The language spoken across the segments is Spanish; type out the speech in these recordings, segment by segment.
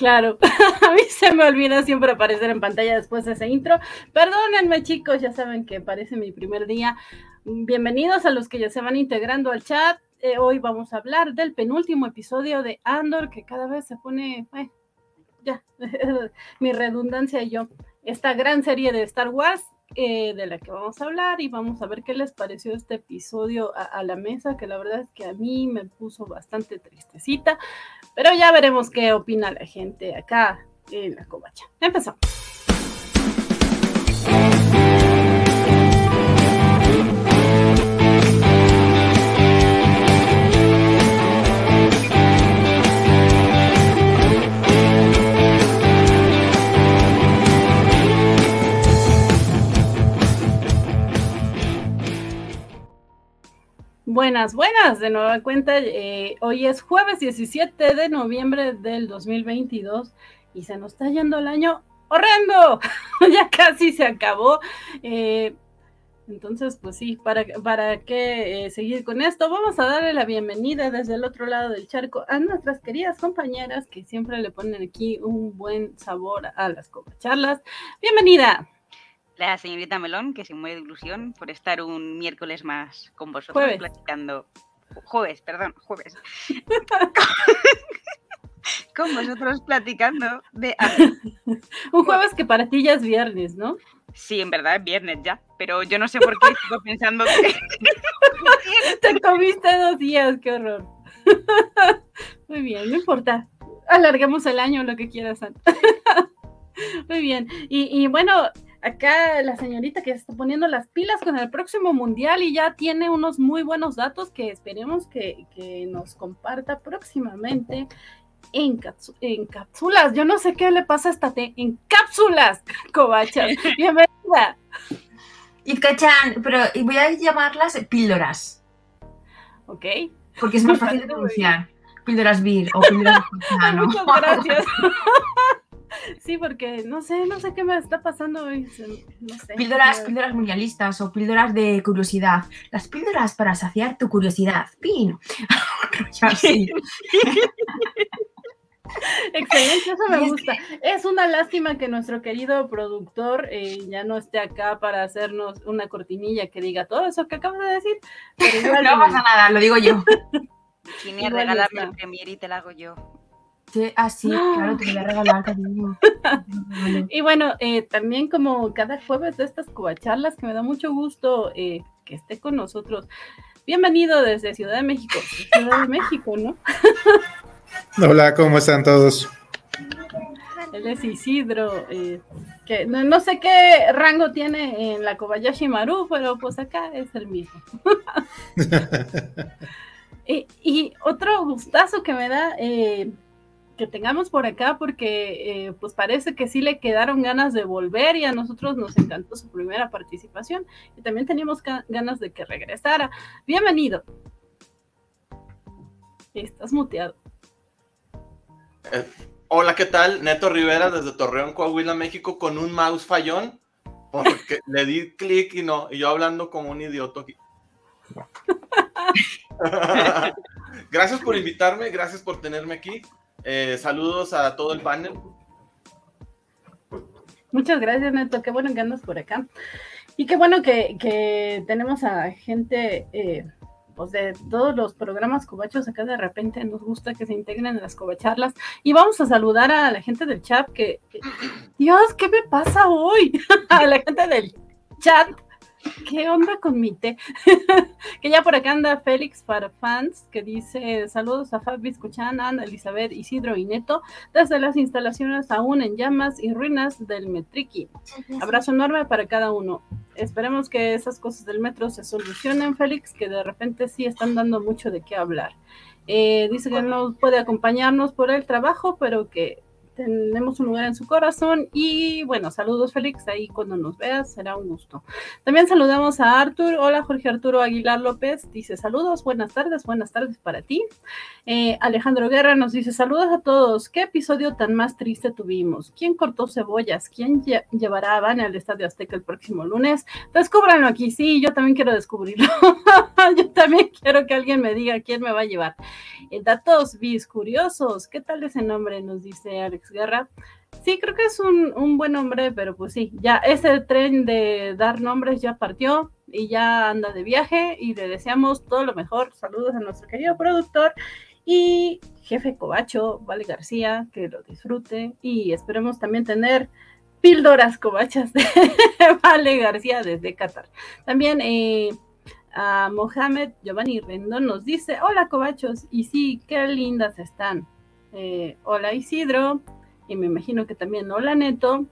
Claro, a mí se me olvida siempre aparecer en pantalla después de ese intro. Perdónenme chicos, ya saben que parece mi primer día. Bienvenidos a los que ya se van integrando al chat. Eh, hoy vamos a hablar del penúltimo episodio de Andor, que cada vez se pone, eh, ya, mi redundancia y yo, esta gran serie de Star Wars eh, de la que vamos a hablar y vamos a ver qué les pareció este episodio a, a, la mesa, que la verdad es que a mí me puso bastante tristecita. Pero ya veremos qué opina la gente acá en la covacha. Empezamos. Buenas, buenas, de nueva cuenta. Eh, hoy es jueves 17 de noviembre del 2022 y se nos está yendo el año horrendo. ya casi se acabó. Eh, entonces, pues sí, ¿para, para qué eh, seguir con esto? Vamos a darle la bienvenida desde el otro lado del charco a nuestras queridas compañeras que siempre le ponen aquí un buen sabor a las charlas. Bienvenida la señorita Melón, que sin muere de ilusión por estar un miércoles más con vosotros jueves. platicando. Jueves, perdón, jueves. con vosotros platicando de. un jueves que para ti ya es viernes, ¿no? Sí, en verdad es viernes ya, pero yo no sé por qué estoy pensando que. Te comiste dos días, qué horror. Muy bien, no importa. Alarguemos el año, lo que quieras. Muy bien. Y, y bueno, acá la señorita que está poniendo las pilas con el próximo mundial y ya tiene unos muy buenos datos que esperemos que, nos comparta próximamente en, en, cápsulas. Yo no sé qué le pasa a esta T. En cápsulas, cobachas. Bienvenida. Y cachan, pero voy a llamarlas píldoras. Ok. Porque es más fácil de pronunciar. Píldoras vir o píldoras Muchas gracias. Sí, porque no sé, no sé qué me está pasando hoy. No sé. Píldoras, píldoras mundialistas o píldoras de curiosidad. Las píldoras para saciar tu curiosidad. Pin. Excelente, eso me gusta. Es una lástima que nuestro querido productor eh, ya no esté acá para hacernos una cortinilla que diga todo eso que acabas de decir. no pasa nada, lo digo yo. Si regalarme el premier y te la hago yo. Sí, así, ah, claro, te voy a regalar y bueno, eh, también como cada jueves de estas cubacharlas, que me da mucho gusto eh, que esté con nosotros. Bienvenido desde Ciudad de México, Ciudad de México, ¿no? Hola, ¿cómo están todos? Él es Isidro, eh, que no, sé qué rango tiene en la Kobayashi Maru, pero pues acá es el mismo. y, y, otro gustazo que me da que tengamos por acá porque eh, pues parece que sí le quedaron ganas de volver y a nosotros nos encantó su primera participación y también teníamos ganas de que regresara. Bienvenido. Estás muteado. Eh, hola, ¿qué tal? Neto Rivera desde Torreón, Coahuila, México, con un mouse fallón porque le di clic y no, y yo hablando como un idiota. gracias por invitarme, gracias por tenerme aquí. Eh, saludos a todo el panel. Muchas gracias, Neto. Qué bueno que andas por acá. Y qué bueno que, tenemos a gente eh, pues de todos los programas cobachos acá de repente nos gusta que se integren en las cobacharlas. Y vamos a saludar a la gente del chat que, Dios, ¿qué me pasa hoy? a la gente del chat ¿Qué onda con mi té? que ya por acá anda Félix para fans, que dice saludos a Fabi Escuchan, Ana, Elizabeth, Isidro y Neto, desde las instalaciones aún en llamas y ruinas del Metriqui. Abrazo enorme para cada uno. Esperemos que esas cosas del metro se solucionen, Félix, que de repente sí están dando mucho de qué hablar. Eh, dice que no puede acompañarnos por el trabajo, pero que tenemos un lugar en su corazón. Y bueno, saludos Félix, ahí cuando nos veas será un gusto. También saludamos a Artur. Hola Jorge Arturo Aguilar López, dice saludos, buenas tardes, buenas tardes para ti. Eh, Alejandro Guerra nos dice saludos a todos. ¿Qué episodio tan más triste tuvimos? ¿Quién cortó cebollas? ¿Quién llevará a Vane al Estadio Azteca el próximo lunes? Descúbranlo aquí, sí, yo también quiero descubrirlo. Yo también quiero que alguien me diga quién me va a llevar. Eh, datos bis curiosos. ¿Qué tal ese nombre? Nos dice Alex Guerra. Sí, creo que es un, un, buen nombre, pero pues sí, ya ese tren de dar nombres ya partió y ya anda de viaje y le deseamos todo lo mejor. Saludos a nuestro querido productor y jefe Cobacho, Vale García, que lo disfrute y esperemos también tener píldoras cobachas de Vale García desde Qatar. También eh, a Mohamed Giovanni Rendón nos dice, hola cobachos, y sí, qué lindas están. Eh, hola Isidro, y me imagino que también hola Neto.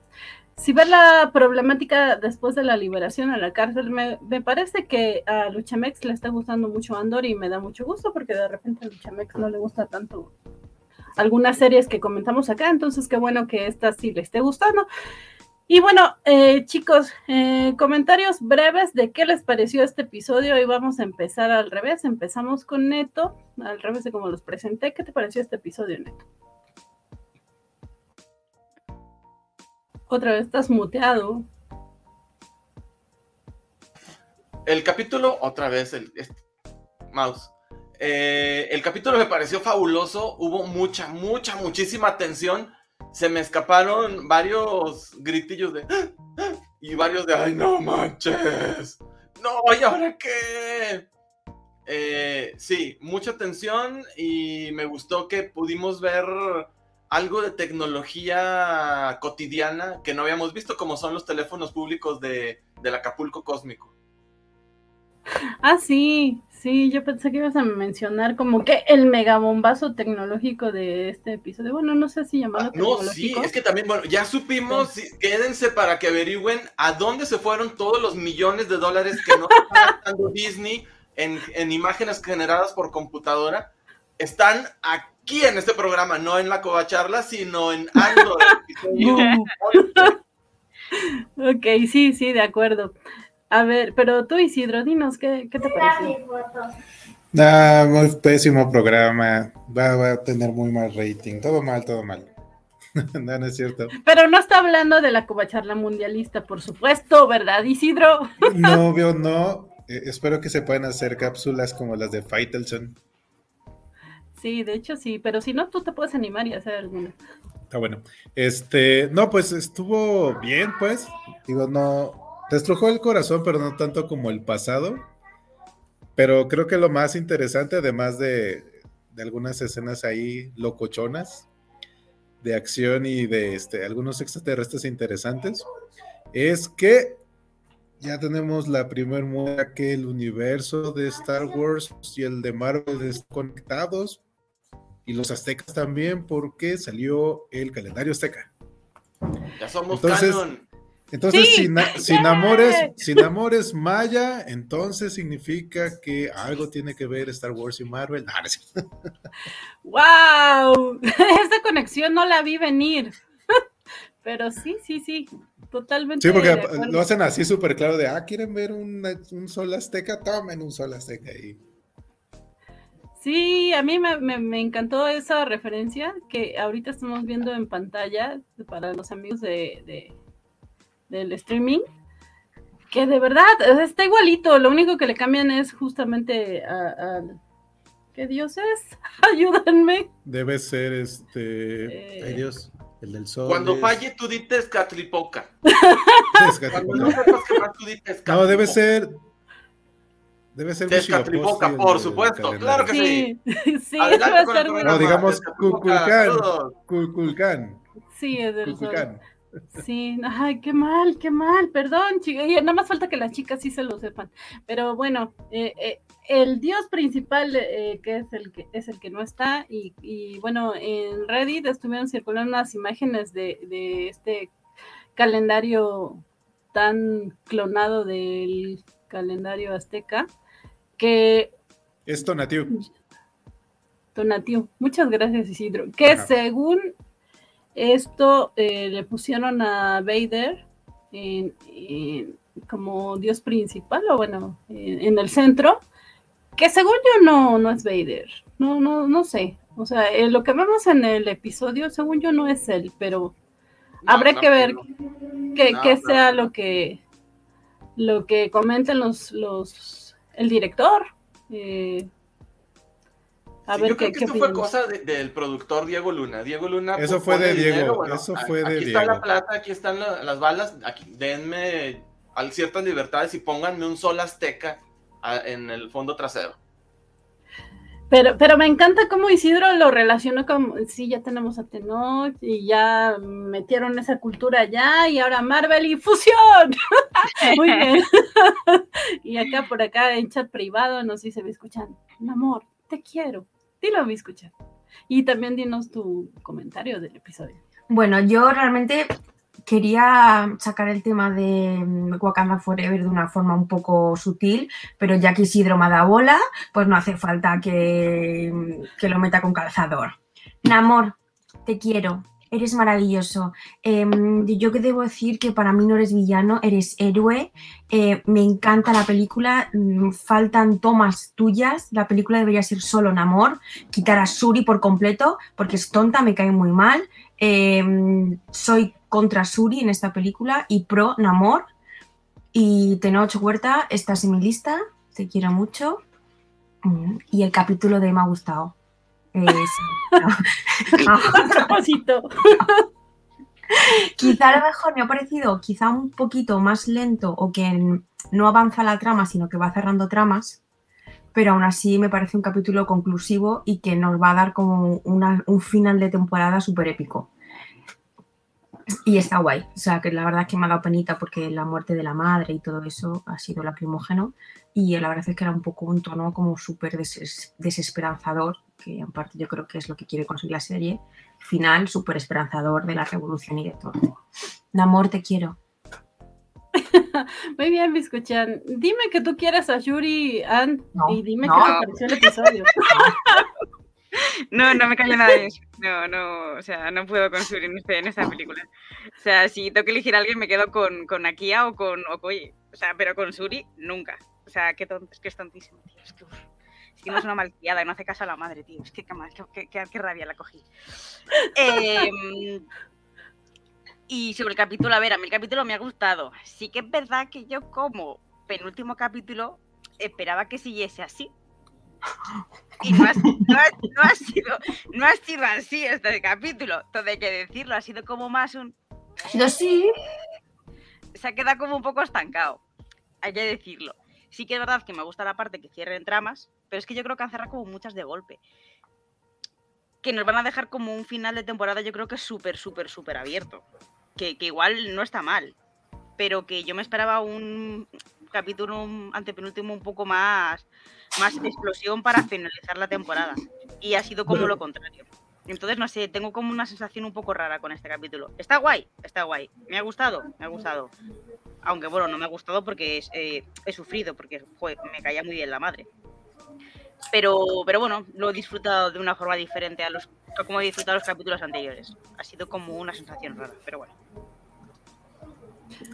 Si ver la problemática después de la liberación a la cárcel, me, parece que a Luchamex le está gustando mucho Andor y me da mucho gusto porque de repente a Luchamex no le gusta tanto algunas series que comentamos acá, entonces qué bueno que esta sí le esté gustando. Y bueno, eh, chicos, eh, comentarios breves de qué les pareció este episodio y vamos a empezar al revés. Empezamos con Neto, al revés de como los presenté. ¿Qué te pareció este episodio, Neto? Otra vez estás muteado. El capítulo, otra vez, el mouse. Eh, el capítulo me pareció fabuloso. Hubo mucha, mucha, muchísima tensión. Se me escaparon varios gritillos de. Y varios de. ¡Ay, no manches! ¡No! ¿Y ahora qué? Eh, sí, mucha tensión. Y me gustó que pudimos ver algo de tecnología cotidiana que no habíamos visto, como son los teléfonos públicos de, del Acapulco Cósmico. Ah, sí, sí, yo pensé que ibas a mencionar como que el megabombazo tecnológico de este episodio. Bueno, no sé si llamarlo. Ah, no, sí, es que también, bueno, ya supimos, quédense para que averigüen a dónde se fueron todos los millones de dólares que no está gastando Disney en, en imágenes generadas por computadora. Están aquí aquí en este programa, no en la Covacharla, sino en Andor. ok, sí, sí, de acuerdo. A ver, pero tú, Isidro, dinos, ¿qué, qué te parece? Ah, muy pésimo programa. Va, va, a tener muy mal rating. Todo mal, todo mal. no, no es cierto. Pero no está hablando de la covacharla mundialista, por supuesto, ¿verdad, Isidro? no, veo, no. Eh, espero que se puedan hacer cápsulas como las de Faitelson. Sí, de hecho sí, pero si no, tú te puedes animar y hacer alguna. Está bueno. Este, no, pues estuvo bien, pues. Digo, no, te estrujó el corazón, pero no tanto como el pasado. Pero creo que lo más interesante, además de, de algunas escenas ahí locochonas, de acción y de este, algunos extraterrestres interesantes, es que ya tenemos la primera muestra que el universo de Star Wars y el de Marvel están conectados y los aztecas también, porque salió el calendario azteca. Ya somos entonces, Entonces, sin, amores, sin amores maya, entonces significa que algo tiene que ver Star Wars y Marvel. ¡Wow! Esta conexión no la vi venir. Pero sí, sí, sí, totalmente. Sí, porque lo hacen así súper claro de, ah, ¿quieren ver un, un sol azteca? Tomen un sol azteca y Sí, a mí me, encantó esa referencia que ahorita estamos viendo en pantalla para los amigos de, del streaming, que de verdad está igualito, lo único que le cambian es justamente a, ¿qué dios es? Ayúdenme. Debe ser este, eh, Dios, el del sol. Cuando falle tú dices Catlipoca. no, debe ser Debe ser Descatripoca, por supuesto, claro que sí. Sí, sí Adelante con el No, digamos Cuculcán. Cuculcán. Sí, es del sol. Sí, ay, qué mal, qué mal, perdón, chicos. Nada más falta que las chicas sí se lo sepan. Pero bueno, eh, eh, el dios principal, eh, que es el que es el que no está, y, y bueno, en Reddit estuvieron circulando unas imágenes de, de este calendario tan clonado del calendario azteca que... Es Tonatiu. Tonatiu. Muchas gracias, Isidro. Que según esto eh, le pusieron a Vader como dios principal, o bueno, en, el centro, que según yo no, no es Vader. No, no, no sé. O sea, eh, lo que vemos en el episodio, según yo, no es él, pero habrá que ver que, sea lo que lo que comenten los, los el director Eh, a ver, yo creo que esto fue cosa del productor Diego Luna. Diego Luna. Eso fue de Diego. eso fue de aquí Diego. Aquí está la plata, aquí están las balas. Aquí, denme ciertas libertades y pónganme un sol azteca en el fondo trasero. Pero, pero me encanta cómo Isidro lo relacionó con, sí, ya tenemos a Tenoch y ya metieron esa cultura allá y ahora Marvel y fusión. Muy bien. y acá por acá en chat privado, no sé si se me escuchan, mi amor, te quiero. Dilo, me escuchan. Y también dinos tu comentario del episodio. Bueno, yo realmente quería sacar el tema de mm, Wakanda Forever de una forma un poco sutil, pero ya que Isidro me bola, pues no hace falta que, que lo meta con calzador. Namor, te quiero, eres maravilloso. Em, yo que debo decir que para mí no eres villano, eres héroe. Eh, me encanta la película, mm, faltan tomas tuyas. La película debería ser solo Namor, quitar a Suri por completo, porque es tonta, me cae muy mal. Em, soy contra Suri en esta película y pro Namor. Y Tenoch Huerta, estás en mi lista, te quiero mucho. Mm, y el capítulo de me ha gustado. propósito. quizá a lo mejor me ha parecido quizá un poquito más lento o que no avanza la trama, sino que va cerrando tramas, pero aún así me parece un capítulo conclusivo y que nos va a dar como un final de temporada súper épico. Y está guay. O sea, que la verdad es que me ha dado penita porque la muerte de la madre y todo eso ha sido lacrimógeno. Y la verdad es que era un poco un tono como súper desesperanzador, que en parte yo creo que es lo que quiere conseguir la serie. Final súper esperanzador de la revolución y de todo. Namor, te quiero. Muy bien, me escuchan. Dime que tú quieras a Yuri Ann, y dime qué te pareció el episodio. No, no me cayó nada de eso. No, no, o sea, no puedo con Suri en, esta película. O sea, si tengo que elegir a alguien, me quedo con, con Akia o con Okoye. O sea, pero con Suri, nunca. O sea, qué tonto, es que es tontísimo, tío. Es que, uf, es que no es una malcriada, no hace caso a la madre, tío. Es que qué, qué, qué, rabia la cogí. Em, y sobre el capítulo, a ver, a mí el capítulo me ha gustado. Sí que es verdad que yo como penúltimo capítulo esperaba que siguiese así. Y no ha, sido, no ha sido así este capítulo, todo hay que decirlo, ha sido como más un... Ha sí. Se ha quedado como un poco estancado, hay que decirlo. Sí que es verdad que me gusta la parte que cierren tramas, pero es que yo creo que han cerrado como muchas de golpe. Que nos van a dejar como un final de temporada, yo creo que es súper, súper, súper abierto. Que, que igual no está mal, pero que yo me esperaba un capítulo antepenúltimo un poco más más explosión para finalizar la temporada. Y ha sido como lo contrario. Entonces, no sé, tengo como una sensación un poco rara con este capítulo. Está guay, está guay. ¿Me ha gustado? Me ha gustado. Aunque bueno, no me ha gustado porque eh, he sufrido, porque me caía muy bien la madre. Pero, pero bueno, lo he disfrutado de una forma diferente a los como he disfrutado los capítulos anteriores. Ha sido como una sensación rara, pero bueno.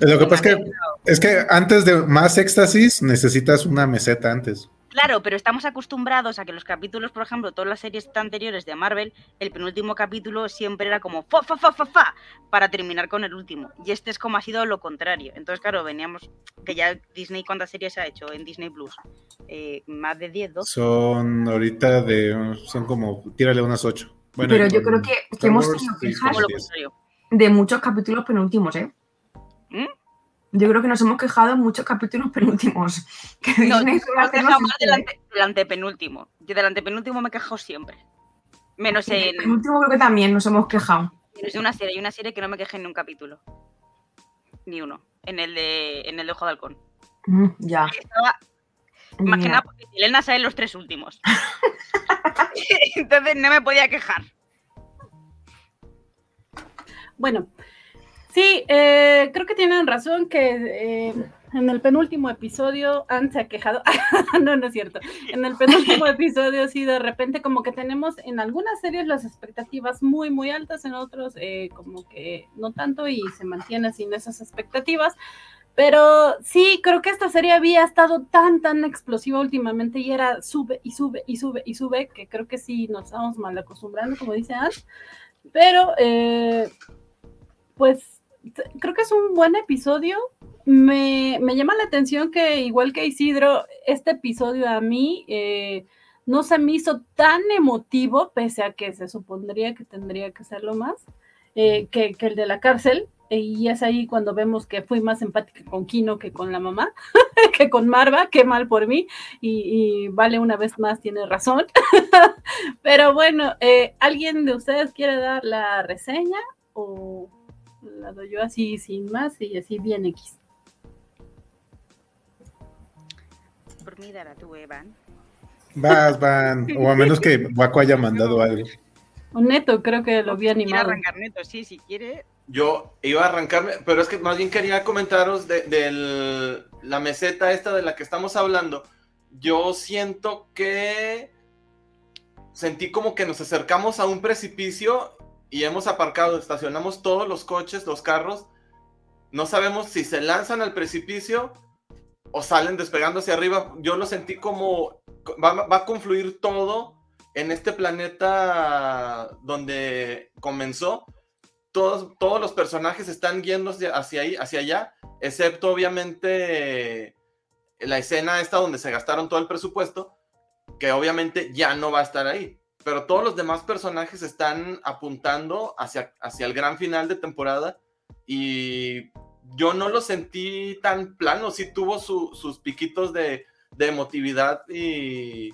Lo que pasa es que, es que antes de más éxtasis necesitas una meseta antes. Claro, pero estamos acostumbrados a que los capítulos, por ejemplo, todas las series anteriores de Marvel, el penúltimo capítulo siempre era como fa, fa, fa, fa, fa, para terminar con el último. Y este es como ha sido lo contrario. Entonces, claro, veníamos, que ya Disney, ¿cuántas series ha hecho en Disney Plus? Eh, más de 10, 12. Son ahorita de, son como, tírale unas 8. pero yo creo que, hemos tenido quejas de muchos capítulos penúltimos, ¿eh? ¿Mm? Yo creo que nos hemos quejado en muchos capítulos penúltimos. Que no, Disney nos quejado más del, antepenúltimo. Yo del antepenúltimo me he quejado siempre. Menos en. El penúltimo creo que también nos hemos quejado. Menos de una serie. Hay una serie que no me quejé en un capítulo. Ni uno. En el de, en el de Ojo de Halcón. Mm, ya. Estaba, más que nada porque Elena sale en los tres últimos. Entonces no me podía quejar. Bueno, Sí, eh, creo que tienen razón que eh, en el penúltimo episodio han se ha quejado. no, no es cierto. En el penúltimo episodio sí de repente como que tenemos en algunas series las expectativas muy, muy altas, en otros eh, como que no tanto y se mantiene sin esas expectativas. Pero sí, creo que esta serie había estado tan, tan explosiva últimamente y era sube y sube y sube y sube, que creo que sí nos estamos mal acostumbrando, como dice Anne. Pero, pues creo que es un buen episodio. me, me, llama la atención que, igual que Isidro, este episodio a mí eh, no se me hizo tan emotivo, pese a que se supondría que tendría que serlo más, eh, que, que, el de la cárcel. Y es ahí cuando vemos que fui más empática con Kino que con la mamá, que con Marva, qué mal por mí. Y, y Vale, una vez más, tiene razón. Pero bueno, eh, ¿alguien de ustedes quiere dar la reseña? ¿O la doy yo así sin más y así bien X? Por mí, dará tu Evan. Vas, van. O a menos que Waco haya mandado algo. O Neto, creo que lo vi animado. arrancar Neto, sí, si quiere. Yo iba a arrancarme, pero es que más bien quería comentaros de, de la meseta esta de la que estamos hablando. Yo siento que sentí como que nos acercamos a un precipicio y hemos aparcado, estacionamos todos los coches, los carros. No sabemos si se lanzan al precipicio o salen despegando hacia arriba. Yo lo sentí como va, va, a confluir todo en este planeta donde comenzó. Todos, todos los personajes están yendo hacia ahí, hacia allá, excepto obviamente la escena esta donde se gastaron todo el presupuesto, que obviamente ya no va a estar ahí. Pero todos los demás personajes están apuntando hacia, hacia el gran final de temporada y yo no lo sentí tan plano, sí tuvo su, sus piquitos de, de, emotividad y...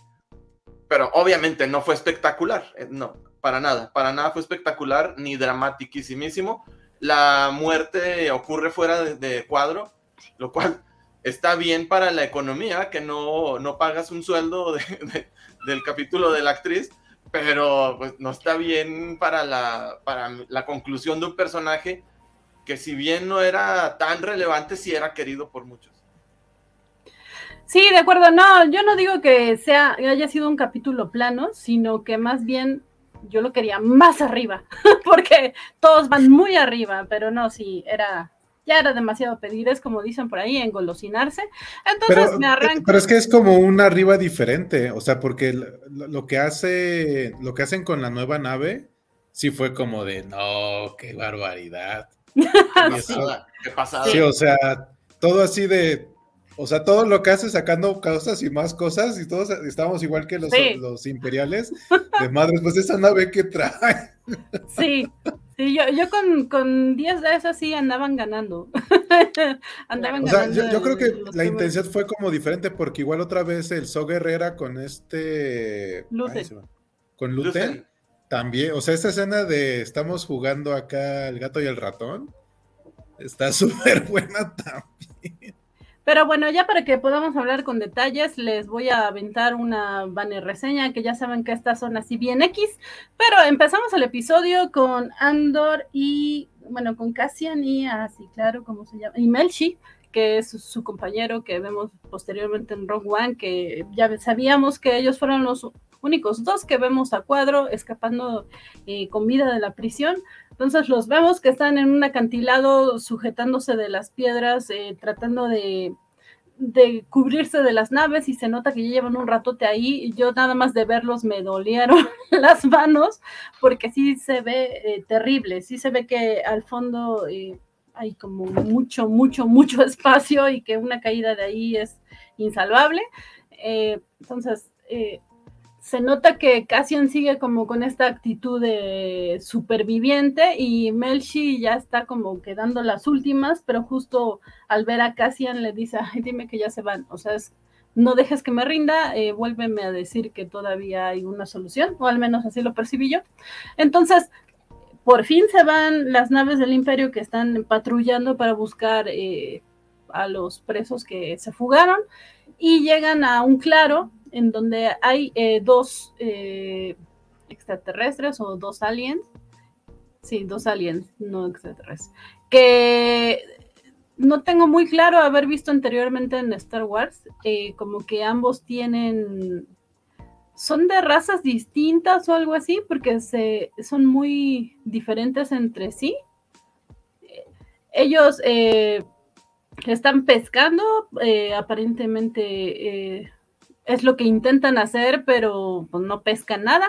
Pero obviamente no fue espectacular, eh, no, para nada, para nada fue espectacular ni dramatiquísimo. La muerte ocurre fuera de, de, cuadro, lo cual está bien para la economía, que no, no pagas un sueldo de, del capítulo de la actriz, pero pues no está bien para la, para la conclusión de un personaje que si bien no era tan relevante, sí era querido por muchos. Sí, de acuerdo. No, yo no digo que sea haya sido un capítulo plano, sino que más bien yo lo quería más arriba, porque todos van muy arriba, pero no, sí, era ya era demasiado pedir, es como dicen por ahí, engolosinarse. Entonces pero, me arranco. Pero es que es como un arriba diferente, o sea, porque lo, lo, que hace, lo que hacen con la nueva nave, sí fue como de no, qué barbaridad. ¿Qué pasada? ¿Qué pasada? Sí, o sea, todo así de. O sea, todo lo que hace sacando cosas y más cosas, y todos estamos igual que los, sí. los imperiales de madres, pues esa nave que trae. Sí, sí, yo, yo con, con 10 de esas sí andaban ganando. andaban o sea, ganando. Yo, yo creo que la intención fue como diferente, porque igual otra vez el So Guerrera con este. Luten. Ay, con Luten. Luten también, o sea, esta escena de estamos jugando acá el gato y el ratón está súper buena también. Pero bueno, ya para que podamos hablar con detalles, les voy a aventar una banner reseña, que ya saben que estas son así bien X, pero empezamos el episodio con Andor y, bueno, con Cassian y así, claro, ¿cómo se llama? Y Melchi, que es su compañero que vemos posteriormente en Rogue One, que ya sabíamos que ellos fueron los únicos dos que vemos a cuadro escapando eh, con vida de la prisión. Entonces los vemos que están en un acantilado sujetándose de las piedras, eh, tratando de, de, cubrirse de las naves y se nota que ya llevan un ratote ahí. Y yo nada más de verlos me dolieron las manos porque sí se ve eh, terrible, sí se ve que al fondo hay como mucho, mucho, mucho espacio y que una caída de ahí es insalvable. entonces, se nota que Cassian sigue como con esta actitud de superviviente y Melchi ya está como quedando las últimas, pero justo al ver a Cassian le dice, dime que ya se van, o sea, es, no dejes que me rinda, eh, vuélveme a decir que todavía hay una solución, o al menos así lo percibí yo. Entonces, por fin se van las naves del imperio que están patrullando para buscar eh, a los presos que se fugaron y llegan a un claro en donde hay eh, dos eh, extraterrestres o dos aliens, sí, dos aliens, no extraterrestres, que no tengo muy claro haber visto anteriormente en Star Wars, eh, como que ambos tienen, son de razas distintas o algo así, porque se, son muy diferentes entre sí. Ellos están pescando, aparentemente es lo que intentan hacer, pero pues, no pescan nada.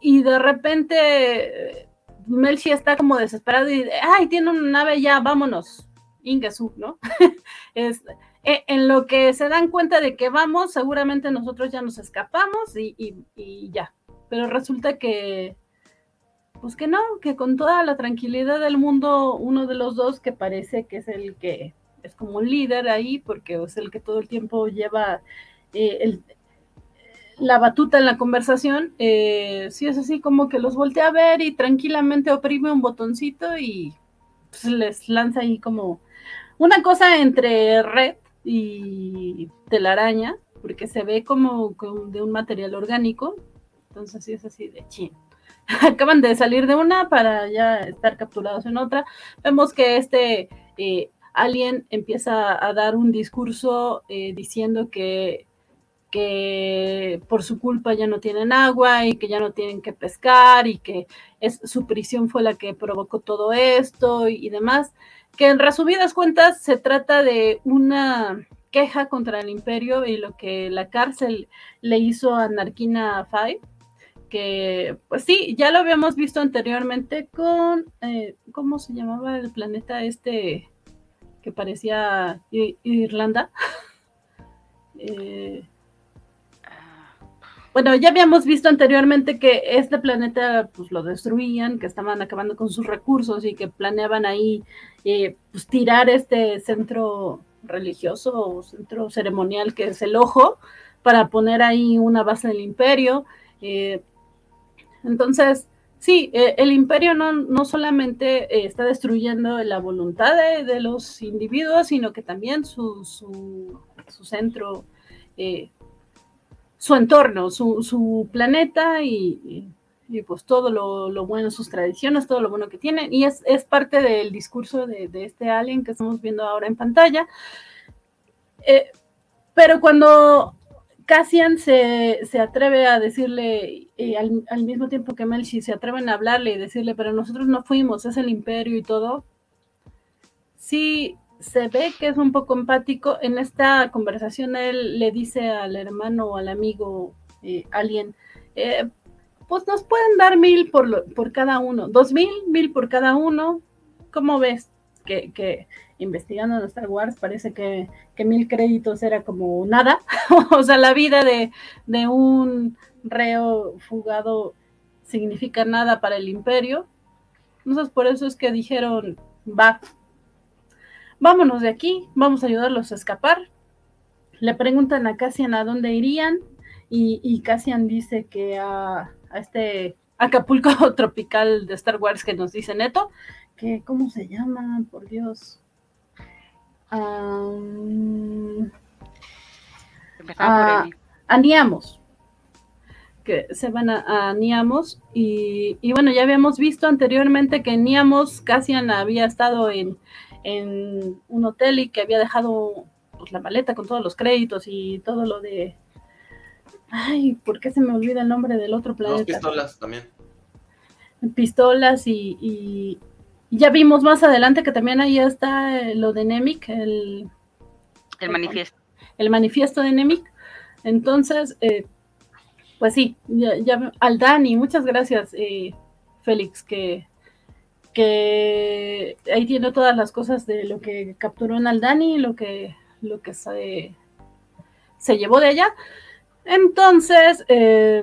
Y de repente Melchi está como desesperado y, ay, tiene una nave ya, vámonos. Ingesu, ¿no? es, e, en lo que se dan cuenta de que vamos, seguramente nosotros ya nos escapamos y, y ya. Pero resulta que, pues que no, que con toda la tranquilidad del mundo, uno de los dos que parece que es el que es como un líder ahí, porque es el que todo el tiempo lleva eh, la batuta en la conversación, eh, sí es así como que los voltea a ver y tranquilamente oprime un botoncito y pues, les lanza ahí como una cosa entre red y telaraña, porque se ve como, de un material orgánico, entonces sí es así de chin. Acaban de salir de una para ya estar capturados en otra. Vemos que este eh, alien empieza a dar un discurso eh, diciendo que que por su culpa ya no tienen agua y que ya no tienen que pescar y que es, su prisión fue la que provocó todo esto y, demás, que en resumidas cuentas se trata de una queja contra el imperio y lo que la cárcel le hizo a Narquina Five, que pues sí, ya lo habíamos visto anteriormente con, eh, ¿cómo se llamaba el planeta este que parecía Irlanda? eh, bueno, ya habíamos visto anteriormente que este planeta pues lo destruían, que estaban acabando con sus recursos y que planeaban ahí eh, pues, tirar este centro religioso o centro ceremonial que es el ojo para poner ahí una base del imperio. Eh, entonces, sí, eh, el imperio no, no solamente está destruyendo la voluntad de, los individuos, sino que también su, su, su centro su entorno, su, su planeta y, y, pues todo lo, lo, bueno, sus tradiciones, todo lo bueno que tienen. Y es, es parte del discurso de, de, este alien que estamos viendo ahora en pantalla. Eh, pero cuando Cassian se, se, atreve a decirle, al, al, mismo tiempo que Melchi se atreven a hablarle y decirle, pero nosotros no fuimos, es el imperio y todo, sí, se ve que es un poco empático. En esta conversación él le dice al hermano o al amigo eh, alguien, eh, pues nos pueden dar mil por, por cada uno, dos mil, mil por cada uno. ¿Cómo ves? Que, que investigando en Star Wars parece que, que, mil créditos era como nada. o sea, la vida de, de un reo fugado significa nada para el imperio. Entonces por eso es que dijeron, va, vámonos de aquí, vamos a ayudarlos a escapar. Le preguntan a Cassian a dónde irían y, y Cassian dice que a, este Acapulco tropical de Star Wars que nos dice Neto, que ¿cómo se llama? Por Dios. Um, a, a Niamos, que se van a, a Niamos y, y, bueno, ya habíamos visto anteriormente que Niamos Cassian había estado en, en un hotel y que había dejado pues, la maleta con todos los créditos y todo lo de... Ay, ¿por qué se me olvida el nombre del otro planeta? pistolas también. Pistolas y, y, ya vimos más adelante que también ahí está eh, lo de Nemic, el... El manifiesto. El manifiesto de Nemic. Entonces, eh, pues sí, ya, ya, al Dani, muchas gracias, eh, Félix, que que ahí tiene todas las cosas de lo que capturó en Aldani, lo que, lo que se, se llevó de ella. Entonces, eh,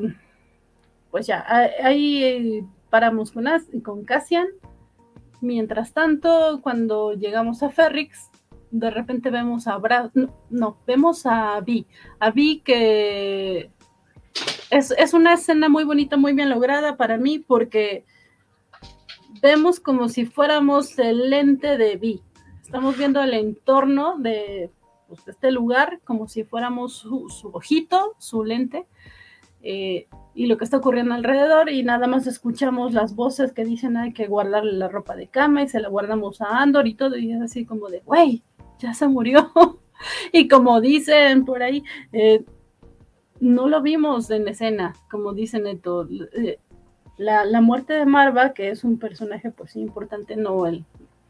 pues ya, ahí paramos con, con Cassian. Mientras tanto, cuando llegamos a Ferrix, de repente vemos a Bra no, no, vemos a Vi, a Vi que es, es, una escena muy bonita, muy bien lograda para mí, porque vemos como si fuéramos el lente de Vi. Estamos viendo el entorno de, pues, este lugar como si fuéramos su, ojito, su lente, eh, y lo que está ocurriendo alrededor, y nada más escuchamos las voces que dicen hay que guardarle la ropa de cama y se la guardamos a Andor y todo, y es así como de, güey, ya se murió. y como dicen por ahí, eh, no lo vimos en escena, como dicen Neto. Eh, la, muerte de Marva, que es un personaje pues importante, no el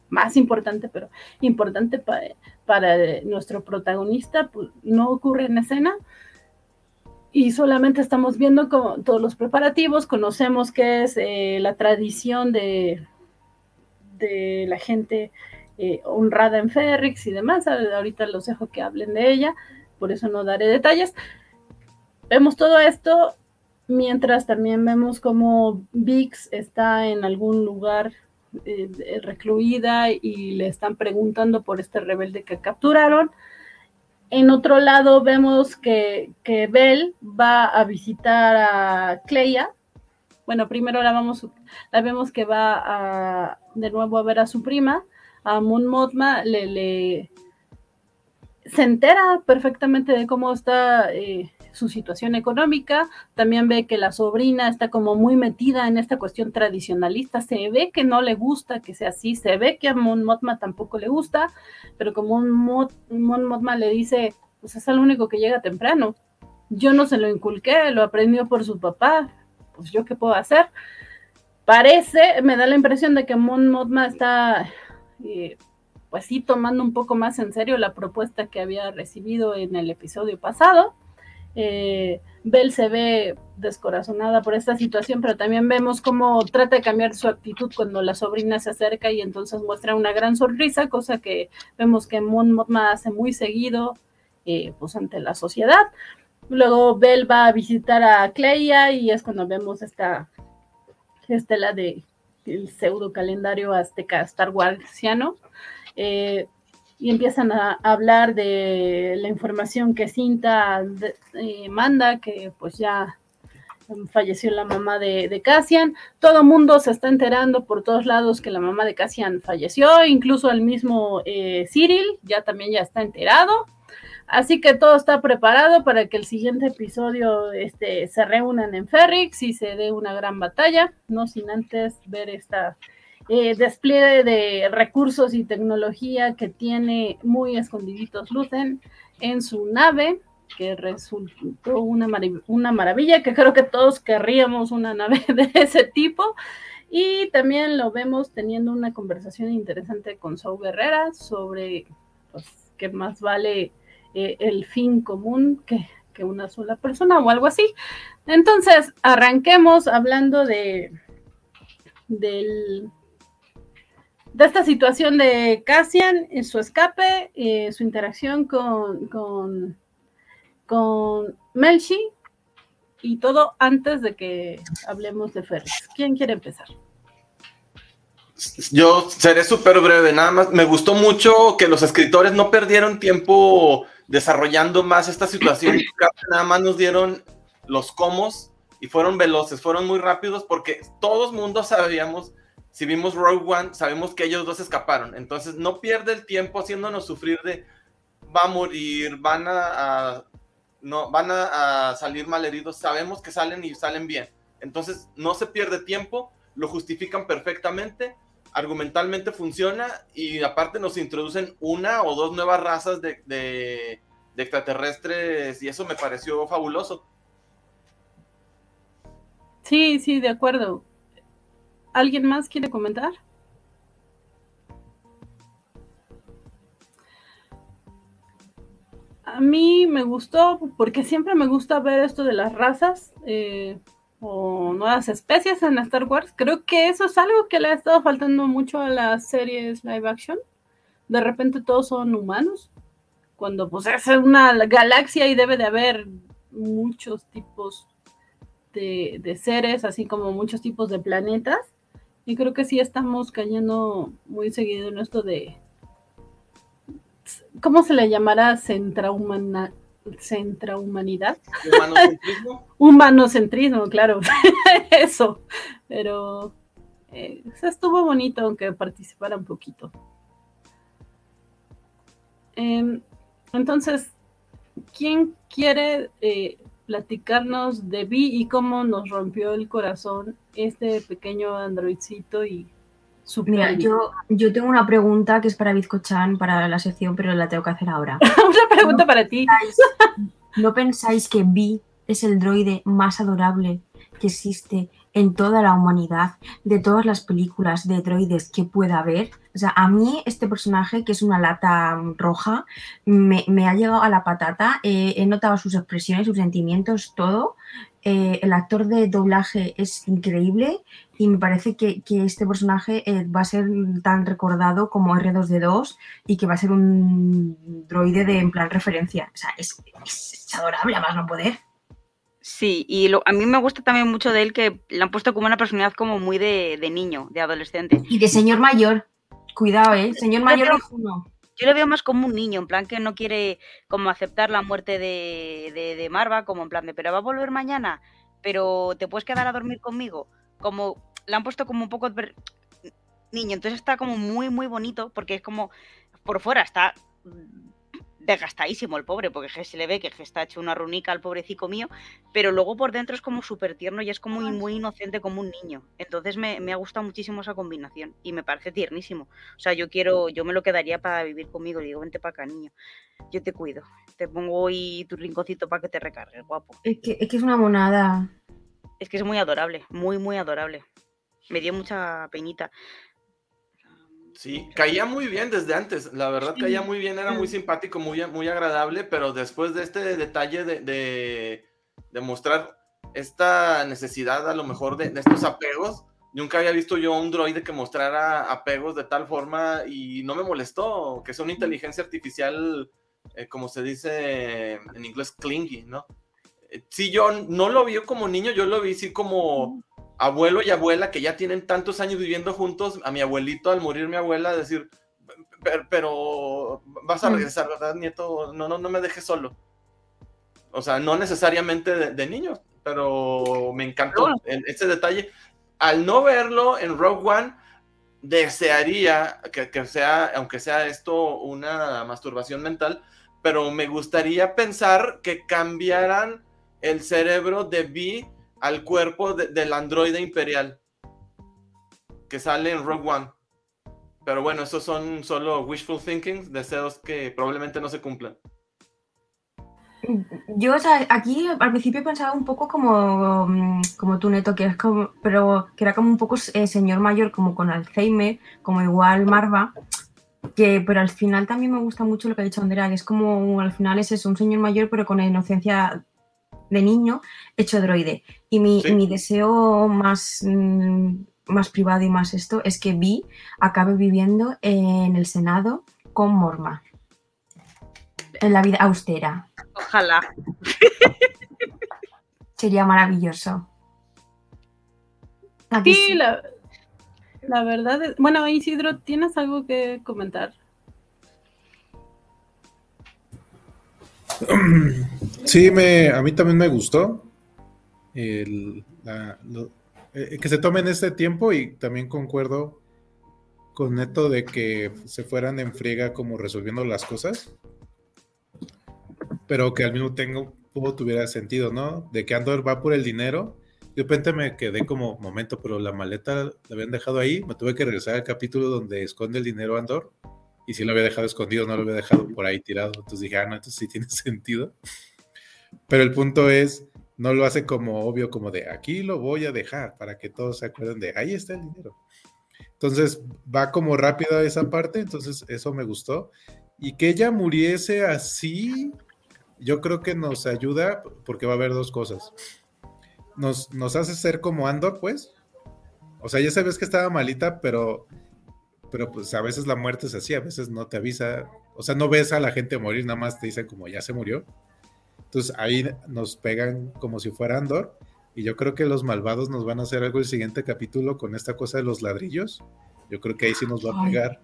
más importante, pero importante para, para nuestro protagonista, pues no ocurre en escena y solamente estamos viendo como todos los preparativos, conocemos que es eh, la tradición de, de la gente eh, honrada en Ferrix y demás. Ahorita los dejo que hablen de ella, por eso no daré detalles. Vemos todo esto mientras también vemos como Vix está en algún lugar eh, recluida y le están preguntando por este rebelde que capturaron. En otro lado vemos que, que va a visitar a Cleia. Bueno, primero la, vamos, la vemos que va de nuevo a ver a su prima, a Moon Mothma, le, le se entera perfectamente de cómo está eh, su situación económica, también ve que la sobrina está como muy metida en esta cuestión tradicionalista, se ve que no le gusta que sea así, se ve que a Mon Motma tampoco le gusta, pero como Mon, Motma le dice, pues es el único que llega temprano, yo no se lo inculqué, lo aprendió por su papá, pues yo qué puedo hacer. Parece, me da la impresión de que Mon Motma está... Eh, pues sí, tomando un poco más en serio la propuesta que había recibido en el episodio pasado. Eh, Bell se ve descorazonada por esta situación, pero también vemos cómo trata de cambiar su actitud cuando la sobrina se acerca y entonces muestra una gran sonrisa, cosa que vemos que Mon Mothma hace muy seguido eh, pues ante la sociedad. Luego Bell va a visitar a Cleia y es cuando vemos esta estela de pseudo calendario azteca Star Warsiano. Y empiezan a hablar de la información que Cinta eh, manda, que pues ya falleció la mamá de, Cassian. Todo mundo se está enterando por todos lados que la mamá de Cassian falleció, incluso el mismo eh, Cyril ya también ya está enterado. Así que todo está preparado para que el siguiente episodio este, se reúnan en Ferrix y se dé una gran batalla, no sin antes ver esta eh, despliegue de recursos y tecnología que tiene muy escondiditos Lucen en su nave, que resultó una, una maravilla, que creo que todos querríamos una nave de ese tipo. Y también lo vemos teniendo una conversación interesante con Saul Guerrera sobre pues, que más vale eh, el fin común que, que una sola persona o algo así. Entonces, arranquemos hablando de del de esta situación de Cassian, en su escape, eh, su interacción con, con, con Melchi y todo antes de que hablemos de Ferris. ¿Quién quiere empezar? Yo seré súper breve, nada más. Me gustó mucho que los escritores no perdieron tiempo desarrollando más esta situación. Nada más nos dieron los comos y fueron veloces, fueron muy rápidos porque todos mundo sabíamos si vimos Rogue One, sabemos que ellos dos escaparon. Entonces no pierde el tiempo haciéndonos sufrir de va a morir, van a, no, van a, salir malheridos. Sabemos que salen y salen bien. Entonces no se pierde tiempo, lo justifican perfectamente, argumentalmente funciona y aparte nos introducen una o dos nuevas razas de, de extraterrestres y eso me pareció fabuloso. Sí, sí, de acuerdo. ¿Alguien más quiere comentar? A mí me gustó porque siempre me gusta ver esto de las razas eh, o nuevas especies en Star Wars. Creo que eso es algo que le ha estado faltando mucho a las series live action. De repente todos son humanos, cuando pues es una galaxia y debe de haber muchos tipos de, de seres, así como muchos tipos de planetas. Y creo que sí estamos cayendo muy seguido en esto de. ¿Cómo se le llamará centrahumanidad? Centrahumanidad. Humanocentrismo. Humanocentrismo, claro. Eso. Pero eh, estuvo bonito aunque participara un poquito. Em, entonces, ¿quién quiere eh, platicarnos de Vi y cómo nos rompió el corazón este pequeño androidcito y su Mira, yo, yo tengo una pregunta que es para Bizcochan, para la sección, pero la tengo que hacer ahora. una pregunta para ti. ¿No pensáis que Vi es el droide más adorable que existe en toda la humanidad, de todas las películas de droides que pueda haber? O sea, a mí este personaje, que es una lata roja, me, ha llegado a la patata. he notado sus expresiones, sus sentimientos, todo. eh, el actor de doblaje es increíble y me parece que, este personaje eh, va a ser tan recordado como R2D2 y que va a ser un droide de en plan referencia. O sea, es, adorable a más no poder. Sí, y a mí me gusta también mucho de él que le han puesto como una personalidad como muy de, niño, de adolescente. Y de señor mayor. Cuidado, ¿eh? Señor mayor Yo le veo más como un niño, en plan que no quiere como aceptar la muerte de, de, Marva, como en plan de, pero va a volver mañana, pero te puedes quedar a dormir conmigo. Como, le han puesto como un poco niño, entonces está como muy, muy bonito, porque es como, por fuera está desgastadísimo el pobre, porque se le ve que está hecho una runica al pobrecito mío, pero luego por dentro es como súper tierno y es como muy, muy inocente como un niño. Entonces me, ha gustado muchísimo esa combinación y me parece tiernísimo. O sea, yo quiero, yo me lo quedaría para vivir conmigo, le digo, vente para acá, niño. Yo te cuido. Te pongo hoy tu rinconcito para que te recargues, guapo. Es que, es que es una monada. Es que es muy adorable, muy, muy adorable. Me dio mucha penita. Sí, caía muy bien desde antes, la verdad caía muy bien, era muy simpático, muy, muy agradable, pero después de este detalle de, de, mostrar esta necesidad a lo mejor de, estos apegos, nunca había visto yo un droide que mostrara apegos de tal forma y no me molestó, que es una inteligencia artificial, eh, como se dice en inglés, clingy, ¿no? Eh, sí, yo no lo vi como niño, yo lo vi sí como abuelo y abuela que ya tienen tantos años viviendo juntos, a mi abuelito al morir mi abuela decir, pero, vas a mm. regresar, ¿verdad, nieto? No, no, no me dejes solo. O sea, no necesariamente de, niños, pero me encantó ese detalle. Al no verlo en Rogue One, desearía que, que, sea, aunque sea esto una masturbación mental, pero me gustaría pensar que cambiaran el cerebro de Vi al cuerpo del androide imperial que sale en Rogue One. Pero bueno, esos son solo wishful thinking, deseos que probablemente no se cumplan. Yo, aquí al principio pensaba un poco como, mm, como tú, Neto, que es como, pero que era como un poco eh, señor mayor, como con Alzheimer, como igual Marva, que, pero al final también me gusta mucho lo que ha dicho Andrea, que es como, al final es eso, un señor mayor, pero con inocencia de niño hecho droide. Y mi, deseo más, mm, más privado y más esto es que Vi acabe viviendo en el Senado con Morma. En la vida austera. Ojalá. Sería maravilloso. Sí, la, la verdad es... Bueno, Isidro, ¿tienes algo que comentar? Sí, me, a mí también me gustó el, eh, que se tomen este tiempo y también concuerdo con Neto de que se fueran en friega como resolviendo las cosas, pero que al mismo tiempo tuviera sentido, ¿no? De que Andor va por el dinero. De repente me quedé como momento, pero la maleta la habían dejado ahí. Me tuve que regresar al capítulo donde esconde el dinero Andor y si lo había dejado escondido, no lo había dejado por ahí tirado. Entonces dije, ah, no, esto sí tiene sentido. Pero el punto es, no lo hace como obvio, como de aquí lo voy a dejar para que todos se acuerden de ahí está el dinero. Entonces va como rápido esa parte, entonces eso me gustó. Y que ella muriese así, yo creo que nos ayuda porque va a haber dos cosas. Nos, nos hace ser como Andor, pues. O sea, ya sabes que estaba malita, pero pero pues a veces la muerte es así, a veces no te avisa, o sea, no ves a la gente morir, nada más te dicen como ya se murió. Entonces ahí nos pegan como si fuera Andor, y yo creo que los malvados nos van a hacer algo el siguiente capítulo con esta cosa de los ladrillos. Yo creo que ahí sí nos va a pegar.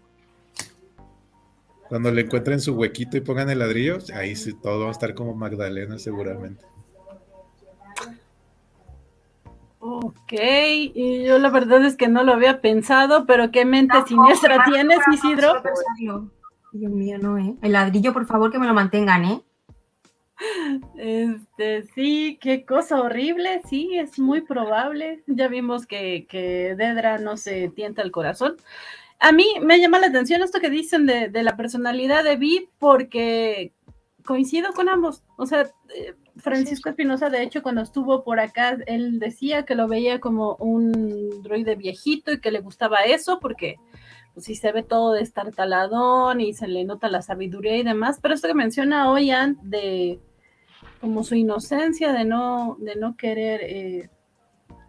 Cuando le encuentren su huequito y pongan el ladrillo, ahí sí todo va a estar como Magdalena seguramente. Ok, y yo la verdad es que no lo había pensado, pero qué mente siniestra tienes, Isidro. Dios mío, no, ¿eh? El ladrillo, por favor, que me lo mantengan, ¿eh? Este, sí, qué cosa horrible, sí, es muy probable. Ya vimos que, que Dedra no se tienta el corazón. A mí me llama la atención esto que dicen de, de la personalidad de Vi, porque coincido con ambos. O sea, eh, Francisco Espinosa, de hecho, cuando estuvo por acá, él decía que lo veía como un droide viejito y que le gustaba eso porque pues sí se ve todo destartaladón y se le nota la sabiduría y demás, pero esto que menciona hoy de, como su inocencia de no, de no querer eh,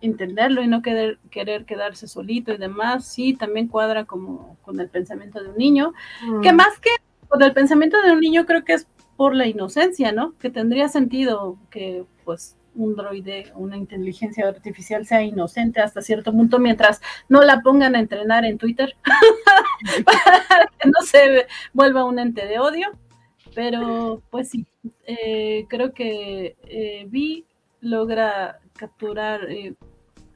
entenderlo y no querer, querer quedarse solito y demás, sí, también cuadra como con el pensamiento de un niño, que Mm. más que con el pensamiento de un niño creo que es por la inocencia, ¿no? Que tendría sentido que pues un droide, una inteligencia artificial sea inocente hasta cierto punto mientras no la pongan a entrenar en Twitter para que no se vuelva un ente de odio. Pero pues sí, eh, creo que eh, Vi logra capturar eh,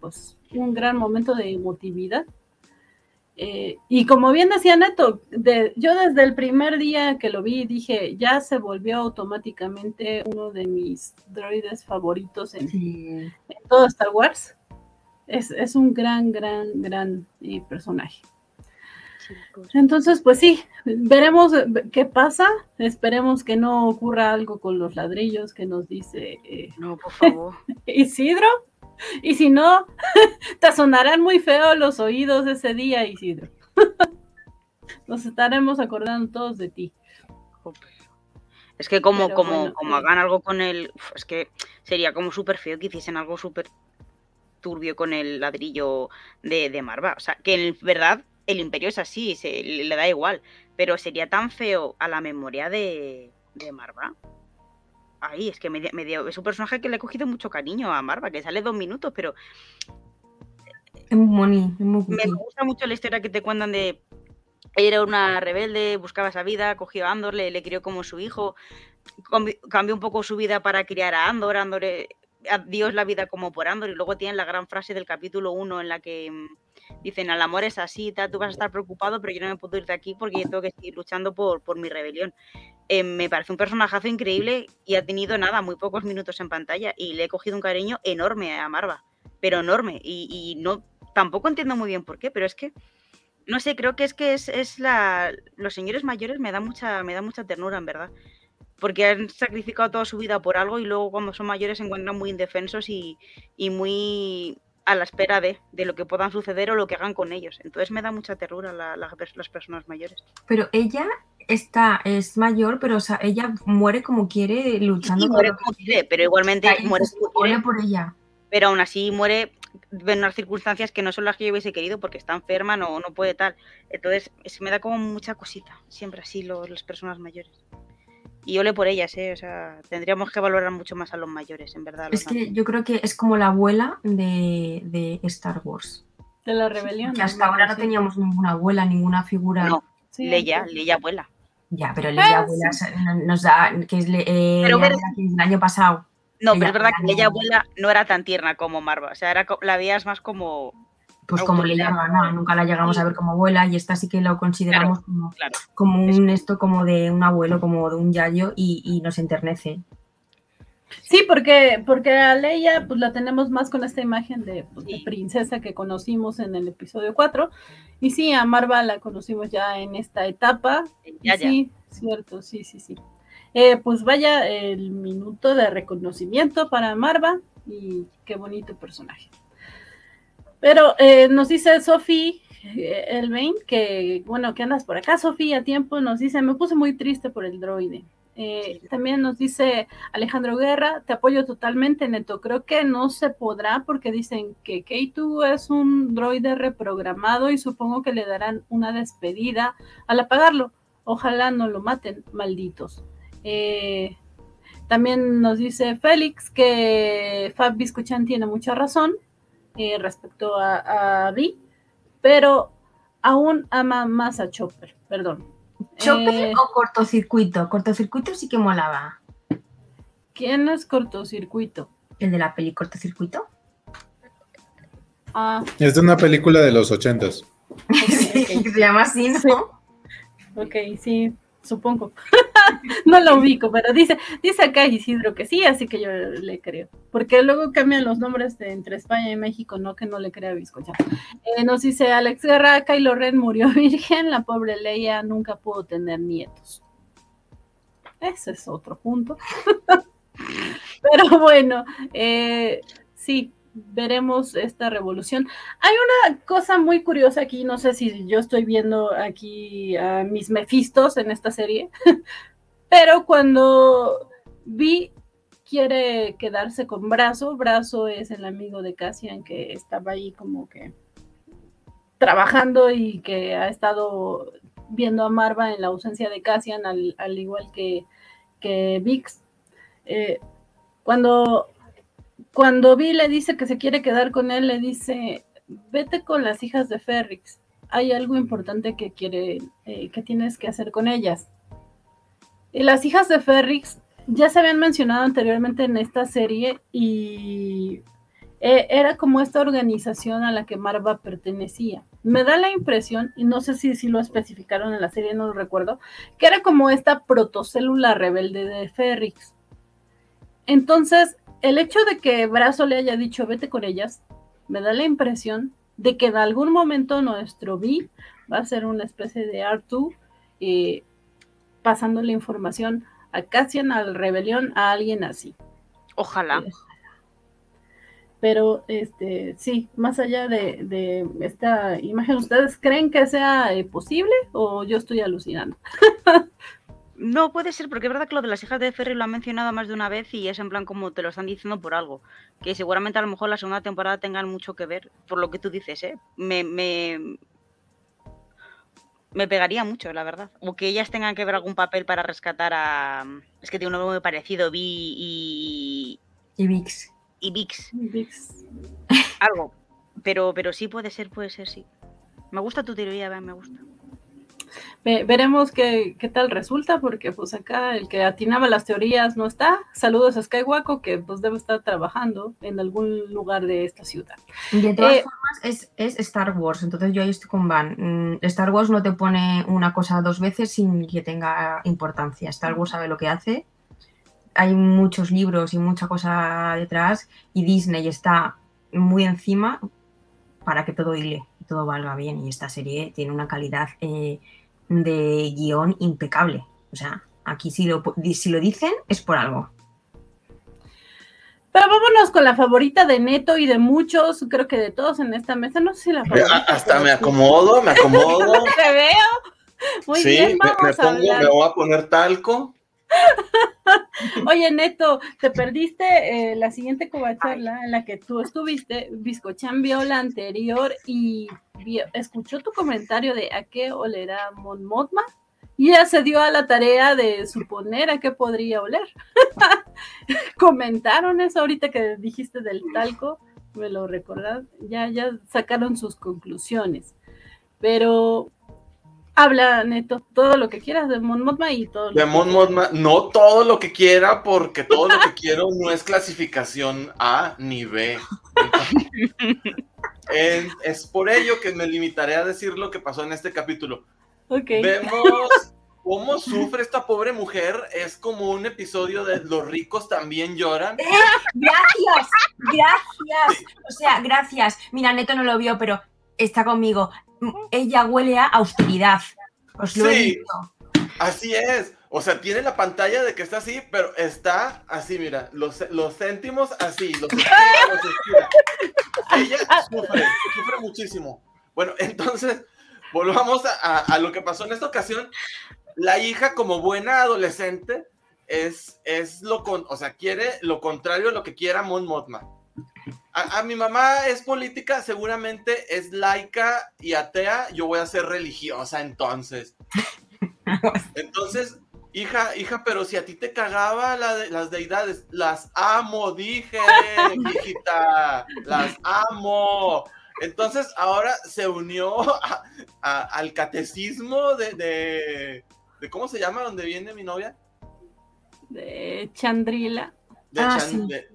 pues un gran momento de emotividad. Eh, y como bien decía Neto, de, yo desde el primer día que lo vi dije, ya se volvió automáticamente uno de mis droides favoritos en, Sí. en todo Star Wars. Es, es un gran, gran, gran personaje. Entonces, pues sí, veremos qué pasa. Esperemos que no ocurra algo con los ladrillos que nos dice eh, No, por favor. Isidro. Y si no, te sonarán muy feos los oídos ese día, Isidro. Nos estaremos acordando todos de ti. Es que como, Pero como, bueno, como eh. hagan algo con el... Es que sería como súper feo que hiciesen algo súper turbio con el ladrillo de, de Marva. O sea, que en verdad el imperio es así, se, le da igual. Pero sería tan feo a la memoria de, de Marva. Ahí, es que me, me es un personaje que le he cogido mucho cariño a Marva, que sale dos minutos, pero Es muy me gusta mucho la historia que te cuentan de era una rebelde, buscaba esa vida, cogió a Andor, le, le crió como su hijo, cambió un poco su vida para criar a Andor, Andor eh, a Dios la vida como por Andor, y luego tienen la gran frase del capítulo 1 en la que mm, dicen, al amor es así, tal, tú vas a estar preocupado, pero yo no me puedo ir de aquí porque yo tengo que seguir luchando por, por mi rebelión. Eh, me parece un personajazo increíble y ha tenido nada, muy pocos minutos en pantalla, y le he cogido un cariño enorme a Marva, pero enorme, y, y no, tampoco entiendo muy bien por qué, pero es que no sé, creo que es que es, es la. Los señores mayores me da mucha, me da mucha ternura, en verdad. Porque han sacrificado toda su vida por algo y luego cuando son mayores se encuentran muy indefensos y, y muy a la espera de, de lo que puedan suceder o lo que hagan con ellos. Entonces me da mucha ternura la- las personas mayores. Pero ella está, es mayor, pero o sea, ella muere como quiere, luchando Sí, muere como quiere. quiere, pero igualmente Ahí muere como quiere, por ella. pero aún así muere en unas circunstancias que no son las que yo hubiese querido porque está enferma, no, no puede tal. Entonces es- me da como mucha cosita, siempre así lo- las personas mayores. Y ole por ellas, ¿eh? O sea, tendríamos que valorar mucho más a los mayores, en verdad. Es que yo creo que es como la abuela de, de Star Wars. De la rebelión. Que hasta ahora no Sí. teníamos ninguna abuela, ninguna figura. No, Sí, Leia, sí. Leia abuela. Ya, pero Leia Ah, abuela se- nos da, que es eh, Pero Leia que es del año pasado. No, Leia pero es verdad que Leia abuela no era tan tierna como Marva. O sea, era, la veías más como. Pues como Autoridad. Leia no, nunca la llegamos a ver como abuela y esta sí que lo consideramos como, Claro. como un esto como de un abuelo, como de un yayo y, y nos enternece. Sí, porque, porque a Leia pues la tenemos más con esta imagen de, pues, de princesa que conocimos en el episodio 4. Y sí, a Marva la conocimos ya en esta etapa. Ya, ya. Sí, cierto, sí, sí, sí. Eh, pues vaya el minuto de reconocimiento para Marva y qué bonito personaje. Pero eh, nos dice Sophie eh, Elvain que, bueno, que andas por acá, Sofía, a tiempo, nos dice, me puse muy triste por el droide. Eh. También nos dice Alejandro Guerra, te apoyo totalmente, Neto. Creo que no se podrá porque dicen que K2 es un droide reprogramado y supongo que le darán una despedida al apagarlo. Ojalá no lo maten, malditos. Eh, también nos dice Félix que Fab Biscuchan tiene mucha razón eh, respecto a, a Vi, pero aún ama más a Chopper, perdón. ¿Chopper Eh, o cortocircuito? Cortocircuito sí que molaba. ¿Quién es cortocircuito? El de la peli cortocircuito. Ah, Es de una película de los ochentas. Sí, que se llama así, ¿no? Sí. ok, sí, supongo. no lo ubico, pero dice, dice acá Isidro que sí, así que yo le creo. Porque luego cambian los nombres entre España y México, no que no le crea a Vizcocha. Eh, nos dice Alex Guerra, Kylo Ren murió virgen, la pobre Leia nunca pudo tener nietos. Ese es otro punto. Pero bueno, eh, sí, veremos esta revolución. Hay una cosa muy curiosa aquí, no sé si yo estoy viendo aquí a mis mefistos en esta serie, pero cuando vi quiere quedarse con Brazo. Brazo es el amigo de Cassian que estaba ahí como que trabajando y que ha estado viendo a Marva en la ausencia de Cassian, al, al igual que, que Vix. Eh, cuando, cuando Vi le dice que se quiere quedar con él, le dice, vete con las hijas de Ferrix. Hay algo importante que quiere, eh, que tienes que hacer con ellas. Las hijas de Ferrix ya se habían mencionado anteriormente en esta serie y eh, era como esta organización a la que Marva pertenecía. Me da la impresión, y no sé si, si lo especificaron en la serie, no lo recuerdo, que era como esta protocélula rebelde de Ferrix. Entonces, el hecho de que Brazo le haya dicho vete con ellas, me da la impresión de que en algún momento nuestro B va a ser una especie de Artu eh, pasando la información a Cassian, al rebelión, a alguien así. Ojalá. Eh, pero este sí, más allá de, de, esta imagen, ¿ustedes creen que sea eh, posible o yo estoy alucinando? No puede ser, porque es verdad que lo de las hijas de Ferry lo han mencionado más de una vez y es en plan como te lo están diciendo por algo. Que seguramente a lo mejor la segunda temporada tengan mucho que ver, por lo que tú dices, ¿eh? Me, me, me pegaría mucho, la verdad. O que ellas tengan que ver algún papel para rescatar a. Es que tiene un nombre muy parecido, Vi y. Y Vix. Y Vix. Vix. Algo. Pero, pero sí puede ser, puede ser, sí. Me gusta tu teoría, me gusta. Ve- veremos qué, qué tal resulta, porque pues acá el que atinaba las teorías no está. Saludos a Skywalker, que pues debe estar trabajando en algún lugar de esta ciudad. De todas Eh, formas, es, es Star Wars, entonces yo ahí estoy con Van. Mm, Star Wars no te pone una cosa dos veces sin que tenga importancia. Star Wars sabe lo que hace. Hay muchos libros y mucha cosa detrás y Disney está muy encima para que todo hile todo valga bien. Y esta serie tiene una calidad eh, de guion impecable. O sea, aquí si lo, si lo dicen es por algo. Pero vámonos con la favorita de Neto y de muchos, creo que de todos en esta mesa. No sé si la Eh, favorita. Hasta me acomodo, me acomodo. Te veo. Muy sí, bien, me, vamos me pongo, hablar. me voy a poner talco. Oye, Neto, te perdiste eh, la siguiente covacharla en la que tú estuviste. Biscochan vio la anterior y vio- escuchó tu comentario de a qué olerá Mon Mothma y ella se dio a la tarea de suponer a qué podría oler. Comentaron eso ahorita que dijiste del talco, me lo recordás, ya, ya sacaron sus conclusiones. Pero habla, Neto, todo lo que quieras de Mon Mothma y todo lo De que Mon Mothma, no todo lo que quiera, porque todo lo que quiero no es clasificación A ni B. Es, es por ello que me limitaré a decir lo que pasó en este capítulo. Ok. Vemos cómo sufre esta pobre mujer. Es como un episodio de Los ricos también lloran. Gracias, gracias. O sea, gracias. Mira, Neto no lo vio, pero está conmigo. Ella huele a austeridad. Os lo he Sí. dicho. Así es. O sea, tiene la pantalla de que está así, pero está así, mira, los, los céntimos así, los estira, los estira. Ella sufre, sufre muchísimo. Bueno, entonces, volvamos a, a- a lo que pasó en esta ocasión. La hija, como buena adolescente, es, es lo con, o sea, quiere lo contrario a lo que quiera Mon Mothma. A, a mi mamá es política, seguramente es laica y atea, yo voy a ser religiosa entonces. Entonces, hija, hija, pero si a ti te cagaba la de- las deidades, las amo, dije, hijita, las amo. Entonces, ahora se unió a- a- al catecismo de, de, de- ¿cómo se llama? ¿Dónde viene mi novia? de Chandrila. De, Ah, Chan- sí. de-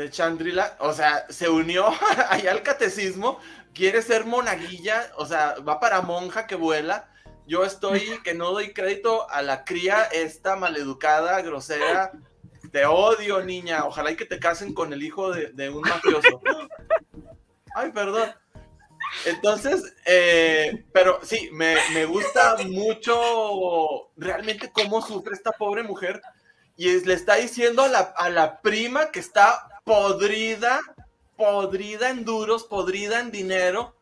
de Chandrila, o sea, se unió allá al catecismo, quiere ser monaguilla, o sea, va para monja que vuela. Yo estoy que no doy crédito a la cría esta maleducada, grosera. Te odio, niña. Ojalá y que te casen con el hijo de, de un mafioso. Ay, perdón. Entonces, eh, pero sí, me, me gusta mucho realmente cómo sufre esta pobre mujer y es- le está diciendo a la, a la prima que está podrida, podrida en duros, podrida en dinero,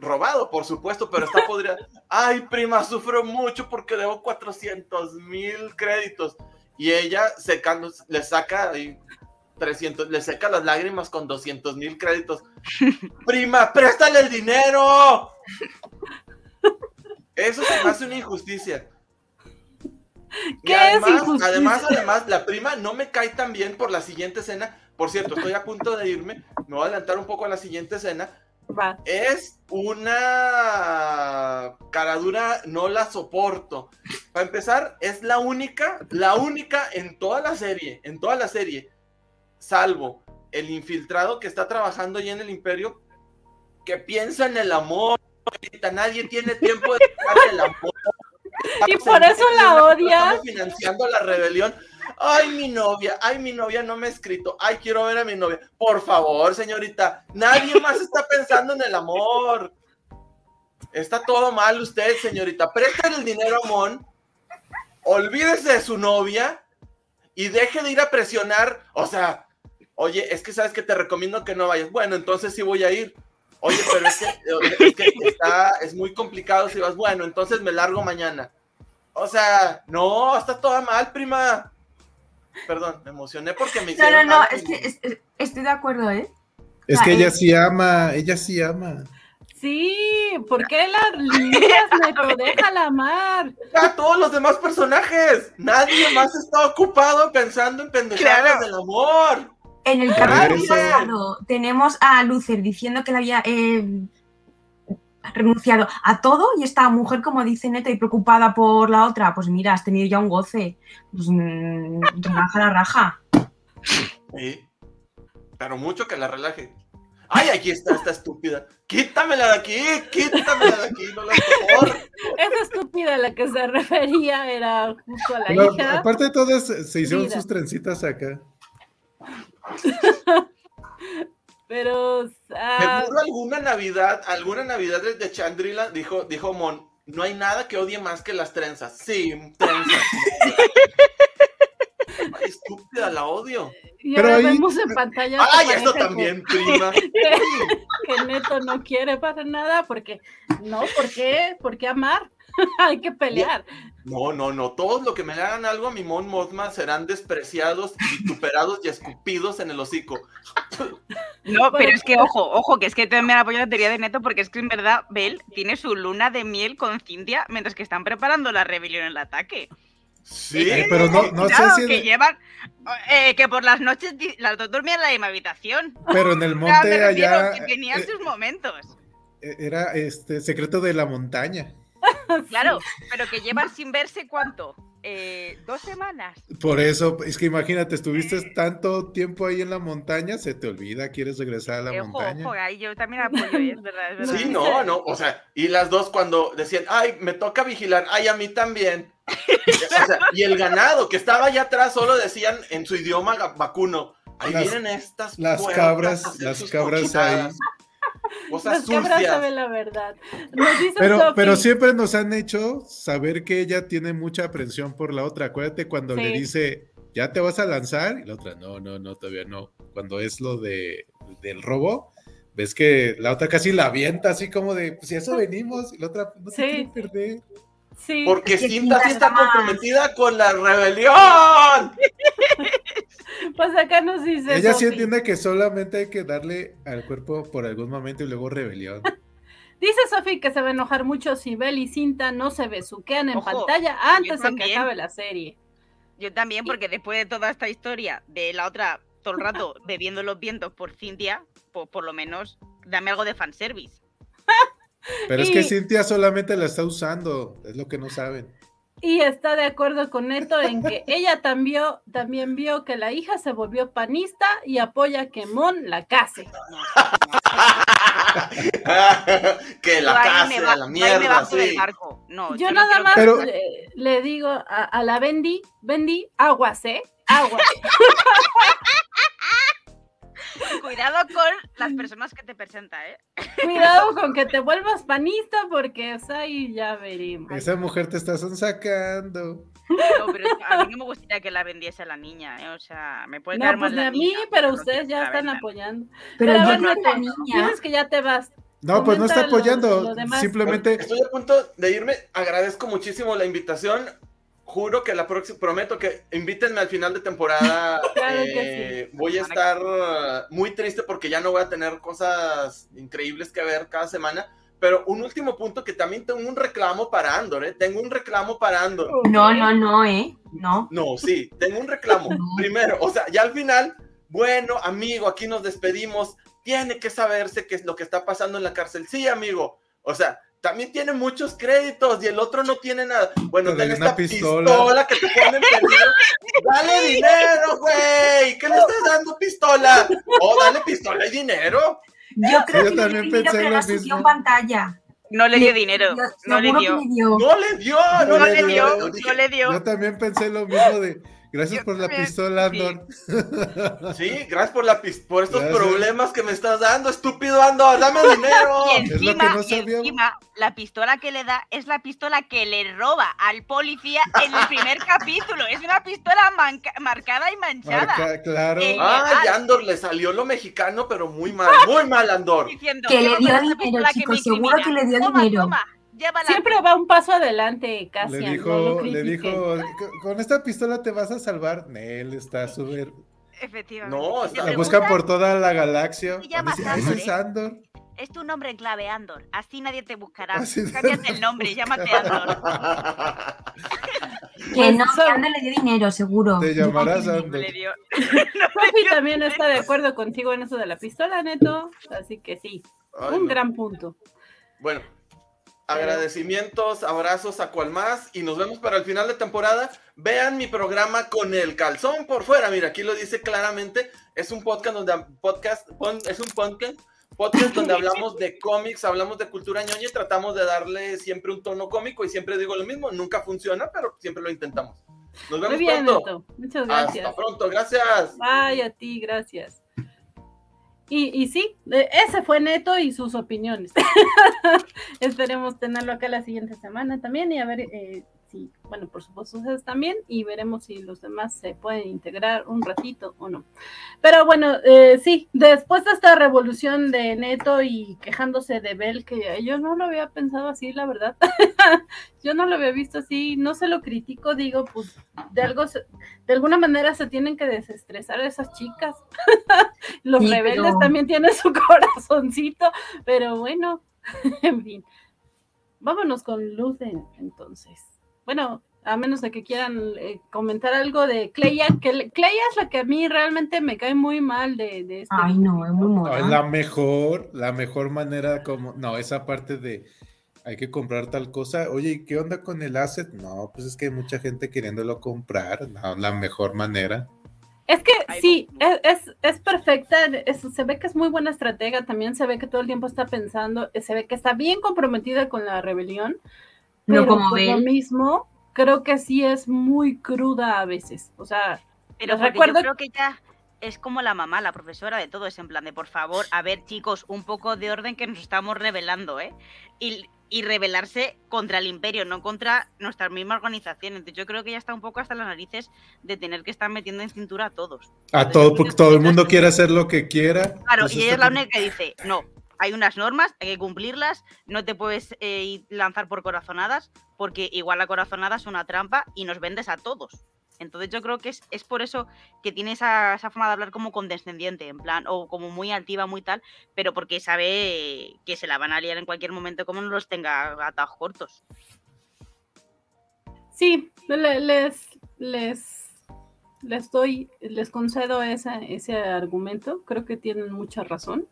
robado, por supuesto, pero está podrida. Ay, prima, sufro mucho porque debo 400 mil créditos. y ella secando, le saca ahí 300, le seca las lágrimas con 200 mil créditos. Prima, préstale el dinero. Eso se me hace una injusticia. Y ¿Qué es además, injusticia? además, además, la prima no me cae tan bien por la siguiente escena. Por cierto, estoy a punto de irme. Me voy a adelantar un poco a la siguiente escena. Va. Es una caradura, no la soporto. Para empezar, es la única, la única en toda la serie, en toda la serie, salvo el infiltrado que está trabajando ahí en el imperio, que piensa en el amor. Nadie tiene tiempo de el amor. Y por eso la. Estamos financiando la rebelión. Ay, mi novia, ay, mi novia no me ha escrito. Ay, quiero ver a mi novia. Por favor, señorita, nadie más está pensando en el amor. Está todo mal usted, señorita. Préstale el dinero a Mon. Olvídese de su novia y deje de ir a presionar. O sea, oye, es que sabes que te recomiendo que no vayas. Bueno, entonces sí voy a ir. Oye, pero es que, es es muy complicado si vas. Bueno, entonces me largo mañana. O sea, no, está toda mal, prima. Perdón, me emocioné porque me No, hicieron. no, no, mal. es que es- es- estoy de acuerdo, ¿eh? Es Ah, que ella sí ama, ella sí ama. Sí, ¿por qué la lías, Neto? Déjala amar. a todos los demás personajes. Nadie más está ocupado pensando en pendejadas Claro. del amor. En el capítulo tenemos a Lucer diciendo que le había eh, renunciado a todo y esta mujer, como dice Neto, y preocupada por la otra, pues mira, has tenido ya un goce. Pues mm, relaja la raja. Sí. Pero mucho que la relaje. Ay, aquí está esta estúpida. Quítamela de aquí, quítamela de aquí, no la. Esa estúpida a la que se refería era justo a la Pero, hija. aparte de todo, se se hicieron Mira. sus trencitas acá. Pero, ah, Seguro alguna Navidad, alguna Navidad de Chandrila dijo, dijo Mon, no hay nada que odie más que las trenzas. Sí, trenzas. Ay, estúpida, la odio. y pero ahora ahí- vemos en pantalla. Ay, esto que- también, prima. Que, que Neto no quiere para nada porque, no, ¿por qué? ¿Por qué amar? Hay que pelear. No, no, no. Todos los que me hagan algo a mi Mon Mothma serán despreciados, vituperados y escupidos en el hocico. No, pero es que ojo, ojo, que es que también apoyo la teoría de Neto porque es que en verdad Bell tiene su luna de miel con Cintia mientras que están preparando la rebelión en el ataque. Sí, Eh, pero no, no sé Claro, si. que llevan eh, que por las noches las dos dormían en la misma habitación. Pero en el monte refiero allá que tenían eh, sus momentos. eh, era este secreto de la montaña. Claro, pero que llevan sin verse cuánto? Eh, dos semanas. Por eso, es que imagínate, estuviste tanto tiempo ahí en la montaña, se te olvida, quieres regresar a la Eh, montaña. ojo, ahí yo también apoyo, ¿eh? es verdad, es verdad. Sí, no, no, o sea, y las dos cuando decían, ay, me toca vigilar, ay, a mí también. O sea, y el ganado que estaba allá atrás solo decían en su idioma vacuno, ahí Las- vienen estas las cabras, las cabras cochinadas". Cosas Las cabras saben la verdad. Nos dice Pero, Sophie- pero siempre nos han hecho saber que ella tiene mucha aprensión por la otra. Acuérdate cuando le Sí. dice, ya te vas a lanzar, y la otra, no, no, no, todavía no. Cuando es lo de, del robo, ves que la otra casi la avienta así como de, pues si eso venimos, y la otra, no se Sí. quiere perder. Sí, Porque Cinta sí está comprometida con la rebelión. pues acá nos dice. Ella sí Sophie. entiende que solamente hay que darle al cuerpo por algún momento y luego rebelión. Dice Sofi que se va a enojar mucho si Bel y Cinta no se besuquean en Ojo, pantalla antes de que acabe la serie. Yo también, porque después de toda esta historia de la otra todo el rato bebiendo los vientos por Cintia, pues por lo menos dame algo de fanservice. Pero es que Y- Cintia solamente la está usando, es lo que no saben. Y está de acuerdo con Neto en que ella también, también vio que la hija se volvió panista y apoya que Mon la case. que la casa, me ba- la mierda, bajo del sí. barco. No, Yo nada más que- Pero- le, le digo a, a la Bendy, Bendy, aguas, ¿eh? Aguas. Cuidado con las personas que te presenta, ¿eh? Cuidado con que te vuelvas panista porque o sea, ahí ya veremos. Esa mujer te está sacando. No, pero es a mí no me gustaría que la vendiese a la niña, ¿eh? O sea, me puede No, caer pues ni la a mí, niña, pero no ustedes ya están vendan. apoyando. Pero Pero yo no Neto, la niña. dices que ya te vas. No, pues no está apoyando. Simplemente Estoy a punto de irme. Agradezco muchísimo la invitación. Juro que la próxima, prometo que invítenme al final de temporada. Claro que eh, Voy a estar uh, muy triste porque ya no voy a tener cosas increíbles que ver cada semana. Pero un último punto que también tengo un reclamo para Andor, ¿eh? Tengo un reclamo para Andor. No, no, no, ¿eh? No. No, sí, tengo un reclamo. Primero, o sea, ya al final, bueno, amigo, aquí nos despedimos. Tiene que saberse qué es lo que está pasando en la cárcel. Sí, amigo. O sea, también tiene muchos créditos y el otro no tiene nada. Bueno, una esta pistola. pistola. que te ponen perdido. Dale dinero, güey. ¿Qué le estás dando pistola? Oh, dale pistola y dinero. Yo creo yo que también le pensé lo mismo. en pantalla. No le dio dinero. Yo No le dio. que le dio. No le dio, no, le dio. No le dio. Yo también pensé lo mismo de gracias Yo por la pistola. Andor. Sí, gracias por, la por estos Gracias. problemas que me estás dando, estúpido Andor. Dame dinero. Y Es lo que encima, no y encima, la pistola que le da es la pistola que le roba al policía en el primer capítulo. Es una pistola manca- marcada y manchada. Marca, claro. Eh, Ay, Andor le salió lo mexicano, pero muy mal, muy mal, Andor. Diciendo, Que le "Lleva dio dinero, chicos, me seguro que le dio Toma, dinero". toma, llévala". Siempre va un paso adelante, Le no lo dijo, le dijo, "Co- con esta pistola te vas a salvar. Él está súper. Efectivamente. No, está- La buscan por toda la galaxia. Se llama Dice, "Ah, ese Sandor, es Andor. Es tu nombre en clave, Andor. Así nadie te buscará. Así. Cámbiate el nombre, llámate Andor. Que Pues no, que Ander le dio dinero, seguro. Te llamarás No Andor. le dio. También está de acuerdo contigo en eso de la pistola, Neto. Así que sí, Ay, un no. gran punto. Bueno, agradecimientos, abrazos a cual más y nos vemos para el final de temporada. Vean mi programa con el calzón por fuera. Mira, aquí lo dice claramente. Es un podcast donde podcast es un podcast podcast donde hablamos de cómics, hablamos de cultura ñoña y tratamos de darle siempre un tono cómico y siempre digo lo mismo, nunca funciona, pero siempre lo intentamos. Nos Muy vemos bien, pronto. Neto. Muchas Hasta gracias. pronto, gracias. Ay, a ti, gracias. Y, y sí, eh, ese fue Neto y sus opiniones. Esperemos tenerlo acá la siguiente semana también y a ver eh, si, bueno, por supuesto ustedes también y veremos si los demás se pueden integrar un ratito o no. Pero bueno, eh, sí, después de esta revolución de Neto y quejándose de Bell, que yo no lo había pensado así, la verdad. yo no lo había visto así, no se lo critico, digo, pues de algo, se- de alguna manera se tienen que desestresar esas chicas. Los Sí, rebeldes pero- también tienen su corazoncito, pero bueno, en fin. Vámonos con Luden, entonces. Bueno, a menos de que quieran eh, comentar algo de Cleia, que le- Cleia es la que a mí realmente me cae muy mal de, de este. Ay, no, es muy No, la mejor, la mejor manera como, no, esa parte de hay que comprar tal cosa. Oye, ¿y qué onda con el asset? No, pues es que hay mucha gente queriéndolo comprar. No, la mejor manera. Es que sí, es, es, es perfecta, es- se ve que es muy buena estratega, también se ve que todo el tiempo está pensando, se ve que está bien comprometida con la rebelión, No pero como por lo mismo, creo que sí es muy cruda a veces, o sea, Pero recuerdo- yo creo que ella es como la mamá, la profesora de todo, es en plan de, por favor, a ver chicos, un poco de orden que nos estamos revelando, ¿eh? Y, y rebelarse contra el imperio, no contra nuestra misma organización. Entonces yo creo que ella está un poco hasta las narices de tener que estar metiendo en cintura a todos. A Entonces, todo, yo porque todo el mundo quiere hacer lo que quiera. Claro, pues y ella es la única que dice, no, hay unas normas, hay que cumplirlas, no te puedes eh, lanzar por corazonadas, porque igual la corazonada es una trampa y nos vendes a todos. Entonces yo creo que es, es por eso que tiene esa, esa forma de hablar como condescendiente, en plan, o como muy altiva, muy tal, pero porque sabe que se la van a liar en cualquier momento como no los tenga atados cortos. sí, le- les, les, les doy, les concedo esa, ese argumento, creo que tienen mucha razón.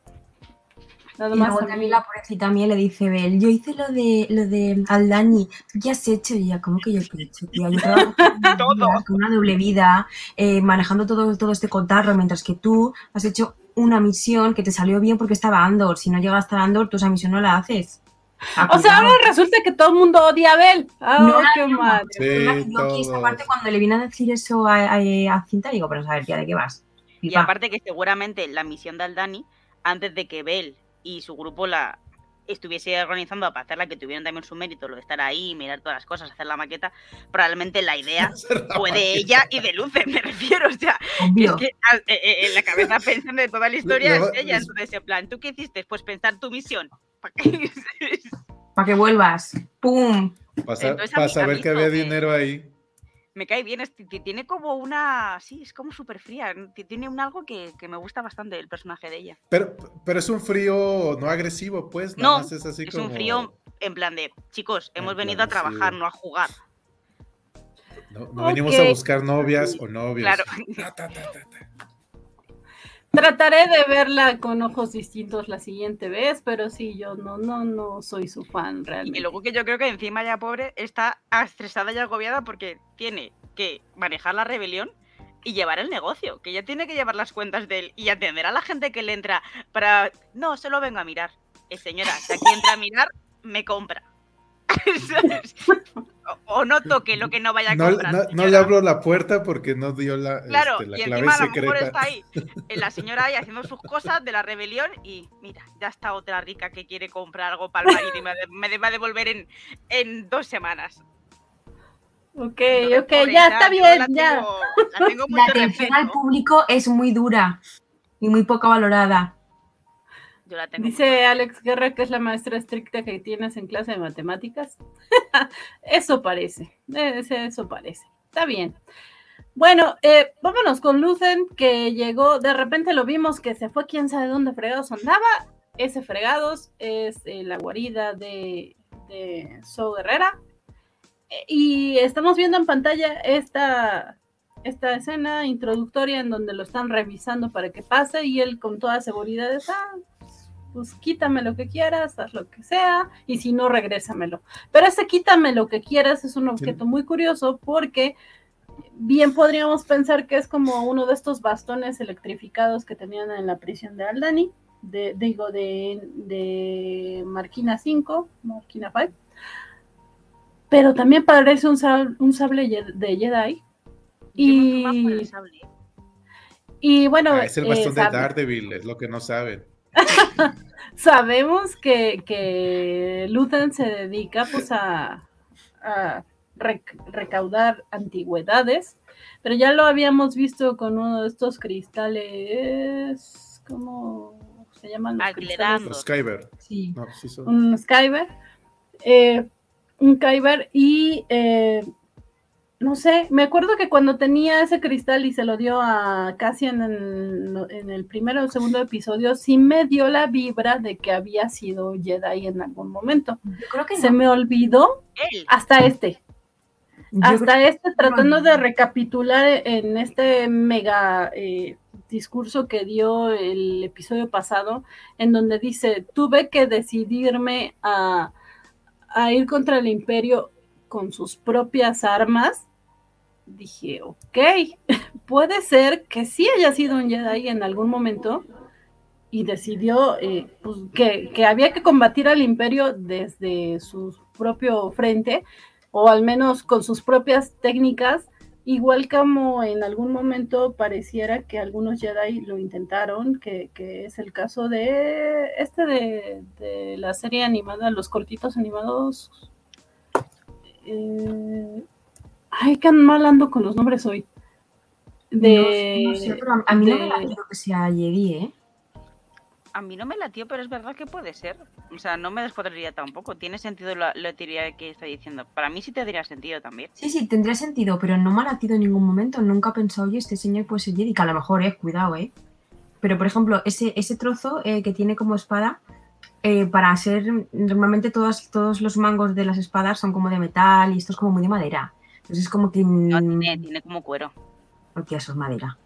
Nada Y más luego también la pobrecita mía le dice Bel, yo hice lo de lo de Aldani, ¿tú qué has hecho? Y ella, ¿cómo que yo qué he hecho, tía? Yo trabajo con una Todo. vida, con una doble vida, eh, manejando todo, todo este cotarro, mientras que tú has hecho una misión que te salió bien porque estaba Andor. Si no llegas a estar Andor, tú esa misión no la haces. Ah, O sea, ahora resulta que todo el mundo odia a Bel. Ah, No qué madre. Sí, yo aquí esta parte cuando le vine a decir eso a, a, a Cinta, digo, pero a ver, tía, ¿de qué vas? Y Pipa. aparte que seguramente la misión de Aldani, antes de que Bell y su grupo la estuviese organizando para hacerla, que tuvieran también su mérito, lo de estar ahí, mirar todas las cosas, hacer la maqueta, probablemente la idea fue de ella y de Luce, me refiero, o sea, que es que a- eh, eh, en la cabeza pensando de toda la historia es ella, entonces en plan, ¿tú qué hiciste? Pues pensar tu misión. ¿Para qué? Para que vuelvas. ¡Pum! Para, saber que había dinero ahí. Me cae bien. es- tiene como una. Sí, es como súper fría. ti- Tiene un algo que, que me gusta bastante el personaje de ella. Pero, pero es un frío no agresivo, pues. No, nada más es así es como. un frío en plan de, chicos, hemos En venido a sí. trabajar, no a jugar. No, no venimos a buscar novias o novios. Claro. Ta, ta, ta, ta, ta. Trataré de verla con ojos distintos la siguiente vez, pero sí, yo no, no, no soy su fan realmente. Y luego que yo creo que encima ya pobre está estresada y agobiada porque tiene que manejar la rebelión y llevar el negocio, que ya tiene que llevar las cuentas de él y atender a la gente que le entra para... No, solo vengo a mirar. Eh, señora, si aquí entra a mirar, me compra. O, no toque lo que no vaya a comprar. no- le abro la puerta porque no dio la, Claro, este, la y clave encima a lo mejor está ahí la señora ahí haciendo sus cosas de la rebelión y mira, ya está otra rica que quiere comprar algo para el marido y me, va a devolver en, en dos semanas. Ok, Entonces, ok, pobre, ya está bien, la ya. tengo- la tengo La mucho atención al público es muy dura y muy poco valorada. Yo la tengo Dice Alex Guerra que es la maestra estricta que tienes en clase de matemáticas. eso parece, es- eso parece. Está bien. Bueno, eh, vámonos con Lucen, que llegó, de repente lo vimos que se fue, quién sabe dónde fregados andaba. Ese fregados es eh, la guarida de, de So Herrera. Eh, Y estamos viendo en pantalla esta, esta escena introductoria en donde lo están revisando para que pase y él con toda seguridad está, pues quítame lo que quieras, haz lo que sea, y si no, regrésamelo. Pero ese quítame lo que quieras es un objeto muy curioso porque bien podríamos pensar que es como uno de estos bastones electrificados que tenían en la prisión de Aldani, de, digo, de, de Marquina 5, Marquina 5. Pero también parece un, sab- un sable de Jedi. Y, y bueno, Ah, es el eh, bastón de sab- Daredevil, es lo que no saben. sabemos que, que Luthen se dedica pues a, a rec- recaudar antigüedades, pero ya lo habíamos visto con uno de estos cristales, ¿cómo se llaman los cristales? Los Skyber. Sí. No, sí son. Un Skyber, eh, un Kyber y eh, no sé, me acuerdo que cuando tenía ese cristal y se lo dio a Cassian en, en el primero o segundo episodio, sí me dio la vibra de que había sido Jedi en algún momento. Yo creo que Se no. me olvidó Él. hasta este, Yo hasta este, tratando de recapitular en este mega eh, discurso que dio el episodio pasado, en donde dice, tuve que decidirme a, a ir contra el imperio con sus propias armas. Dije, ok, puede ser que sí haya sido un Jedi en algún momento y decidió eh, pues, que, que había que combatir al imperio desde su propio frente o al menos con sus propias técnicas, igual como en algún momento pareciera que algunos Jedi lo intentaron, que, que es el caso de este de, de la serie animada, los cortitos animados. Eh, ay, qué mal ando con los nombres hoy. De, no, no sé, pero a, a mí no me latió que sea Jedi, ¿eh? A mí no me latió, pero es verdad que puede ser. O sea, no me descuadraría tampoco. Tiene sentido la, la teoría que está diciendo. Para mí sí tendría sentido también. Sí, sí, tendría sentido, pero no me ha latido en ningún momento. Nunca he pensado, oye, este señor puede ser Jedi, que a lo mejor, eh, cuidado, eh. Pero, por ejemplo, ese, ese trozo eh, que tiene como espada, eh, para ser, normalmente todos, todos los mangos de las espadas son como de metal y esto es como muy de madera. Entonces es como que... No, tiene, tiene como cuero. Hostia, eso es madera.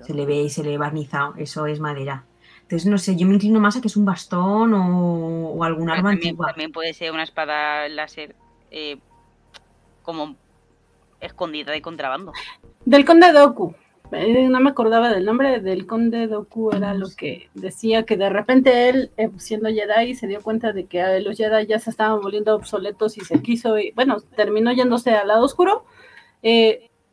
Se le ve y se le barnizado, eso es madera. Entonces, no sé, yo me inclino más a que es un bastón o, o algún Pero arma también, antigua. también puede ser una espada láser eh, como escondida de contrabando. Del conde Doku. Eh, no me acordaba del nombre del conde Doku, era lo que decía que de repente él, eh, siendo Jedi, se dio cuenta de que eh, los Jedi ya se estaban volviendo obsoletos y se quiso, y, bueno, terminó yéndose al lado oscuro.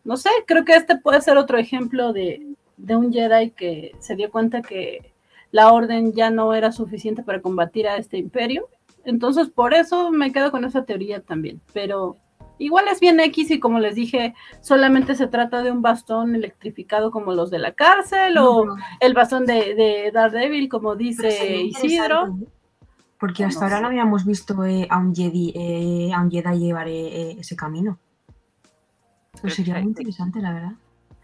No sé, creo que este puede ser otro ejemplo de, de un Jedi que se dio cuenta que la orden ya no era suficiente para combatir a este imperio. Entonces, por eso me quedo con esa teoría también. Pero igual es bien X y como les dije, solamente se trata de un bastón electrificado como los de la cárcel o No, el bastón de, de Daredevil, como dice Isidro. ¿eh? Porque hasta No ahora sé. no habíamos visto eh, a un Jedi, eh, a un Jedi llevar eh, eh, ese camino. Pues sería muy interesante, la verdad.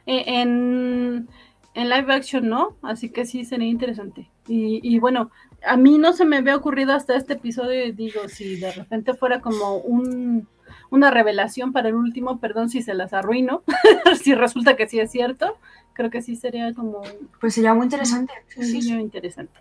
Eh, en, en live action no, así que sí sería interesante. Y, y, bueno, a mí no se me había ocurrido hasta este episodio, digo, si de repente fuera como un, una revelación para el último, perdón si se las arruino, si resulta que sí es cierto, creo que sí sería como... Pues sería muy interesante. Sí, sí. interesante.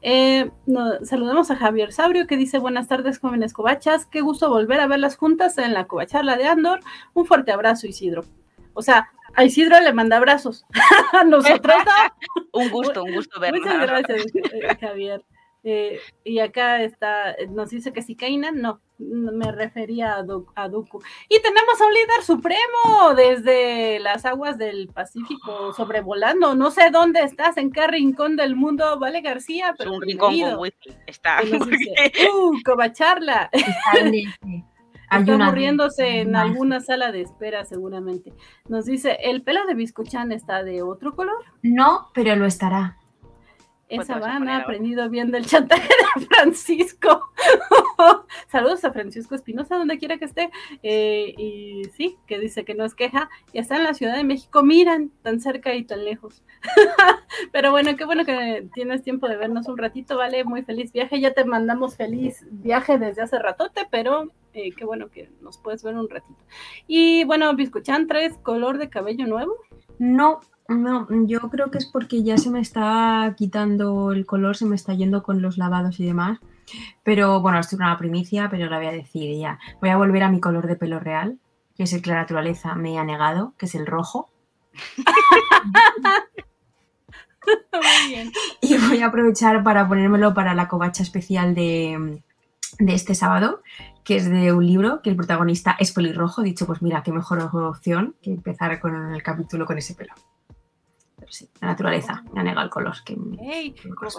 Eh, no, saludamos a Javier Sabrio que dice buenas tardes jóvenes cobachas, qué gusto volver a verlas juntas en la cobacharla de Andor, un fuerte abrazo Isidro. O sea, a Isidro le manda abrazos, a nosotros no. un gusto, un gusto verlo. Muchas gracias eh, Javier. Eh, y acá está, nos dice que si Kainan, no, me refería a, Du a, Dooku. Y tenemos a un líder supremo desde las aguas del Pacífico sobrevolando. No sé dónde estás, en qué rincón del mundo, Vale García, pero. Es un rincón con whisky. Está. Dice, uh, cobacharla. Está muriéndose en alguna sala de espera, seguramente. Nos dice: ¿el pelo de Biscochan está de otro color? No, pero lo estará. Esa van ha aprendido bien del chantaje de Francisco. Saludos a Francisco Espinosa, donde quiera que esté. Eh, y sí, que dice que no es queja. Y está en la Ciudad de México. Miran, tan cerca y tan lejos. Pero bueno, qué bueno que tienes tiempo de vernos un ratito, ¿vale? Muy feliz viaje. Ya te mandamos feliz viaje desde hace ratote, pero eh, qué bueno que nos puedes ver un ratito. Y bueno, Biscuchan, ¿traes color de cabello nuevo? No, no, yo creo que es porque ya se me está quitando el color, se me está yendo con los lavados y demás. Pero bueno, esto es una primicia, pero la voy a decir ya. Voy a volver a mi color de pelo real, que es el que la naturaleza me ha negado, que es el rojo. Muy bien. Y voy a aprovechar para ponérmelo para la covacha especial de, de este sábado, que es de un libro que el protagonista es pelirrojo. Dicho, pues mira, qué mejor opción que empezar con el capítulo con ese pelo sí, la naturaleza me ha negado el color. Que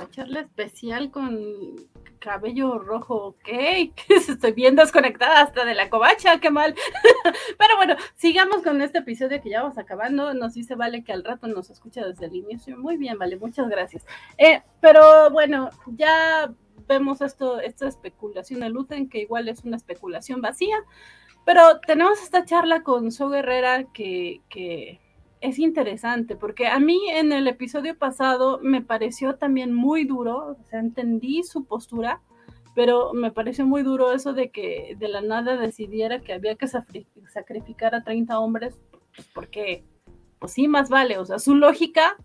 echarle especial con cabello rojo, ok, estoy bien desconectada hasta de la covacha, qué mal. Pero bueno, sigamos con este episodio que ya vamos acabando. Nos dice Vale que al rato nos escucha desde el inicio. Muy bien, Vale, muchas gracias. Eh, pero bueno, ya vemos esto, esta especulación de Luten, que igual es una especulación vacía. Pero tenemos esta charla con So Guerrera que, que es interesante porque a mí en el episodio pasado me pareció también muy duro, o sea, entendí su postura, pero me pareció muy duro eso de que de la nada decidiera que había que sacrificar a 30 hombres, pues porque, pues sí, más vale, o sea, su lógica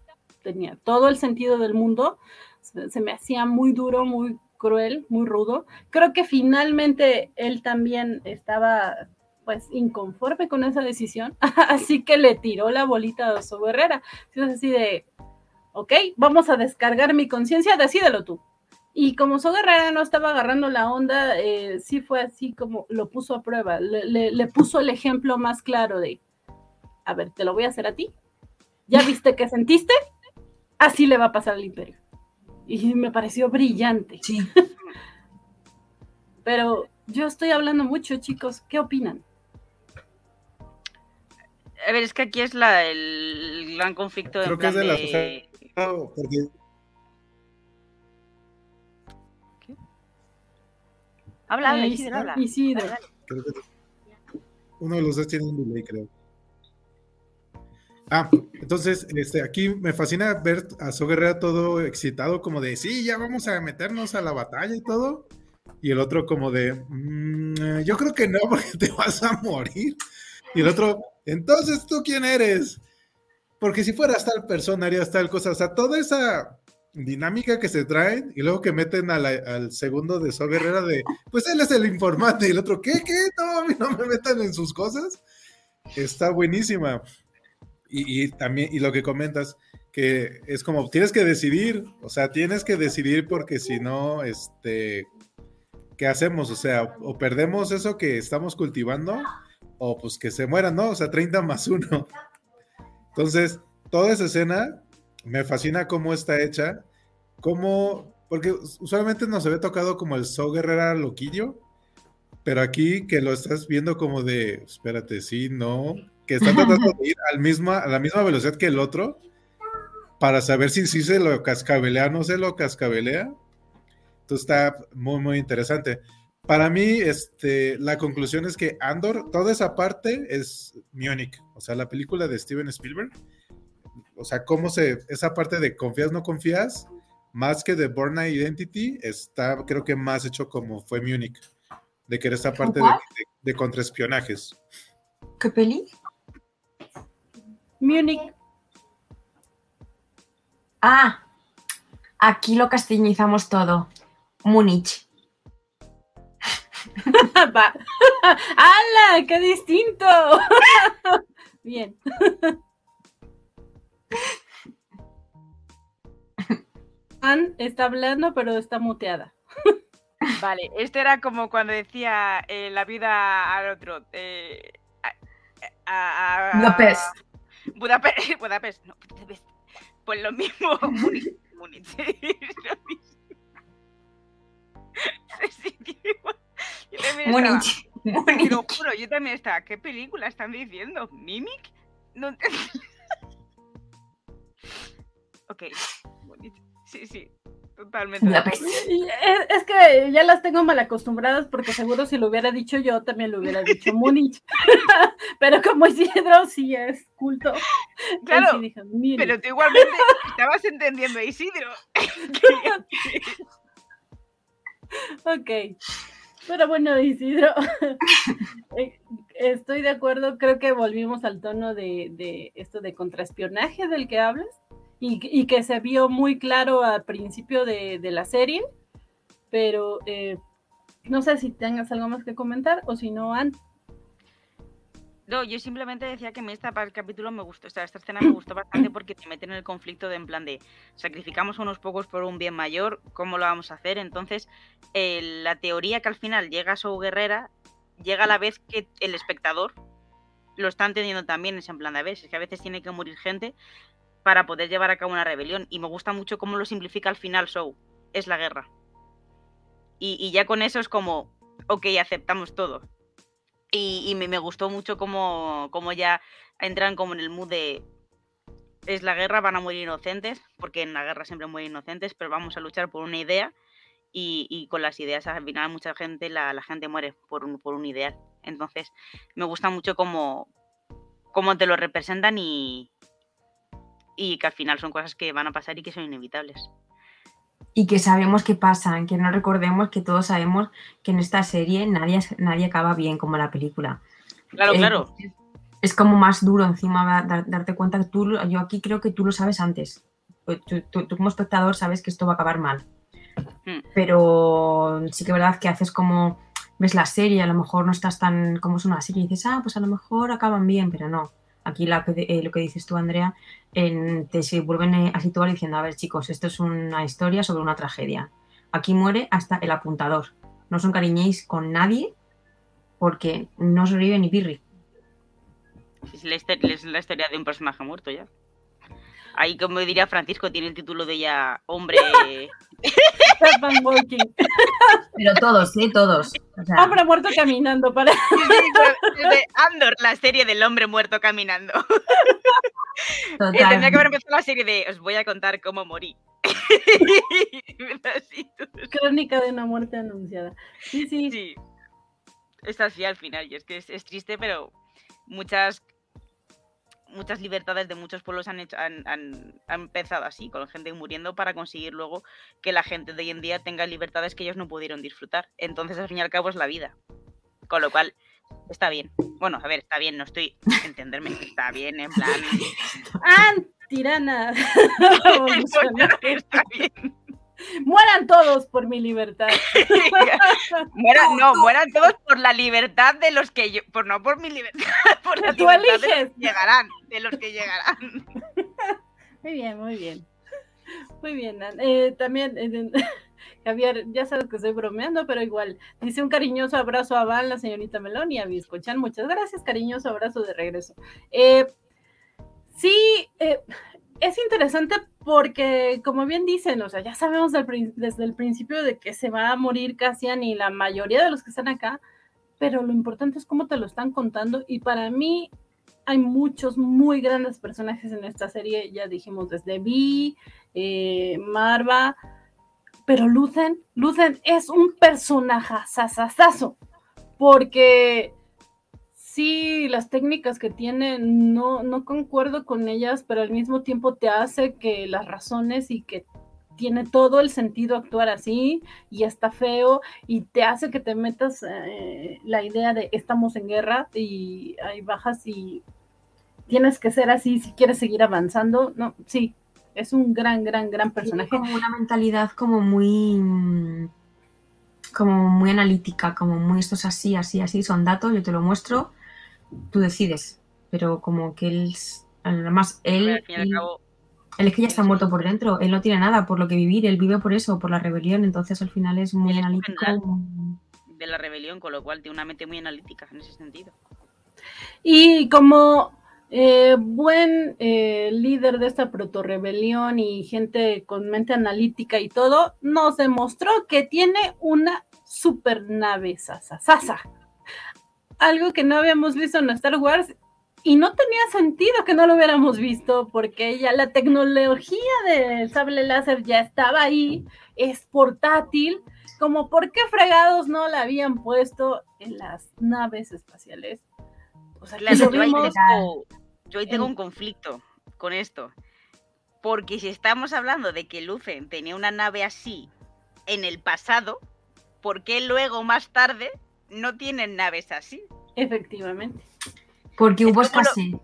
tenía todo el sentido del mundo, se, se me hacía muy duro, muy cruel, muy rudo. Creo que finalmente él también estaba pues inconforme con esa decisión, así que le tiró la bolita a su Herrera. Es así de, ok, vamos a descargar mi conciencia, decídelo tú. Y como So Guerrera no estaba agarrando la onda, eh, sí fue así como lo puso a prueba, le, le, puso el ejemplo más claro de, a ver, te lo voy a hacer a ti. ¿Ya viste que sentiste? Así le va a pasar al imperio. Y me pareció brillante. Sí. Pero yo estoy hablando mucho, chicos. ¿Qué opinan? A ver, es que aquí es la, el gran conflicto. Creo que es de, las. ¿Qué? Habla, habla, Isidro, habla. Isidro. Creo que uno de los dos tiene un delay, creo. Ah, entonces, este, aquí me fascina ver a So Guerrera todo excitado, como de, sí, ya vamos a meternos a la batalla y todo. Y el otro como de, mmm, yo creo que no, porque te vas a morir. Y el otro, entonces, ¿tú quién eres? Porque si fueras tal persona, harías tal cosa. O sea, toda esa dinámica que se traen y luego que meten a al segundo de So Guerrera de, pues él es el informante y el otro, ¿qué? ¿Qué? No, no me metan en sus cosas. Está buenísima. Y, y, también, y lo que comentas, que es como, tienes que decidir, o sea, tienes que decidir porque si no, este, ¿qué hacemos? O sea, o perdemos eso que estamos cultivando o pues que se mueran, ¿no? O sea, 30 más 1. Entonces, toda esa escena me fascina cómo está hecha, cómo, porque usualmente nos había tocado como el So Guerrera loquillo, pero aquí que lo estás viendo como de, espérate, sí, no, que está tratando de ir al a la misma velocidad que el otro, para saber si sí se lo cascabelea o no se lo cascabelea. Entonces está muy, muy interesante. Para mí, este, la conclusión es que Andor, toda esa parte es Munich, o sea, la película de Steven Spielberg. O sea, cómo se, esa parte de confías, no confías, más que de Born Identity, está, creo que más hecho como fue Munich, de que era esa parte de, de, de contraespionajes. ¿Qué peli? Munich. Ah, aquí lo castellanizamos todo. Múnich. Va. ¡Hala! ¡Qué distinto! Bien. Ann está hablando, pero está muteada. Vale, esto era como cuando decía eh, la vida al otro. Eh, a, a- Budapest. Budapest, Budapest, no, Budapest. Pues lo mismo, Múnich, Múnich, lo mismo. Sí, tío, igual. Yo también estaba- Múnich. Te lo juro, yo también estaba. ¿Qué película están diciendo? ¿Mimic? No ok. bonito. Sí, sí. Totalmente. acuerdo. Y Es, es que ya las tengo mal acostumbradas porque seguro si lo hubiera dicho yo también lo hubiera dicho Múnich. pero como Isidro sí es culto, Claro, sí dijo, "Múnich". Pero tú igualmente estabas entendiendo a Isidro. Ok. Pero bueno, Isidro, eh, estoy de acuerdo, creo que volvimos al tono de, de esto de contraespionaje del que hablas y, y que se vio muy claro al principio de, de la serie, pero eh, no sé si tengas algo más que comentar o si no, Ann. No, yo simplemente decía que a mí esta pa- capítulo me gustó, o sea, esta escena me gustó bastante porque te meten en el conflicto de en plan de sacrificamos unos pocos por un bien mayor, ¿cómo lo vamos a hacer? Entonces, eh, la teoría que al final llega a su guerrera llega a la vez que el espectador lo está entendiendo también, es en plan de, a ver, es que a veces tiene que morir gente para poder llevar a cabo una rebelión y me gusta mucho cómo lo simplifica al final Show, es la guerra. Y, y ya con eso es como, ok, aceptamos todo. Y, y me, gustó mucho cómo, cómo ya entran como en el mood de es la guerra, van a morir inocentes, porque en la guerra siempre mueren inocentes, pero vamos a luchar por una idea y, y con las ideas al final mucha gente, la, la gente muere por un, por un ideal. Entonces me gusta mucho cómo, cómo te lo representan y, y que al final son cosas que van a pasar y que son inevitables. Y que sabemos qué pasa, que no recordemos que todos sabemos que en esta serie nadie, nadie acaba bien como la película. Claro, Eh, claro. Es como más duro encima da- dar- darte cuenta que tú, yo aquí creo que tú lo sabes antes. Pues Tú, tú- tú como espectador sabes que esto va a acabar mal. Hmm. Pero sí que es verdad que haces como, ves la serie, a lo mejor no estás tan como es una serie y dices, ah, pues a lo mejor acaban bien, pero no. Aquí la eh, lo que dices tú, Andrea, te vuelven eh, a situar diciendo, a ver chicos, esto es una historia sobre una tragedia. Aquí muere hasta el apuntador. No os encariñéis con nadie porque no sobrevive ni Pirri. Es la historia de un personaje muerto ya. Ahí, como diría Francisco, tiene el título de ya hombre. Walking. Pero todos, ¿eh? Todos. O sea, Hombre muerto caminando para. De Andor, la serie del hombre muerto caminando. Eh, Tendría que haber total. empezado la serie de os voy a contar cómo morí. Crónica de una muerte anunciada. Sí, sí. sí. Es así al final, y es que es, es triste, pero muchas muchas libertades de muchos pueblos han, hecho, han, han- han empezado así, con gente muriendo para conseguir luego que la gente de hoy en día tenga libertades que ellos no pudieron disfrutar. Entonces, al fin y al cabo, es la vida. Con lo cual, está bien. Bueno, a ver, está bien, no estoy. Entenderme, está bien, en plan. ¡An! Tirana. Está bien. Mueran todos por mi libertad. Mueran, no, mueran todos por la libertad de los que yo, por no por mi libertad, por la tú libertad de los que llegarán, de los que llegarán. Muy bien, muy bien. Muy bien. Eh, también, eh, Javier, ya sabes que estoy bromeando, pero igual, dice un cariñoso abrazo a Val, la señorita Melón y a Biscochan. Muchas gracias, cariñoso abrazo de regreso. Eh, sí, eh, es interesante porque, como bien dicen, o sea, ya sabemos desde el principio de que se va a morir Cassian y la mayoría de los que están acá, pero lo importante es cómo te lo están contando y para mí hay muchos muy grandes personajes en esta serie, ya dijimos desde Vi, eh, Marva, pero Lucen, Lucen es un personaje sasasazo, porque sí, las técnicas que tiene, no, no concuerdo con ellas, pero al mismo tiempo te hace que las razones y que tiene todo el sentido actuar así y está feo y te hace que te metas eh, la idea de estamos en guerra y hay bajas y tienes que ser así si quieres seguir avanzando. No, sí, es un gran, gran, gran personaje. Tiene como una mentalidad como muy como muy analítica, como muy esto es así, así, así, son datos, yo te lo muestro, tú decides. Pero como que él, además, él, él, es que ya está muerto por dentro, él no tiene nada por lo que vivir, él vive por eso, por la rebelión, entonces al final es muy analítico. De la rebelión, con lo cual tiene una mente muy analítica en ese sentido. Y como eh, buen eh, líder de esta proto-rebelión y gente con mente analítica y todo, nos demostró que tiene una super nave Sasa Sasa. Algo que no habíamos visto en Star Wars y no tenía sentido que no lo hubiéramos visto porque ya la tecnología del sable láser ya estaba ahí, es portátil, como por qué fregados no la habían puesto en las naves espaciales yo, ahí tengo, un conflicto con esto. Porque si estamos hablando de que Lucen tenía una nave así en el pasado, ¿por qué luego más tarde no tienen naves así? Efectivamente. Porque hubo escasez.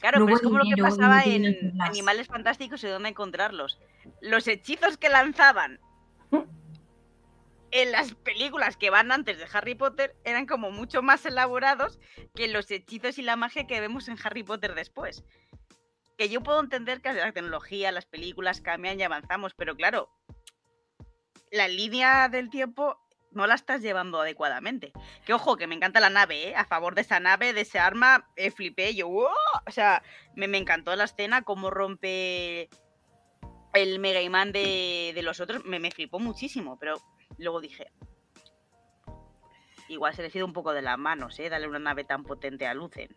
Claro, pero es como lo que pasaba en Animales Fantásticos y dónde encontrarlos. Los hechizos que lanzaban en las películas que van antes de Harry Potter eran como mucho más elaborados que los hechizos y la magia que vemos en Harry Potter después. Que yo puedo entender que la tecnología, las películas cambian y avanzamos, pero claro, la línea del tiempo no la estás llevando adecuadamente. Que ojo, que me encanta la nave, ¿eh? A favor de esa nave, de ese arma, eh, flipé, yo, o sea, me, encantó la escena, cómo rompe el Mega Imán de, de los otros, me, me flipó muchísimo, pero luego dije, igual se le sido un poco de las manos, ¿eh? Darle una nave tan potente a Lucen.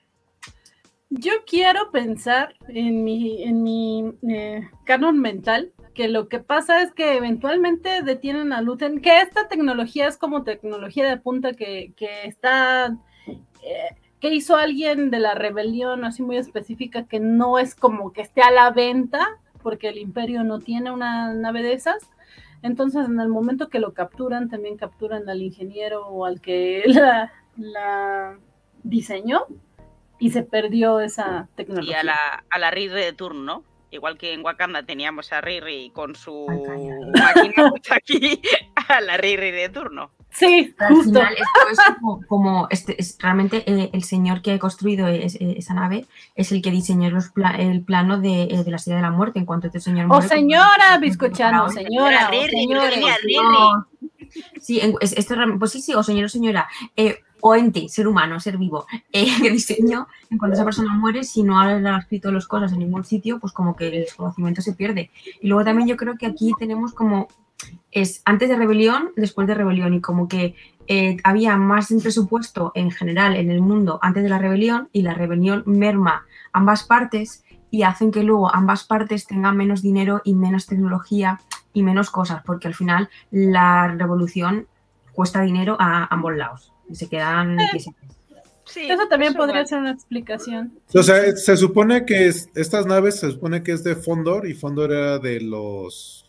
Yo quiero pensar en mi, en mi eh, canon mental que lo que pasa es que eventualmente detienen a Lucen, que esta tecnología es como tecnología de punta que, está, eh, que hizo alguien de la rebelión así muy específica, que no es como que esté a la venta, porque el imperio no tiene una nave de esas, entonces, en el momento que lo capturan, también capturan al ingeniero o al que la, diseñó y se perdió esa tecnología. Y a la, a la Riri de turno, Igual que en Wakanda teníamos a Riri con su máquina, pues aquí a la Riri de turno. Sí, justo. Al final esto es como, este, es, realmente eh, el señor que ha construido eh, esa nave es el que diseñó el plano de, eh, de, la ciudad de la muerte en cuanto este señor Oh, señora Biscochano, señora. señora, Sí, esto, pues sí, sí, o señor o señora. O ente, ser humano, ser vivo, eh, diseño, en cuanto esa persona muere, si no ha escrito las cosas en ningún sitio, pues como que el conocimiento se pierde. Y luego también yo creo que aquí tenemos como es antes de rebelión, después de rebelión, y como que eh, había más presupuesto en general en el mundo antes de la rebelión, y la rebelión merma ambas partes y hacen que luego ambas partes tengan menos dinero y menos tecnología y menos cosas, porque al final la revolución cuesta dinero a ambos lados y se quedan eh, Sí, eso también podría ser una explicación. O sea, se supone que estas naves se supone que es de Fondor y Fondor era de los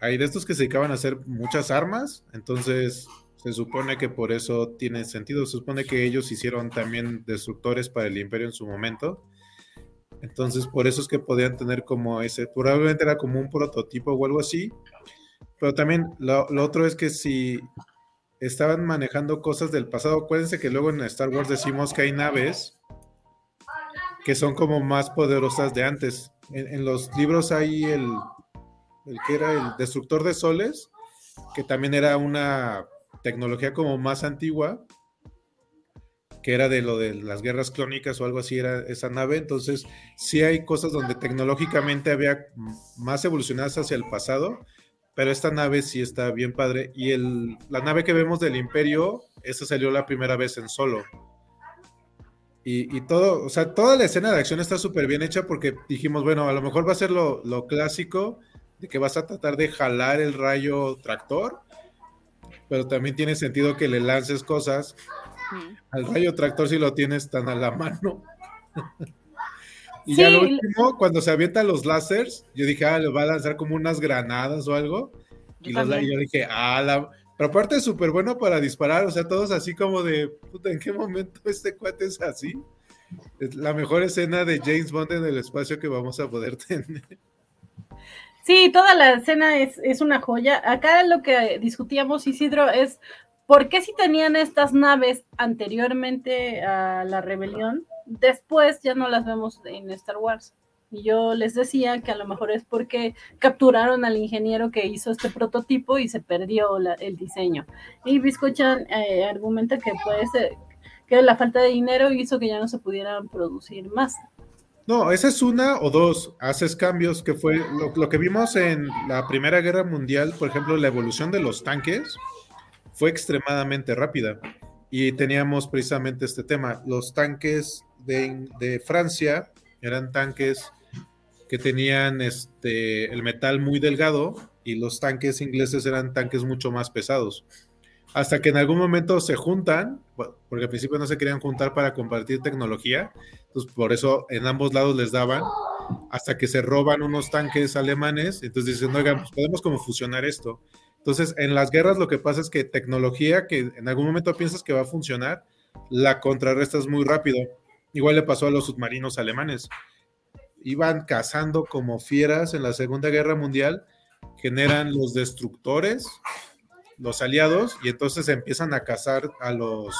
hay de estos que se dedicaban a hacer muchas armas, entonces se supone que por eso tiene sentido. Se supone que ellos hicieron también destructores para el imperio en su momento. Entonces, por eso es que podían tener como ese, probablemente era como un prototipo o algo así. Pero también lo, otro es que si estaban manejando cosas del pasado, acuérdense que luego en Star Wars decimos que hay naves que son como más poderosas de antes. en los libros hay el, el que era el destructor de soles, que también era una tecnología como más antigua, que era de lo de las guerras clónicas o algo así, era esa nave. Entonces, sí hay cosas donde tecnológicamente había más evolucionadas hacia el pasado, pero esta nave sí está bien padre. Y el, la nave que vemos del Imperio, esa salió la primera vez en solo. Y, todo, o sea, toda la escena de acción está súper bien hecha porque dijimos, bueno, a lo mejor va a ser lo, lo clásico de que vas a tratar de jalar el rayo tractor, pero también tiene sentido que le lances cosas al rayo tractor si lo tienes tan a la mano. y Sí, ya lo último, cuando se avientan los láseres, yo dije, ah, le va a lanzar como unas granadas o algo. Yo Y, los, también. y yo dije, ah, la... Pero aparte es súper bueno para disparar, o sea, todos así como de, puta, ¿en qué momento este cuate es así? Es la mejor escena de James Bond en el espacio que vamos a poder tener. Sí, toda la escena es, es una joya. Acá lo que discutíamos, Isidro, es por qué si tenían estas naves anteriormente a la rebelión, después ya no las vemos en Star Wars. Y yo les decía que a lo mejor es porque capturaron al ingeniero que hizo este prototipo y se perdió el diseño. Y Biscochan eh, argumenta que puede ser que la falta de dinero hizo que ya no se pudieran producir más. No, esa es una o dos, haces cambios, que fue lo que vimos en la Primera Guerra Mundial, por ejemplo, la evolución de los tanques fue extremadamente rápida. Y teníamos precisamente este tema. Los tanques de, Francia eran tanques que tenían este, el metal muy delgado y los tanques ingleses eran tanques mucho más pesados. Hasta que en algún momento se juntan, porque al principio no se querían juntar para compartir tecnología, entonces por eso en ambos lados les daban, hasta que se roban unos tanques alemanes, entonces dicen, oigan, pues podemos fusionar esto. Entonces, en las guerras lo que pasa es que tecnología que en algún momento piensas que va a funcionar, la contrarrestas muy rápido. Igual le pasó a los submarinos alemanes. Iban cazando como fieras en la Segunda Guerra Mundial, generan los destructores, los aliados, y entonces empiezan a cazar a los,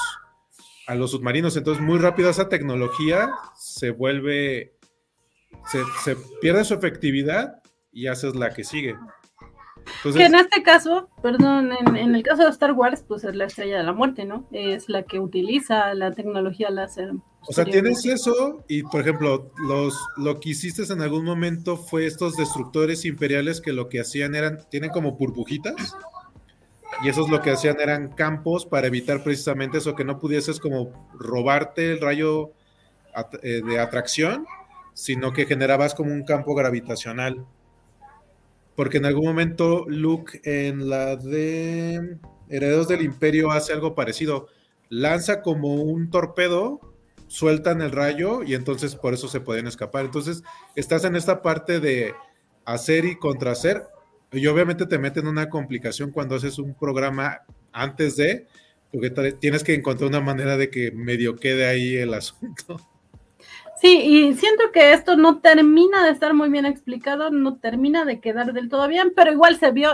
a los submarinos. Entonces, muy rápido esa tecnología se vuelve, se, se pierde su efectividad y haces la que sigue. Entonces, Que en este caso, perdón, en, en el caso de Star Wars, pues es la estrella de la muerte, ¿no? Es la que utiliza la tecnología láser. O sea, tienes eso y, por ejemplo, los, lo que hiciste en algún momento fue estos destructores imperiales que lo que hacían eran, tienen como burbujitas y esos lo que hacían eran campos para evitar precisamente eso, que no pudieses como robarte el rayo eh, de atracción, sino que generabas como un campo gravitacional. Porque en algún momento Luke en la de Herederos del Imperio hace algo parecido. Lanza como un torpedo sueltan el rayo y entonces por eso se pueden escapar. Entonces estás en esta parte de hacer y contrahacer y obviamente te meten una complicación cuando haces un programa antes de, porque tienes que encontrar una manera de que medio quede ahí el asunto. Sí, y siento que esto no termina de estar muy bien explicado, no termina de quedar del todo bien, pero igual se vio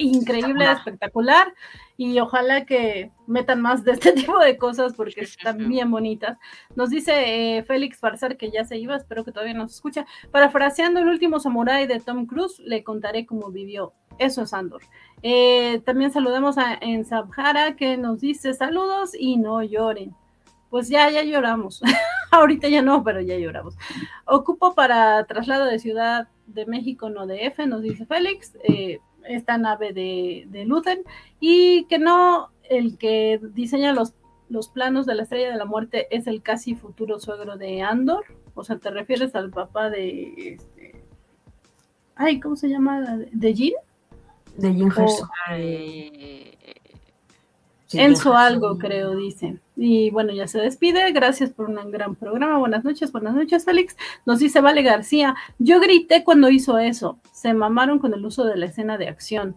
increíble, espectacular, y ojalá que metan más de este tipo de cosas porque están bien bonitas. Nos dice eh, Félix Farsar que ya se iba, espero que todavía nos escucha. Parafraseando el último samurái de Tom Cruise, le contaré cómo vivió. Eso es Andor. Eh, también saludamos a en Sabhara que nos dice saludos y no lloren. Pues ya, ya lloramos. Ahorita ya no, pero ya lloramos. Ocupo para traslado de Ciudad de México, no de F, nos dice Félix, eh, esta nave de, de Luthen, y que no el que diseña los, los planos de la Estrella de la Muerte es el casi futuro suegro de Andor. O sea, ¿te refieres al papá de... Este... Ay, ¿cómo se llama? ¿De Jean? De Jim O-. Eh, Sí, Enzo algo, creo, dice. Y bueno, ya se despide. Gracias por un gran programa. Buenas noches, buenas noches, Félix. Nos dice Vale García. Yo grité cuando hizo eso. Se mamaron con el uso de la escena de acción.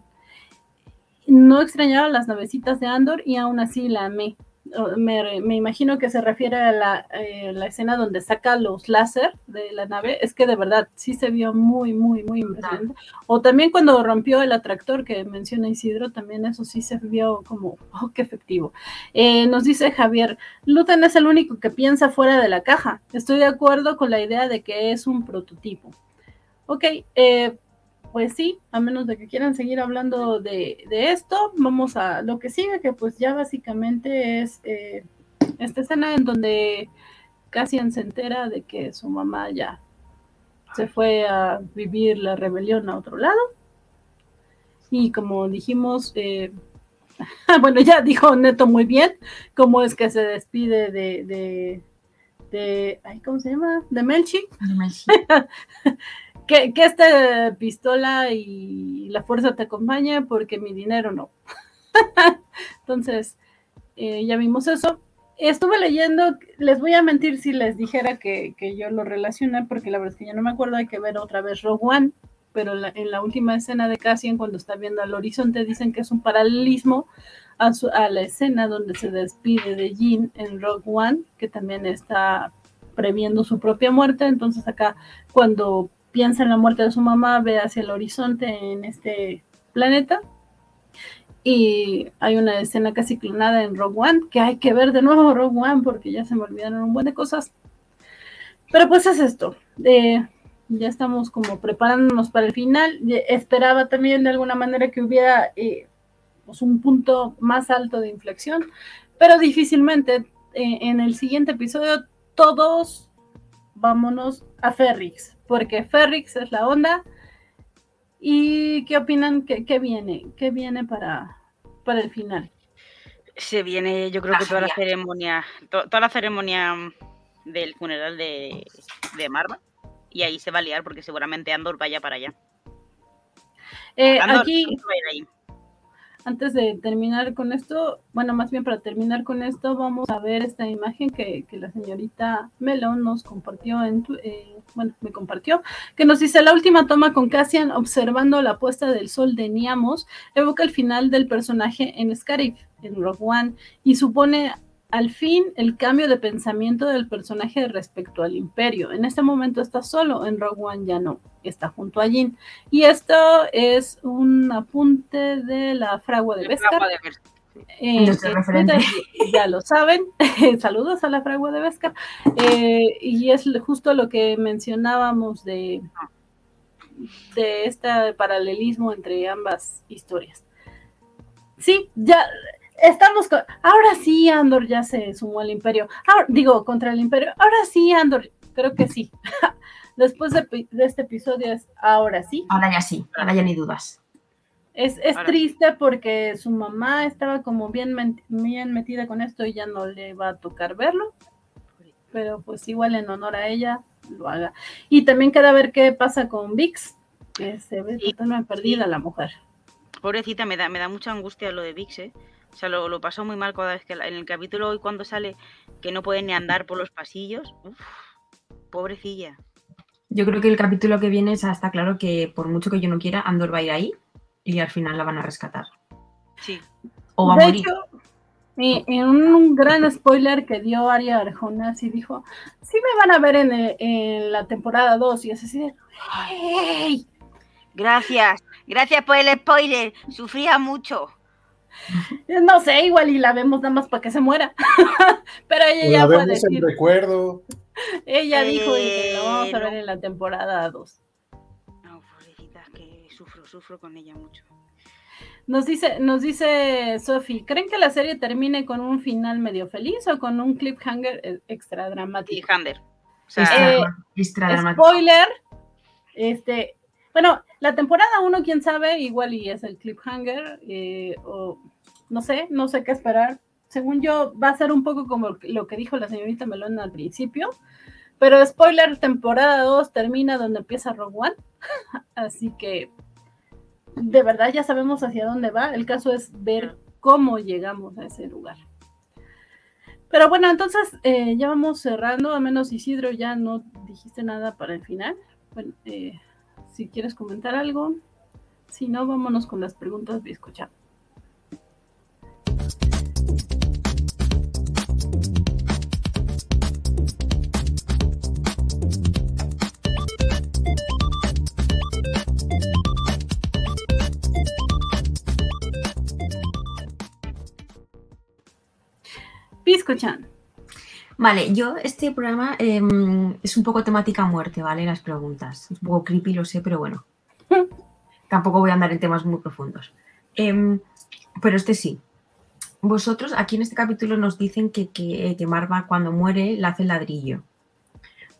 No extrañaba las navecitas de Andor y aún así la amé. Me, me imagino que se refiere a la, eh, la escena donde saca los láser de la nave. Es que de verdad sí se vio muy, muy, muy impresionante. O también cuando rompió el atractor que menciona Isidro, también eso sí se vio como, oh, qué efectivo. Eh, nos dice Javier, Luten es el único que piensa fuera de la caja. Estoy de acuerdo con la idea de que es un prototipo. Ok, eh, pues sí, a menos de que quieran seguir hablando de, de esto, vamos a lo que sigue, que pues ya básicamente es eh, esta escena en donde Cassian se entera de que su mamá ya se fue a vivir la rebelión a otro lado. Y como dijimos, eh, bueno, ya dijo Neto muy bien cómo es que se despide de, de, de ay, ¿cómo se llama? De Melchi. que, esta pistola y la fuerza te acompañe porque mi dinero no. Entonces, eh, ya vimos eso. Estuve leyendo, les voy a mentir si les dijera que, yo lo relacioné, porque la verdad es que ya no me acuerdo, hay que ver otra vez Rogue One, pero en la última escena de Cassian, cuando está viendo al horizonte, dicen que es un paralelismo a, a la escena donde se despide de Jean en Rogue One, que también está previendo su propia muerte, entonces acá cuando piensa en la muerte de su mamá, ve hacia el horizonte en este planeta y hay una escena casi clonada en Rogue One, que hay que ver de nuevo Rogue One porque ya se me olvidaron un buen de cosas. Pero pues es esto. Ya estamos como preparándonos para el final. Esperaba también de alguna manera que hubiera eh, pues un punto más alto de inflexión, pero difícilmente eh, en el siguiente episodio todos vámonos a Ferrix, porque Ferrix es la onda ¿Y qué opinan? ¿Qué, qué viene? ¿Qué viene para, para el final? Se viene, yo creo que toda la ceremonia, to, toda la ceremonia del funeral de, de Marva. Y ahí se va a liar porque seguramente Andor vaya para allá. Eh, Andor, aquí, antes de terminar con esto, bueno, más bien para terminar con esto, vamos a ver esta imagen que, que la señorita Melon nos compartió en, eh, bueno, me compartió, que nos dice la última toma con Cassian observando la puesta del sol de Niamos, evoca el final del personaje en Scarif, en Rogue One, y supone al fin el cambio de pensamiento del personaje respecto al imperio. En este momento está solo, en Rogue One ya no, está junto a Jin. Y esto es un apunte de la fragua de Beskar. Eh, ya lo saben, saludos a la fragua de Beskar. Eh, y es justo lo que mencionábamos de, de este paralelismo entre ambas historias. Sí, ya estamos con, ahora sí Andor ya se sumó al imperio, ahora, digo, contra el imperio, ahora sí Andor, creo que sí. Después de, de, este episodio es ahora sí. Ahora ya sí, ahora ya ni dudas. Es, es triste porque su mamá estaba como bien, bien metida con esto y ya no le va a tocar verlo, pero pues igual en honor a ella lo haga. Y también queda ver qué pasa con Vix, que se ve sí, totalmente perdida sí. la mujer. Pobrecita, me da, me da mucha angustia lo de Vix, ¿eh? O sea, lo, lo, pasó muy mal cada vez que la, en el capítulo hoy cuando sale que no puede ni andar por los pasillos. Uf, pobrecilla. Yo creo que el capítulo que viene está claro que por mucho que yo no quiera, Andor va a ir ahí y al final la van a rescatar. Sí. O va de a morir. Hecho, en un gran spoiler que dio Aria Arjona, sí dijo, sí me van a ver en, en la temporada 2 y es así de, ¡Hey! Gracias, gracias por el spoiler, sufría mucho. No sé, igual y la vemos nada más para que se muera. Pero ella ya la puede vemos decir. en recuerdo. Ella dijo y que la vamos a ver en la temporada 2. No, pobrecita, que sufro, sufro con ella mucho. Nos dice, nos dice Sophie, ¿creen que la serie termine con un final medio feliz o con un cliffhanger eh, extra dramático? Hander. O sea, Extra, Eh, extra dramático. Spoiler, este, bueno, la temporada 1, quién sabe, igual y es el cliffhanger, eh, o no sé, no sé qué esperar. Según yo, va a ser un poco como lo que dijo la señorita Melón al principio, pero spoiler, temporada 2 termina donde empieza Rogue One, así que de verdad ya sabemos hacia dónde va, el caso es ver cómo llegamos a ese lugar. Pero bueno, entonces eh, ya vamos cerrando, a menos Isidro ya no dijiste nada para el final. Bueno, eh, si quieres comentar algo, si no, vámonos con las preguntas de escuchar. Vale, yo este programa eh, es un poco temática muerte, ¿vale? Las preguntas. Es un poco creepy, lo sé, pero bueno. Tampoco voy a andar en temas muy profundos. Eh, pero este sí. Vosotros aquí en este capítulo nos dicen que, que, que Marva cuando muere la hace el ladrillo.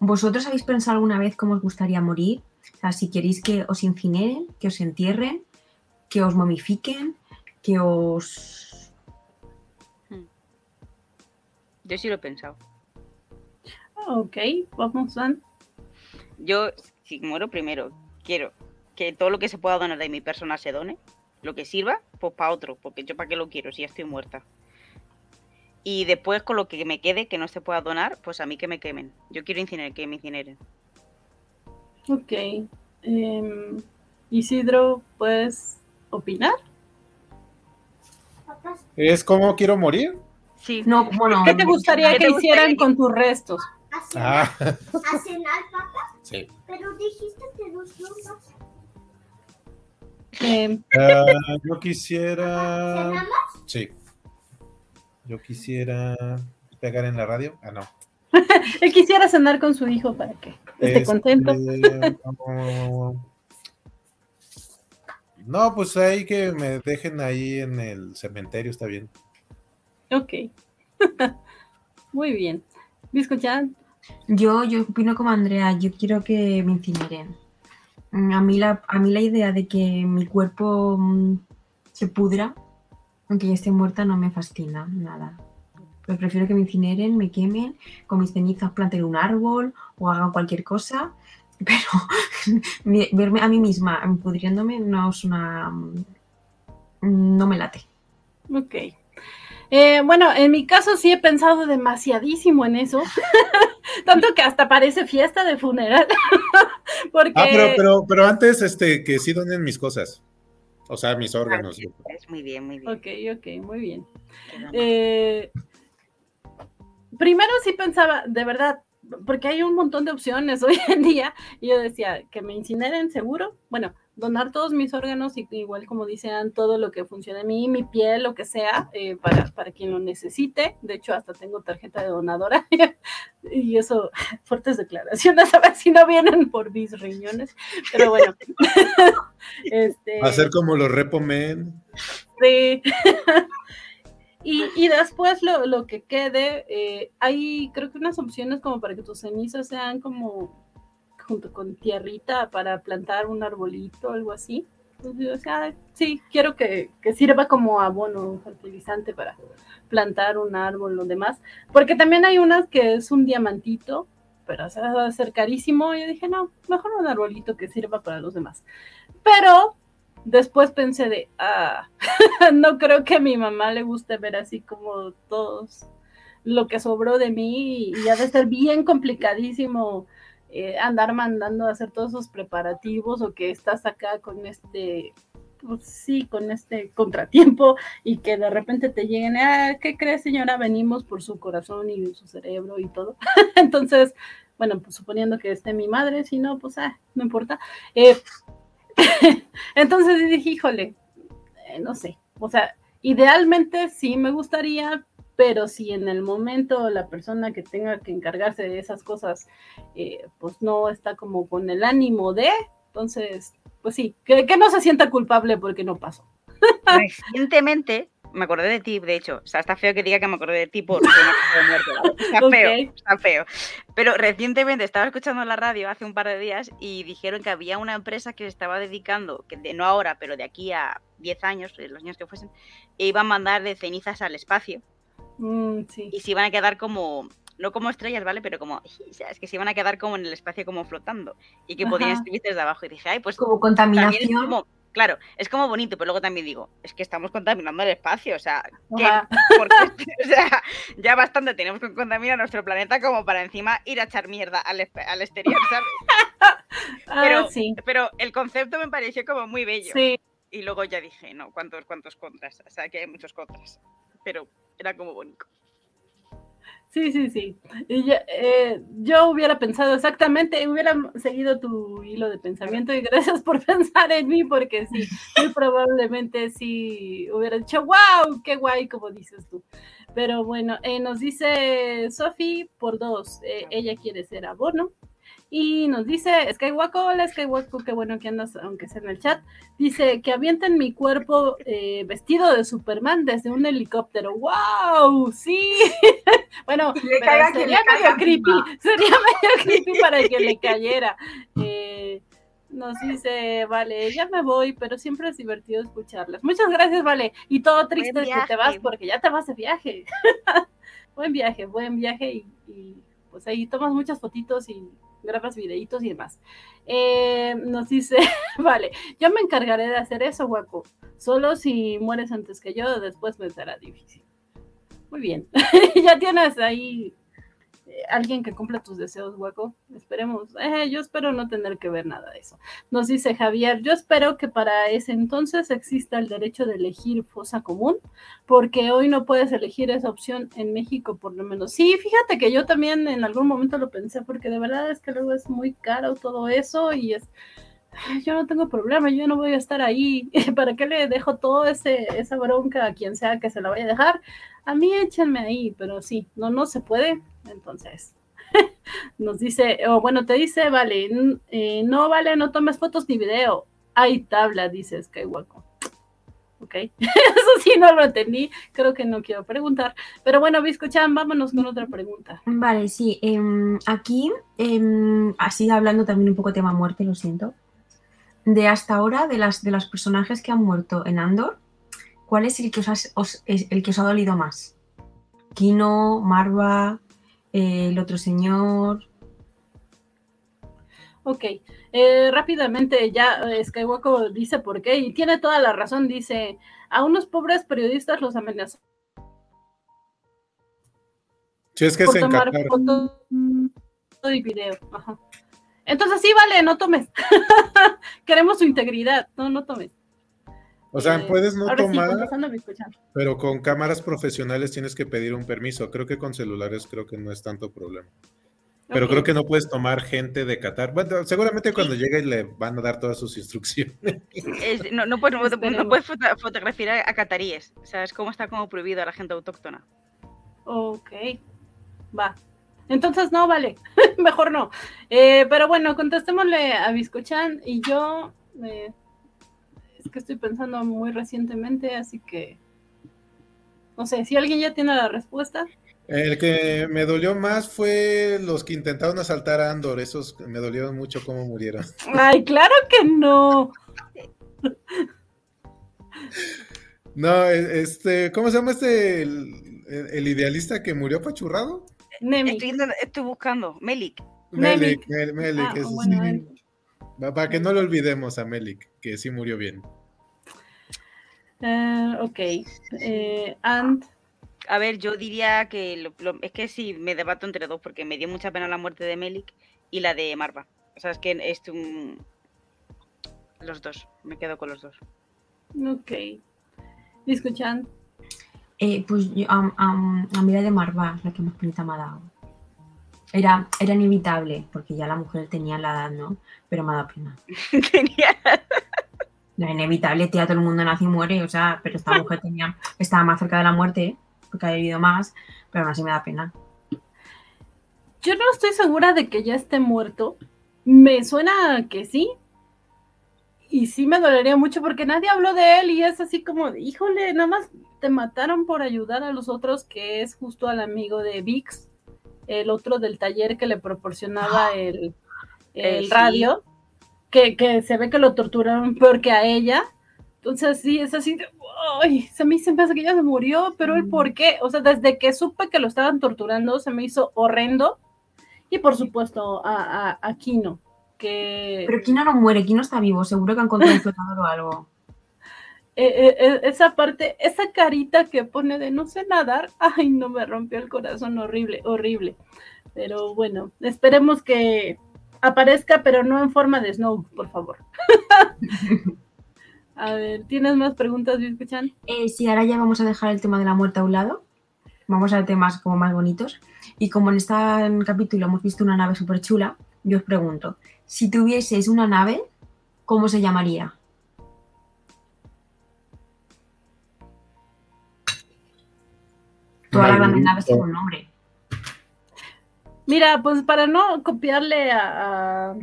¿Vosotros habéis pensado alguna vez cómo os gustaría morir? O sea, si queréis que os incineren, que os entierren, que os momifiquen, que os... yo sí lo he pensado. Ok, vamos, Dan. Yo si muero primero, quiero que todo lo que se pueda donar de mi persona se done, lo que sirva, pues para otro, porque yo para qué lo quiero si ya estoy muerta. Y después con lo que me quede, que no se pueda donar, pues a mí que me quemen. Yo quiero incinerar, que me incineren. Ok. Em, Isidro, ¿puedes opinar? ¿Es como quiero morir? Sí. No, bueno, ¿Qué te gustaría ¿Qué que te hicieran con tus restos? A cenar, Ah, a cenar, papá. sí. Pero dijiste que dos rumbas. Em, Ah, yo quisiera. Sí. Yo quisiera pegar en la radio. Ah, no. él quisiera cenar con su hijo para que esté Este, contento. no. No, pues ahí que me dejen ahí en el cementerio, está bien. Ok. Muy bien. ¿Escuchan? Yo, yo opino como Andrea, yo quiero que me incineren. Mm, A mí la, a mí la idea de que mi cuerpo mm, se pudra, aunque ya esté muerta, no me fascina nada. Pero prefiero que me incineren, me quemen, con mis cenizas planten un árbol o hagan cualquier cosa. Pero verme a mí misma pudriéndome no es una... mm, No me late. Ok. Eh, bueno, en mi caso sí he pensado demasiadísimo en eso. Tanto que hasta parece fiesta de funeral. Porque. Ah, pero, pero, pero antes, este, que sí donen mis cosas. O sea, mis órganos. Es muy bien, muy bien. Ok, ok, muy bien. Eh, primero sí pensaba, de verdad, porque hay un montón de opciones hoy en día, y yo decía, que me incineren seguro, bueno, donar todos mis órganos, y igual como dicen, todo lo que funcione en mí, mi piel, lo que sea, eh, para, para quien lo necesite, de hecho hasta tengo tarjeta de donadora, y eso, fuertes declaraciones, a ver si no vienen por mis riñones, pero bueno. este, Hacer como los repo men. Sí. y, y después lo, lo que quede, eh, hay creo que unas opciones como para que tus cenizas sean como junto con tierrita para plantar un arbolito o algo así. Entonces, yo decía, "Ay, sí, quiero que, que sirva como abono fertilizante para plantar un árbol o demás. Porque también hay unas que es un diamantito, pero o sea, va a ser carísimo. Y yo dije, no, mejor un arbolito que sirva para los demás. Pero después pensé de, ah, no creo que a mi mamá le guste ver así como todos lo que sobró de mí y ha de ser bien complicadísimo eh, andar mandando a hacer todos esos preparativos o que estás acá con este, pues sí, con este contratiempo y que de repente te lleguen, ah, ¿qué crees señora? Venimos por su corazón y su cerebro y todo. Entonces, bueno, pues suponiendo que esté mi madre, si no, pues ah, no importa. Eh, entonces dije, híjole, eh, no sé, o sea, idealmente sí me gustaría, pero si en el momento la persona que tenga que encargarse de esas cosas, eh, pues no está como con el ánimo de, entonces, pues sí, que, que no se sienta culpable porque no pasó. Recientemente me acordé de ti, de hecho. O sea, está feo que diga que me acordé de ti por. Está feo, está feo. Pero recientemente estaba escuchando la radio hace un par de días y dijeron que había una empresa que se estaba dedicando, que de, no ahora, pero de aquí a 10 años, eh, los años que fuesen, e iban a mandar de cenizas al espacio Mm, sí. y se iban a quedar como, no como estrellas, ¿vale? Pero como, es que se iban a quedar como en el espacio como flotando y que podían Ajá. escribir desde abajo. Y dije, ay, pues Como contaminación. como, claro, es como bonito, pero luego también digo, es que estamos contaminando el espacio, o sea, ¿qué? O sea, ya bastante tenemos que contaminar nuestro planeta como para encima ir a echar mierda al, exterior, ¿sabes? Ah, Pero, sí, pero el concepto me pareció como muy bello. sí. Y luego ya dije, no, ¿cuántos, cuántos contras? O sea, que hay muchos contras. Pero era como bonito. Sí, sí, sí. Y ya, eh, yo hubiera pensado exactamente, hubiera seguido tu hilo de pensamiento y gracias por pensar en mí, porque sí, muy probablemente sí hubiera dicho, wow, qué guay, como dices tú. Pero bueno, eh, nos dice Sofi por dos, eh, ella quiere ser abono. Y nos dice Skywalker, hola Skywalker, qué bueno que andas, aunque sea en el chat. Dice que avienten mi cuerpo eh, vestido de Superman desde un helicóptero. ¡Wow! Sí. bueno, sería medio creepy. Sería medio creepy para que le cayera. Eh, nos dice, vale, ya me voy, pero siempre es divertido escucharlas. Muchas gracias, vale. Y todo triste que te vas porque ya te vas de viaje. buen viaje, buen viaje y, y, pues ahí tomas muchas fotitos y grabas videitos y demás. Eh, nos dice, vale, yo me encargaré de hacer eso, guaco. Solo si mueres antes que yo, después me será difícil. Muy bien, ya tienes ahí alguien que cumpla tus deseos, hueco. Esperemos. Eh, yo espero no tener que ver nada de eso. Nos dice Javier, yo espero que para ese entonces exista el derecho de elegir fosa común, porque hoy no puedes elegir esa opción en México, por lo menos. Sí, fíjate que yo también en algún momento lo pensé, porque de verdad es que luego es muy caro todo eso y es yo no tengo problema, yo no voy a estar ahí. ¿Para qué le dejo ese esa bronca a quien sea que se la vaya a dejar? A mí échenme ahí, pero sí, no, no se puede. Entonces, nos dice, o bueno, te dice, vale, eh, no vale, no tomes fotos ni video. Hay tabla, dice Skywalker. Ok, eso sí no lo entendí, creo que no quiero preguntar. Pero bueno, Biscochan, vámonos con otra pregunta. Vale, sí, em, aquí, em, así hablando también un poco tema muerte, lo siento. De hasta ahora, de las, de los personajes que han muerto en Andor, ¿cuál es el que os, ha, el que os ha dolido más? Kino, Marva, eh, el otro señor. Ok, eh, rápidamente ya eh, Skywalker dice por qué, y tiene toda la razón, dice, a unos pobres periodistas los amenazó Si es que por se tomar encargaron. fotos y video. Ajá. Entonces sí, vale, no tomes. Queremos su integridad, no, no tomes. O sea, puedes no ahora sí, tomar, pero con cámaras profesionales tienes que pedir un permiso. Creo que con celulares creo que no es tanto problema. Pero creo que no puedes tomar gente de Qatar. Bueno, seguramente cuando llegue le van a dar todas sus instrucciones. Es- no, no puedes, no- no Esperemos. puedes foto- fotografiar a, cataríes. O sea, es como está como prohibido a la gente autóctona. Ok, va. Entonces no, vale, mejor no. Eh, pero bueno, contestémosle a Biscochan y yo, eh, que estoy pensando muy recientemente, así que, no sé, si alguien ya tiene la respuesta. El que me dolió más fue los que intentaron asaltar a Andor. Esos me dolieron mucho cómo murieron. Ay, claro que no. No, e- este, ¿cómo se llama este? El, el- el idealista que murió apachurrado. Nemi. Estoy, buscando. Melik. Melik. Melik, Mel- Melik, Ah, sí. bueno. Pa- Para que no lo olvidemos a Melik, que sí murió bien. Eh, ok. Eh, and, A ver, yo diría que lo- lo- es que sí, me debato entre dos, porque me dio mucha pena la muerte de Melik y la de Marva. O sea, es que es un... Los dos, me quedo con los dos. ok. Biscochan. Eh, pues yo, am- am- a mí la de Marva es la que más penita me ha dado. Era, era inevitable, porque ya la mujer tenía la edad, ¿no? Pero me ha dado pena. Genial. No, inevitable, tía, todo el mundo nace y muere, o sea, pero esta mujer tenía, estaba más cerca de la muerte, porque ha vivido más, pero aún así me da pena. Yo no estoy segura de que ya esté muerto. Me suena que sí. Y sí me dolería mucho porque nadie habló de él y es así como, híjole, nada más te mataron por ayudar a los otros, que es justo al amigo de Vix, el otro del taller que le proporcionaba el, Eh, el sí. radio, que, que se ve que lo torturaron peor que a ella. Entonces sí, es así, de, ay, se me, se me hace que ella se murió, pero el por qué, o sea, desde que supe que lo estaban torturando, se me hizo horrendo. Y por supuesto a, a, a Kino, que Pero Kino no muere, Kino está vivo, seguro que han encontrado un flotador o algo. Eh, eh, eh, esa parte, esa carita que pone de no sé nadar, ay, no me rompió el corazón, horrible, horrible. Pero bueno, esperemos que aparezca, pero no en forma de Snow, por favor. a ver, ¿tienes más preguntas, Biscochan? Eh, sí, ahora ya vamos a dejar el tema de la muerte a un lado. Vamos a temas como más bonitos. Y como en este capítulo hemos visto una nave súper chula, yo os pregunto, si tuvieseis una nave, ¿cómo se llamaría? Todas las grandes naves tienen un nombre. Mira, pues para no copiarle a, a,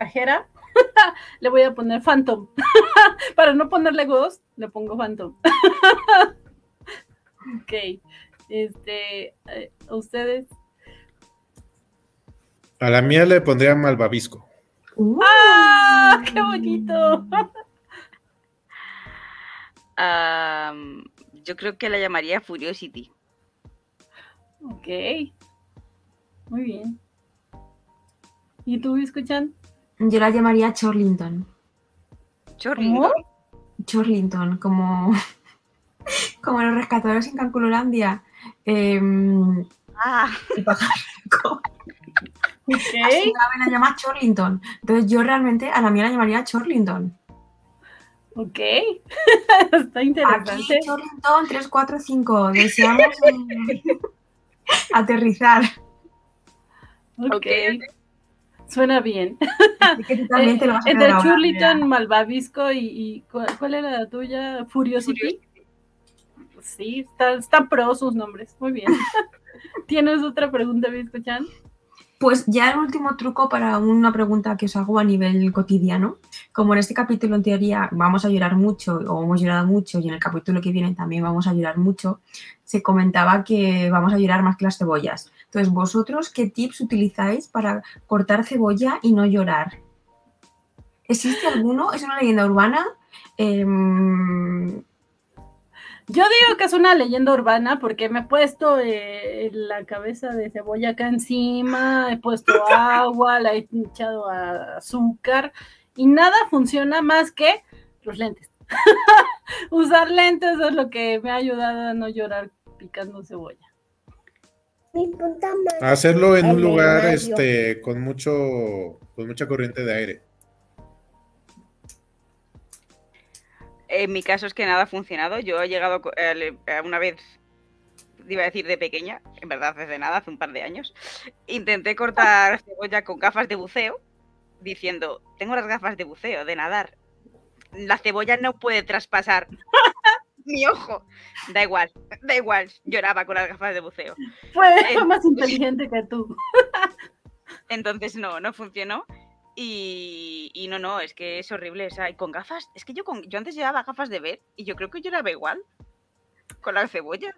a Hera, le voy a poner Phantom. para no ponerle Ghost, le pongo Phantom. ok. Este, eh, ¿a ustedes. A la mía le pondría malvavisco. Uh, ¡Ah! ¡Qué bonito! Yo creo que la llamaría Furiosity. Ok. Muy bien. ¿Y tú, escuchan? Yo la llamaría Chorlington. Chorlington. Chorlington, como, como los rescatadores en Calculolandia. Em, Ah, el pajarraco. Ok. Así la llama Chorlington. Entonces yo realmente a la mía la llamaría Chorlington. Ok. Está Aquí interesante. Chorlington 345. Deseamos eh, aterrizar. Ok. ok. Suena bien. Así que tú también te lo vas a Entre Churliton, Malvavisco y, y ¿cuál, cuál era la tuya? Furiosity. Sí, está- están pro sus nombres. Muy bien. ¿Tienes otra pregunta, Biscochan? Pues ya el último truco para una pregunta que os hago a nivel cotidiano. Como en este capítulo en teoría vamos a llorar mucho o hemos llorado mucho y en el capítulo que viene también vamos a llorar mucho, se comentaba que vamos a llorar más que las cebollas. Entonces, ¿vosotros qué tips utilizáis para cortar cebolla y no llorar? ¿Existe alguno? ¿Es una leyenda urbana? Em, Yo digo que es una leyenda urbana porque me he puesto eh, la cabeza de cebolla acá encima, he puesto agua, la he echado a azúcar y nada funciona más que los lentes. Usar lentes es lo que me ha ayudado a no llorar picando cebolla. Hacerlo en un lugar este, con, mucho, con mucha corriente de aire. En mi caso es que nada ha funcionado. Yo he llegado eh, una vez, iba a decir de pequeña, en verdad desde nada, hace un par de años, intenté cortar cebolla con gafas de buceo, diciendo, tengo las gafas de buceo, de nadar. La cebolla no puede traspasar mi ojo. Da igual, da igual. Lloraba con las gafas de buceo. Fue, fue más inteligente que tú. Entonces no, no funcionó. Y, y no, no, es que es horrible. O sea, y con gafas, es que yo, con, yo antes llevaba gafas de ver y yo creo que lloraba igual con la cebolla.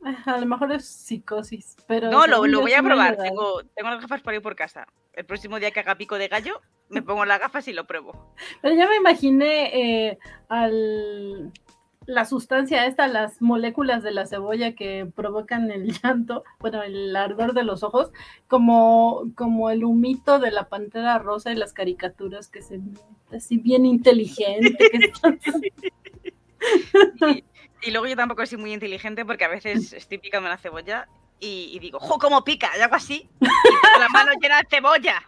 A lo mejor es psicosis, pero... No, lo, yo voy a probar. Tengo, tengo las gafas para ir por casa. El próximo día que haga pico de gallo, me pongo las gafas y lo pruebo. Pero ya me imaginé eh, al, la sustancia esta, las moléculas de la cebolla que provocan el llanto, bueno, el ardor de los ojos, como, como el humito de la pantera rosa y las caricaturas que se así bien inteligente. que Y, y luego yo tampoco soy muy inteligente porque a veces estoy picando la cebolla y, y digo, ¡jo, cómo pica! Y hago así. Y tengo la mano llena de cebolla.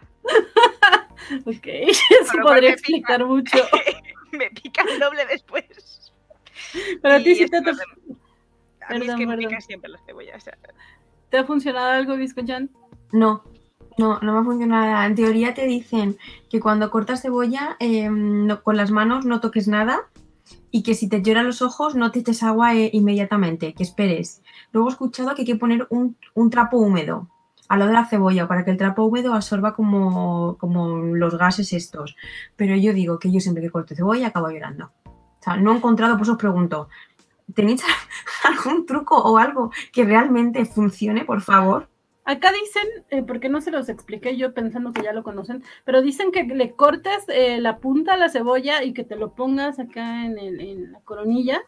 ok, eso podría pica. explicar mucho. me pica el doble después. Pero a ti sí te, mí es que me pican siempre las cebollas. o sea, ¿te ha funcionado algo, Vizcochan? No, no, no me funciona nada. En teoría te dicen que cuando cortas cebolla eh, no- con las manos no toques nada y que si te lloran los ojos no te eches agua eh, inmediatamente, que esperes. Luego he escuchado que hay que poner un, un trapo húmedo al lado de la cebolla para que el trapo húmedo absorba como, como los gases estos. Pero yo digo que yo siempre que corto cebolla acabo llorando. O sea, no he encontrado, por eso os pregunto, ¿tenéis algún truco o algo que realmente funcione, por favor? Acá dicen, eh, porque no se los expliqué yo pensando que ya lo conocen, pero dicen que le cortes eh, la punta a la cebolla y que te lo pongas acá en, el- en la coronilla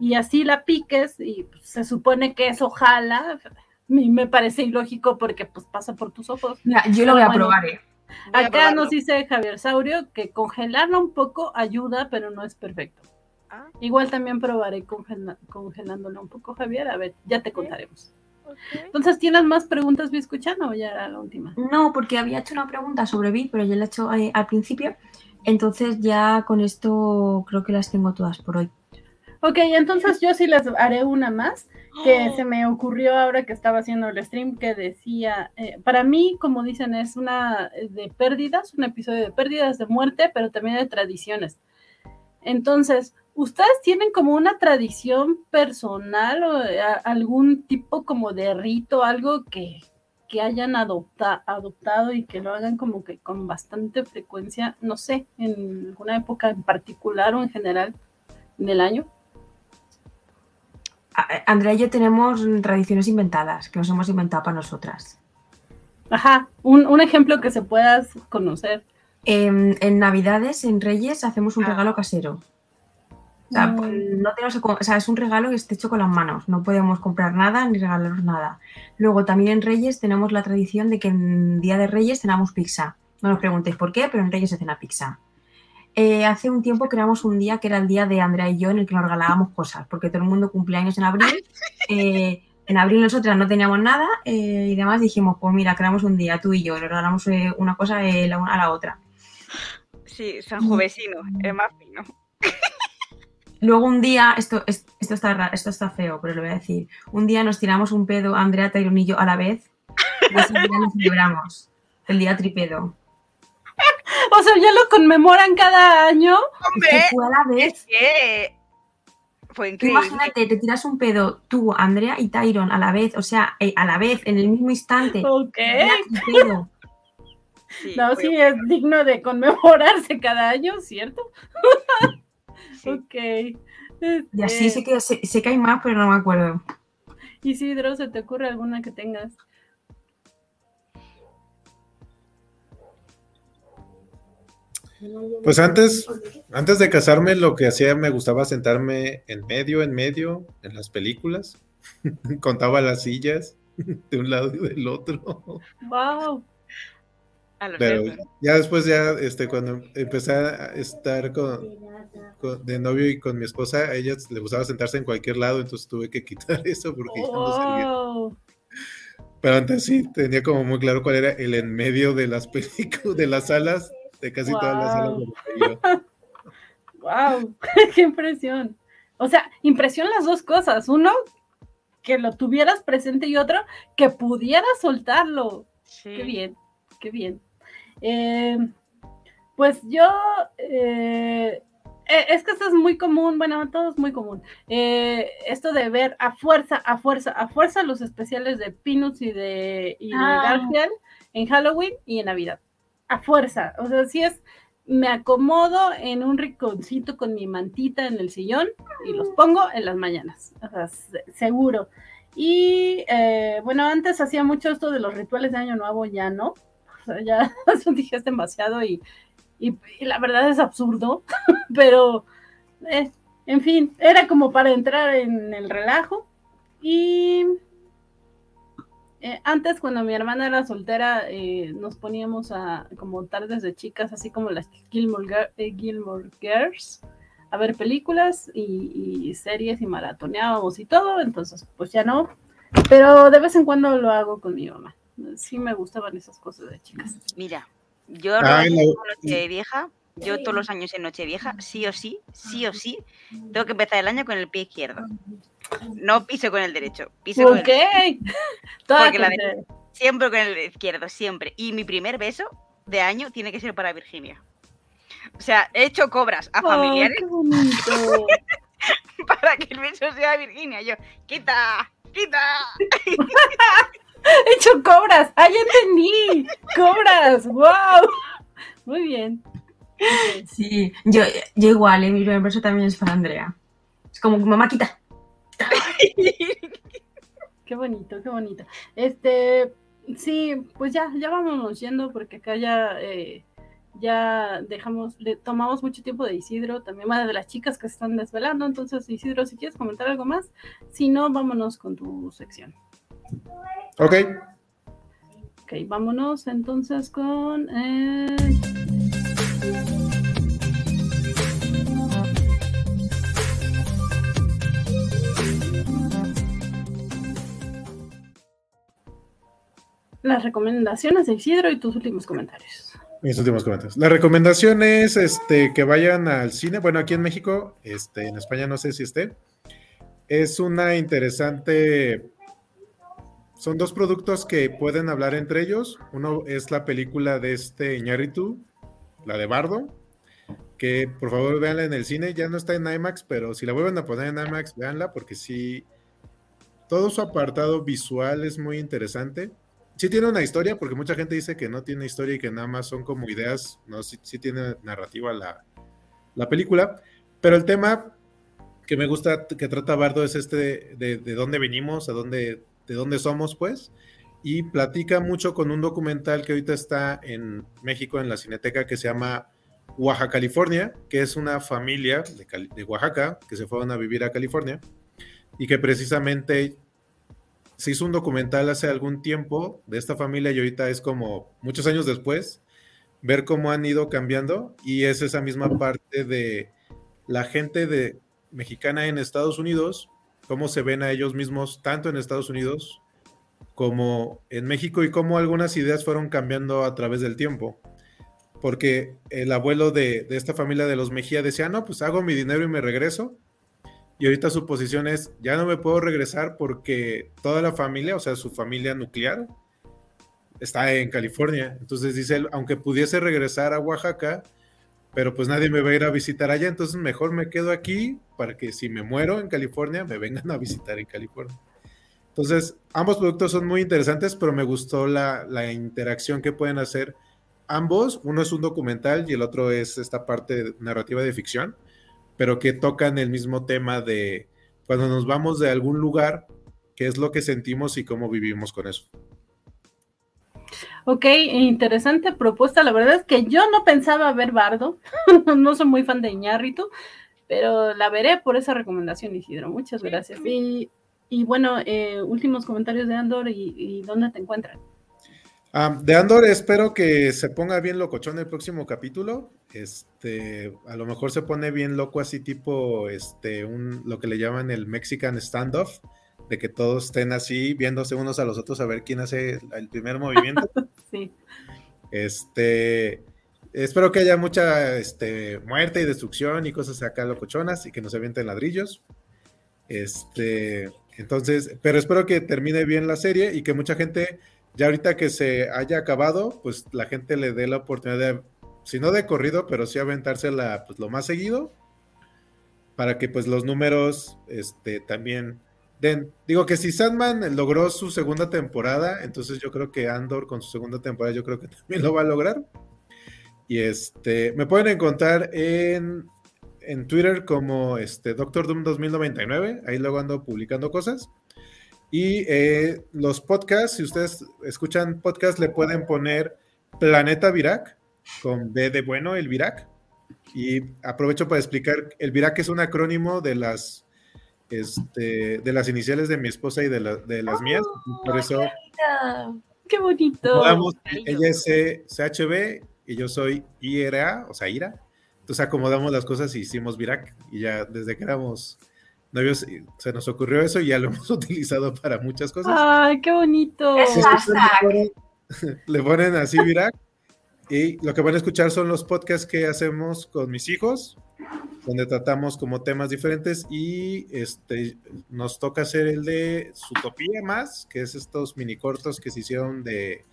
y así la piques y pues, se supone que eso jala. Mí me parece ilógico porque pues pasa por tus ojos. Mira, yo lo voy a Bueno. probar, ¿eh? Acá probarlo. nos dice Javier Saurio que congelarlo un poco ayuda, pero no es perfecto. Ah. Igual también probaré congela- congelándolo un poco, Javier. A ver, ya te contaremos. Ok. Entonces, ¿tienes más preguntas, vi escuchando o ya era la última? No, porque había hecho una pregunta sobre Bit, pero ya la he hecho eh, al principio. Entonces ya con esto creo que las tengo todas por hoy. Ok, entonces yo sí les haré una más que se me ocurrió ahora que estaba haciendo el stream que decía, eh, para mí, como dicen, es una eh, de pérdidas, un episodio de pérdidas, de muerte, pero también de tradiciones. Entonces, ¿ustedes tienen como una tradición personal o eh, a- algún tipo como de rito, algo que, que hayan adopta- adoptado y que lo hagan como que con bastante frecuencia, no sé, en alguna época en particular o en general del año? Andrea y yo tenemos tradiciones inventadas, que nos hemos inventado para nosotras. Ajá, un, un ejemplo que se pueda conocer. En Navidades, en Reyes, hacemos un Ah. regalo casero. O sea, pues, no tenemos o sea, es un regalo que está hecho con las manos. No podemos comprar nada ni regalaros nada. Luego, también en Reyes tenemos la tradición de que en Día de Reyes cenamos pizza. No os preguntéis por qué, pero en Reyes hacen la pizza. Eh, hace un tiempo creamos un día que era el día de Andrea y yo en el que nos regalábamos cosas, porque todo el mundo cumple años en abril. Eh, en abril nosotras no teníamos nada eh, y demás dijimos, pues mira, creamos un día, tú y yo, nos regalamos eh, una cosa la una a la otra. Sí, sanjovesino, es más fino. Luego un día, esto, es- esto, está, esto está feo, pero lo voy a decir. Un día nos tiramos un pedo, Andrea, Tyrone y yo a la vez. Y ese día lo celebramos. El día tripedo. O sea, ya lo conmemoran cada año. Es que fue a la Es vez. fue Tú increíble. imagínate, te tiras un pedo tú, Andrea y Tyron a la vez, o sea, eh, a la vez, en el mismo instante. Ok. Sí, No, sí, es digno de conmemorarse cada año, ¿cierto? sí. Ok. Y así sé que, sé, sé que hay más, pero no me acuerdo. Isidro, ¿se te ocurre alguna que tengas? Pues antes, antes de casarme, lo que hacía me gustaba sentarme en medio, en medio, en las películas. Contaba las sillas de un lado y del otro. Wow. Pero ya después, ya este, cuando empecé a estar con, con- de novio y con mi esposa, a ella le gustaba sentarse en cualquier lado, entonces tuve que quitar eso porque ya no servía. Pero antes sí, tenía como muy claro cuál era el en medio de las películas, de las salas, de casi todas las salas. Wow. Wow. Qué impresión. O sea, impresión las dos cosas. Uno, que lo tuvieras presente y otro, que pudieras soltarlo. Sí. Qué bien, qué bien. Eh, pues yo, eh, eh, es que esto es muy común, bueno, todo es muy común. Eh, esto de ver a fuerza, a fuerza, a fuerza los especiales de Peanuts y de, y de Ah. Garfield en Halloween y en Navidad. A fuerza, o sea, si es, me acomodo en un rinconcito con mi mantita en el sillón y los pongo en las mañanas, o sea, se- seguro. Y eh, bueno, antes hacía mucho esto de los rituales de Año Nuevo, ya no. O sea, ya eso dije es demasiado y, y- y la verdad es absurdo, pero eh, en fin, era como para entrar en el relajo. Y eh, antes, cuando mi hermana era soltera, eh, nos poníamos a como tardes de chicas, así como las Gilmore, eh, Gilmore Girls, a ver películas y, y series y maratoneábamos y todo, entonces pues ya no. Pero de vez en cuando lo hago con mi mamá. Sí me gustaban esas cosas de chicas. Mira, yo Ay, en la- Nochevieja, yo todos los años en Nochevieja, sí o sí, sí o sí, tengo que empezar el año con el pie izquierdo. No piso con el derecho, piso con el, Toda Porque la de- contraria. siempre con el izquierdo, siempre. Y mi primer beso de año tiene que ser para Virginia. O sea, he hecho cobras a Oh, familiares qué bonito. para que el beso sea Virginia. Yo, quita, quita. He hecho cobras. ¡Ah, ya entendí! ¡Cobras! ¡Wow! Muy bien. Sí, yo, yo igual, ¿eh? mi primer verso también es para Andrea. Es como, mamá, quita. Qué bonito, qué bonito. Este, sí, pues ya, ya vámonos yendo porque acá ya, eh, ya dejamos, le tomamos mucho tiempo de Isidro, también una de las chicas que se están desvelando. Entonces, Isidro, si quieres comentar algo más, si no, vámonos con tu sección. Ok, Ok, vámonos entonces con. eh, Las recomendaciones de Isidro y tus últimos comentarios. mis últimos comentarios. La recomendación es este, que vayan al cine. Bueno, aquí en México, este, en España no sé si esté. Es una interesante. Son dos productos que pueden hablar entre ellos. Uno es la película de este Iñárritu, la de Bardo, que por favor véanla en el cine. Ya no está en IMAX, pero si la vuelven a poner en IMAX, véanla porque sí. Todo su apartado visual es muy interesante. Sí tiene una historia, porque mucha gente dice que no tiene historia y que nada más son como ideas. No, sí, sí tiene narrativa la, la película. Pero el tema que me gusta que trata Bardo es este de, de, de dónde venimos, a dónde, de dónde somos, pues. Y platica mucho con un documental que ahorita está en México, en la Cineteca, que se llama Oaxaca, California, que es una familia de, de Oaxaca que se fueron a vivir a California y que precisamente se hizo un documental hace algún tiempo de esta familia y ahorita es como muchos años después ver cómo han ido cambiando y es esa misma parte de la gente de mexicana en Estados Unidos, cómo se ven a ellos mismos tanto en Estados Unidos como en México y cómo algunas ideas fueron cambiando a través del tiempo. Porque el abuelo de, de esta familia de los Mejía decía, no, pues hago mi dinero y me regreso. Y ahorita su posición es, ya no me puedo regresar porque toda la familia, o sea, su familia nuclear, está en California. Entonces dice aunque pudiese regresar a Oaxaca, pero pues nadie me va a ir a visitar allá, entonces mejor me quedo aquí para que si me muero en California, me vengan a visitar en California. Entonces, ambos productos son muy interesantes, pero me gustó la, la interacción que pueden hacer ambos. Uno es un documental y el otro es esta parte narrativa de ficción, pero que tocan el mismo tema de cuando nos vamos de algún lugar, qué es lo que sentimos y cómo vivimos con eso. Ok, interesante propuesta. La verdad es que yo no pensaba ver Bardo. no soy muy fan de Iñárritu, pero la veré por esa recomendación, Isidro. Muchas gracias. Y, y bueno, eh, últimos comentarios de Andor y, y dónde te encuentran. Ah, de Andor espero que se ponga bien locochón el próximo capítulo. Este, a lo mejor se pone bien loco así tipo este un lo que le llaman el Mexican standoff, de que todos estén así viéndose unos a los otros a ver quién hace el primer movimiento. Sí. Este, espero que haya mucha este, muerte y destrucción y cosas acá locochonas y que no se avienten ladrillos. Este, entonces, pero espero que termine bien la serie y que mucha gente, ya ahorita que se haya acabado, pues la gente le dé la oportunidad de, si no de corrido, pero sí aventársela pues, lo más seguido, para que pues los números este, también den. Digo que si Sandman logró su segunda temporada, entonces yo creo que Andor con su segunda temporada, yo creo que también lo va a lograr. Y este, me pueden encontrar en, en Twitter como este Doctor Doom 2099, ahí luego ando publicando cosas. Y eh, los podcasts, si ustedes escuchan podcasts, le pueden poner Planeta Virac, con B de bueno, el Virac. Y aprovecho para explicar, el Virac es un acrónimo de las, este, de las iniciales de mi esposa y de, la- de las mías. Por eso ¡Qué bonito! acomodamos, bello. ella es C- CHB y yo soy IRA, o sea, IRA. Entonces acomodamos las cosas y hicimos Virac. Y ya desde que éramos novios se nos ocurrió eso y ya lo hemos utilizado para muchas cosas. ¡Ay, qué bonito! Es Entonces, le hashtag. ponen- le ponen así Virac. Y lo que van a escuchar son los podcasts que hacemos con mis hijos, donde tratamos como temas diferentes y este nos toca hacer el de Zootopia más, que es estos mini cortos que se hicieron de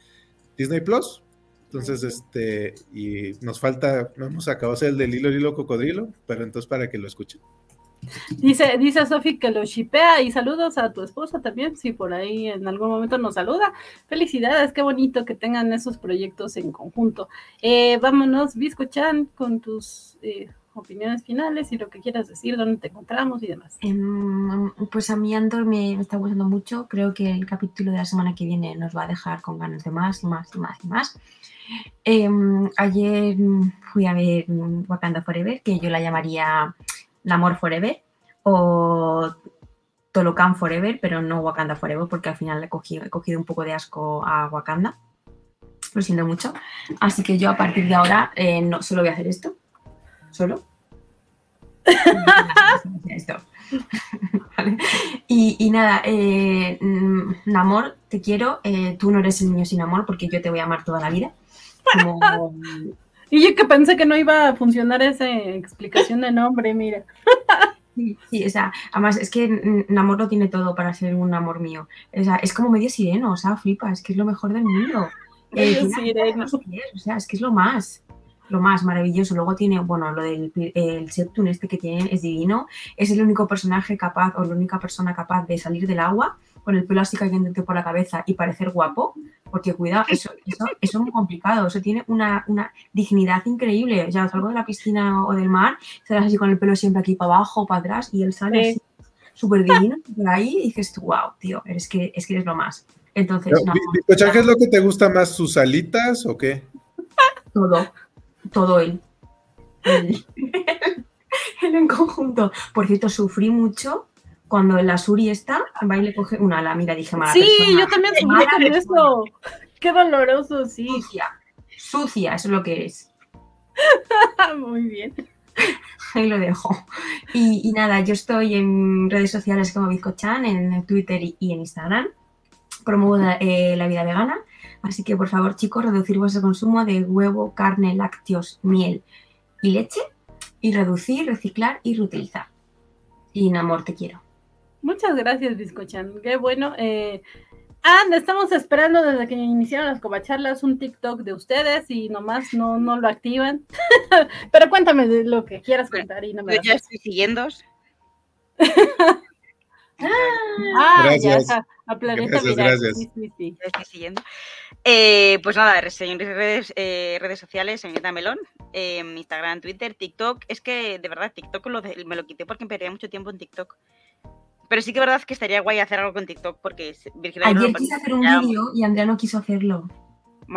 Disney Plus. Entonces, este, y nos falta, no hemos acabado de hacer el de Lilo Lilo Cocodrilo, pero entonces para que lo escuchen. Dice, dice Sofi que lo shipea y saludos a tu esposa también, si por ahí en algún momento nos saluda. Felicidades, qué bonito que tengan esos proyectos en conjunto. Eh, vámonos, Visco Chan, con tus eh, opiniones finales y lo que quieras decir, dónde te encontramos y demás. Em, pues a mí Andor me, me está gustando mucho. Creo que el capítulo de la semana que viene nos va a dejar con ganas de más y más y más y más. Em, ayer fui a ver Wakanda Forever, que yo la llamaría Namor Forever o Tolocan Forever, pero no Wakanda Forever, porque al final he cogido un poco de asco a Wakanda. Lo siento mucho. Así que yo a partir de ahora eh, no solo voy a hacer esto. Solo. esto. Vale. Y, y nada, eh, mm, Namor, te quiero. eh, tú no eres el niño sin amor porque yo te voy a amar toda la vida. Como, Y yo que pensé que no iba a funcionar esa explicación de nombre, mira. sí, sí, o sea, además es que Namor lo tiene todo para ser un amor mío. O sea, es como medio sireno, o sea, flipa, es que es lo mejor del mundo. Eh, Medio tiene sireno. O sea, es que es lo más, lo más maravilloso. Luego tiene, bueno, lo del el Septun este que tiene es divino. Es el único personaje capaz o la única persona capaz de salir del agua con el pelo así cayéndote por la cabeza y parecer guapo. Porque cuidado, eso, eso, eso es muy complicado. Eso tiene una, una dignidad increíble. O sea, salgo de la piscina o del mar, sales así con el pelo siempre aquí para abajo, para atrás y él sale Sí. así súper divino por ahí y dices tú, wow, tío, eres que, es que eres lo más. Entonces, no, Bizcocha, ¿qué es lo que te gusta más? ¿Sus alitas o qué? todo, todo él. Él, él en conjunto. Por cierto, sufrí mucho cuando el Asuri está, va y le coge una ala. Mira, dije mala Sí, persona. yo también sufrí con eso. Qué doloroso, sí. Sucia, Sucia, eso es lo que eres. Muy bien. Ahí lo dejo. Y, y nada, yo estoy en redes sociales como Bizcochan, en Twitter y, y en Instagram. Promuevo la, eh, la vida vegana. Así que por favor, chicos, reducir vuestro consumo de huevo, carne, lácteos, miel y leche. Y reducir, reciclar y reutilizar. Y en amor, te quiero. Muchas gracias, Biscochan. Qué bueno. Eh, ah, estamos esperando desde que iniciaron las covacharlas un TikTok de ustedes y nomás no, no lo activan. Pero cuéntame de lo que quieras contar y no me Yo das ya estoy siguiendo. Ah, Gracias. ya, a, a Planeta Gracias, Viral. gracias. Sí, sí, sí. Ya estoy siguiendo. Eh, pues nada, señores redes, eh, redes sociales, señorita Melón, eh, Instagram, Twitter, TikTok. Es que de verdad, TikTok lo de- me lo quité porque perdía mucho tiempo en TikTok. Pero sí que es verdad que estaría guay hacer algo con TikTok porque Virginia no Ayer pone- quise hacer un vídeo y Andrea no quiso hacerlo.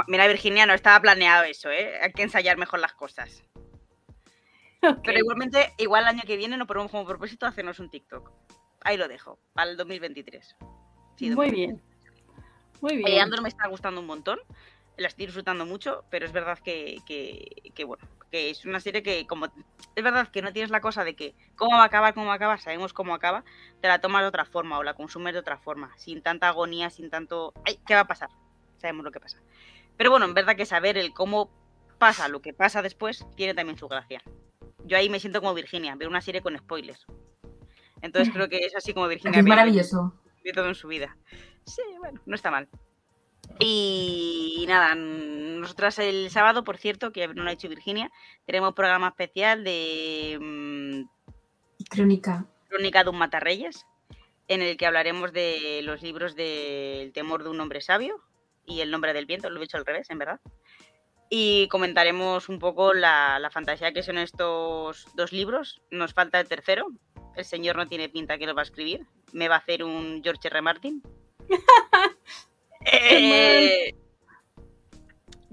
Mira, Virginia, no estaba planeado eso, ¿eh? Hay que ensayar mejor las cosas. Pero igualmente, igual el año que viene nos ponemos como propósito hacernos un TikTok. Ahí lo dejo, para el 2023. Sí, Muy 2023. bien. Muy Eh, bien. Andor me está gustando un montón, la estoy disfrutando mucho, pero es verdad que, que- que, bueno, que es una serie que como es verdad que no tienes la cosa de que cómo va a acabar, cómo va a acabar, sabemos cómo acaba, te la tomas de otra forma o la consumes de otra forma, sin tanta agonía, sin tanto, ay, ¿qué va a pasar? Sabemos lo que pasa. Pero bueno, en verdad que saber el cómo pasa lo que pasa después tiene también su gracia. Yo ahí me siento como Virginia, ver una serie con spoilers. Entonces creo que es así como Virginia Es maravilloso. de todo en su vida. Sí, bueno, no está mal. Y nada, mm, nosotras el sábado, por cierto, que no lo ha dicho Virginia, tenemos programa especial de mm, Crónica. Crónica de un Matarreyes, en el que hablaremos de los libros de El temor de un hombre sabio y El nombre del viento, lo he hecho al revés, en verdad. Y comentaremos un poco la, la fantasía que son estos dos libros. Nos falta el tercero. El señor no tiene pinta que lo va a escribir. Me va a hacer un George R. Martin. Eh,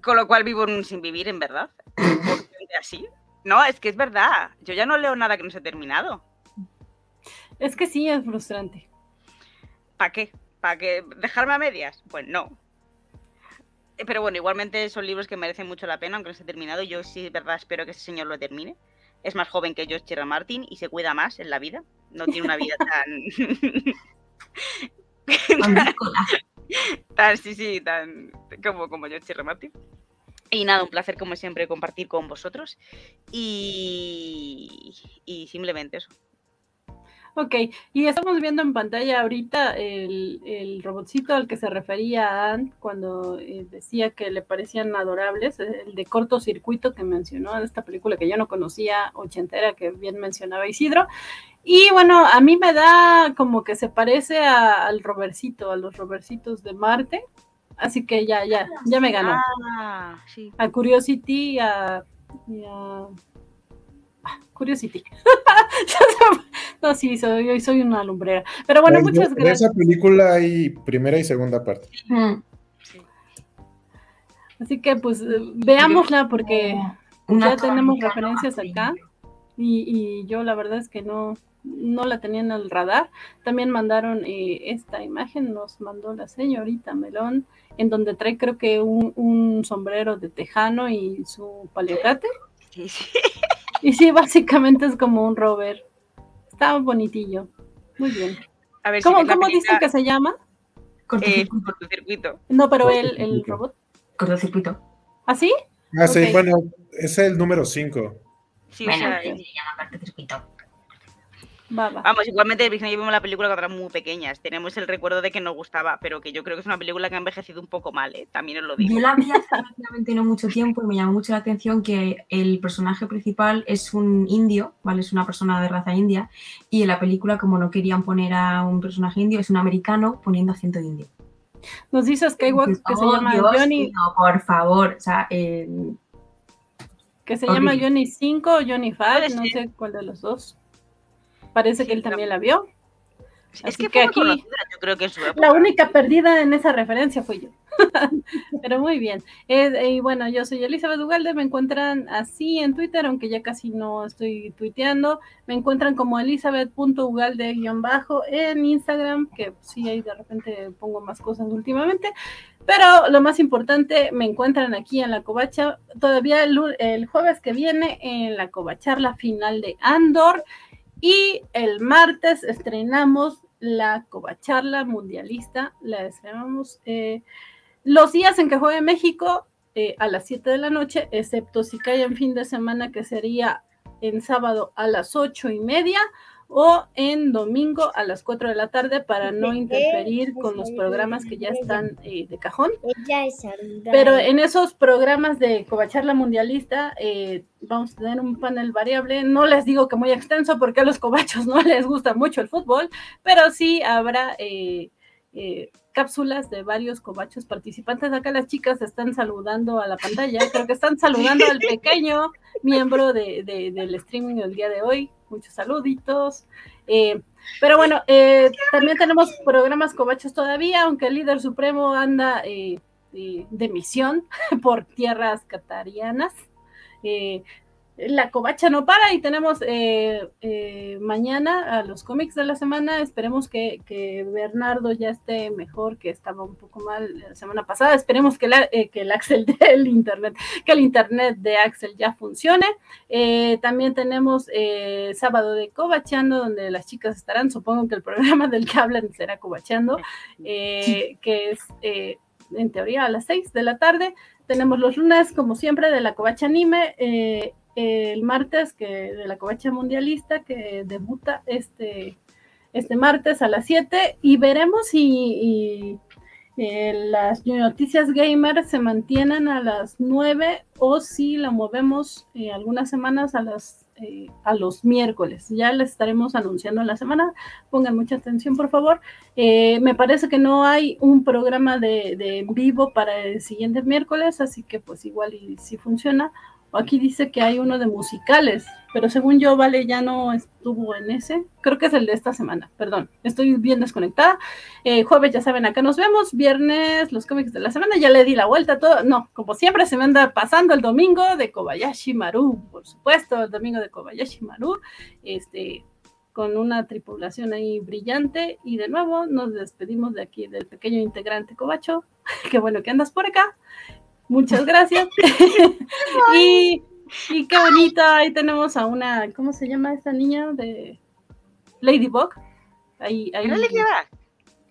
con lo cual vivo en un sin vivir, en verdad. Así. No, es que es verdad. Yo ya no leo nada que no se ha terminado. Es que sí, es frustrante. ¿Para qué? ¿Para que dejarme a medias? Pues no. Eh, Pero bueno, igualmente son libros que merecen mucho la pena, aunque no esté terminado. Yo sí, es verdad, espero que ese señor lo termine. Es más joven que George R. Martin y se cuida más en la vida. No tiene una vida tan. Tan, sí, sí, tan como, como George R. Martin. Y nada, un placer como siempre compartir con vosotros. Y, y simplemente eso. Ok, y estamos viendo en pantalla ahorita el, el robotcito al que se refería Ant cuando eh, decía que le parecían adorables, eh, el de cortocircuito que mencionó en esta película que yo no conocía, ochentera, que bien mencionaba Isidro. Y bueno, a mí me da como que se parece a- al Robercito, a los Robercitos de Marte. Así que ya, ya, ya me ganó. Ah, sí. A Curiosity, a, y a- ah, Curiosity. no, sí, soy, hoy soy una lumbrera. Pero bueno, Pues, muchas gracias. esa película hay primera y segunda parte. Mm, sí. Así que pues eh, veámosla porque Una ya tenemos referencias acá. Y, y yo la verdad es que no, no la tenía en el radar. También mandaron eh, esta imagen, nos mandó la señorita Melón, en donde trae creo que un, un sombrero de tejano y su paliacate. Sí, sí. Y sí, básicamente es como un rover. Está bonitillo. Muy bien. A ver ¿Cómo, si cómo dicen que se llama? eh, Cortocircuito. cortocircuito. No, pero el, el robot. cortocircuito. ¿Así? Ah, sí, Ok. bueno, es el número 5. Sí, o Bueno, sea, que se llama cortocircuito. Va, va. Vamos, igualmente Virginia y yo vimos la película cuando éramos muy pequeñas. Tenemos el recuerdo de que nos gustaba, pero que yo creo que es una película que ha envejecido un poco mal, ¿eh? También os lo digo. Yo la vi hace relativamente no mucho tiempo y me llamó mucho la atención que el personaje principal es un indio, ¿vale? Es una persona de raza india y en la película, como no querían poner a un personaje indio, es un americano poniendo acento de indio. Nos dice Skywalk Dices, que se "Oh, llama Dios Johnny, mío, por favor, o sea, eh, que se llama Johnny 5 o Johnny 5, Puede no sé cuál de los dos. Parece que él también la vio. Es Así que que fue aquí- conocida, yo creo que su. La única perdida en esa referencia fui yo. Pero muy bien. Eh, y bueno, yo soy Elizabeth Ugalde, me encuentran así en Twitter, aunque ya casi no estoy tuiteando. Me encuentran como elizabeth.ugalde-bajo en Instagram, que sí, ahí de repente pongo más cosas últimamente. Pero lo más importante, me encuentran aquí en la covacha todavía el, el jueves que viene en la covacharla final de Andor y el martes estrenamos la covacharla mundialista, la estrenamos eh, los días en que juegue México eh, a las 7 de la noche, excepto si cae en fin de semana que sería en sábado a las ocho y media o en domingo a las 4 de la tarde para no interferir con los programas que ya están eh, de cajón. Pero en esos programas de Covacharla Mundialista eh, vamos a tener un panel variable. No les digo que muy extenso porque a los covachos no les gusta mucho el fútbol, pero sí habrá eh, cápsulas de varios covachos participantes. Acá las chicas están saludando a la pantalla, creo que están saludando al pequeño miembro de, del streaming del día de hoy. Muchos saluditos. Eh, pero bueno, eh, también tenemos programas covachos todavía, aunque el líder supremo anda eh, de misión por tierras catarianas la covacha no para y tenemos eh, eh, mañana a los cómics de la semana. Esperemos que, Bernardo ya esté mejor, que estaba un poco mal la semana pasada. Esperemos que, eh, que el Axel del Internet, que el Internet de Axel ya funcione. también tenemos sábado de covachando, donde las chicas estarán. Supongo que el programa del que hablan será covachando, que es en teoría a las 6 de la tarde. Tenemos los lunes, como siempre, de la covacha anime el martes que de la covacha mundialista que debuta este, este martes a las 7 y veremos si eh, las noticias gamer se mantienen a las 9 o si la movemos eh, algunas semanas a las eh, a los miércoles. Ya les estaremos anunciando en la semana. Pongan mucha atención, por favor. me parece que no hay un programa de, de vivo para el siguiente miércoles, así que pues igual y si funciona Aquí dice que hay uno de musicales, pero según yo, Vale ya no estuvo en ese. Creo que es el de esta semana, perdón. Estoy bien desconectada. Eh, jueves, ya saben, acá nos vemos. Viernes, los cómics de la semana. Ya le di la vuelta a todo. No, como siempre, se me anda pasando el domingo de Kobayashi Maru. Por supuesto, el domingo de Kobayashi Maru. Este, con una tripulación ahí brillante. Y de nuevo, nos despedimos de aquí del pequeño integrante Cobacho. Qué bueno que andas por acá. Muchas gracias. y, qué bonita, ahí tenemos a una, ¿cómo se llama esta niña? De Ladybug. Ahí, ahí.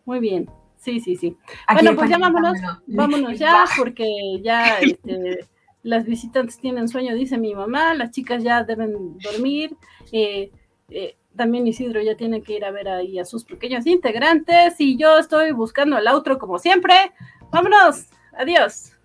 Muy bien. Sí, sí, sí. bueno, pues ya vámonos, vámonos ya, porque ya este, las visitantes tienen sueño, dice mi mamá, las chicas ya deben dormir. Eh, eh, también Isidro ya tiene que ir a ver ahí a sus pequeños integrantes y yo estoy buscando el outro como siempre. Vámonos, adiós.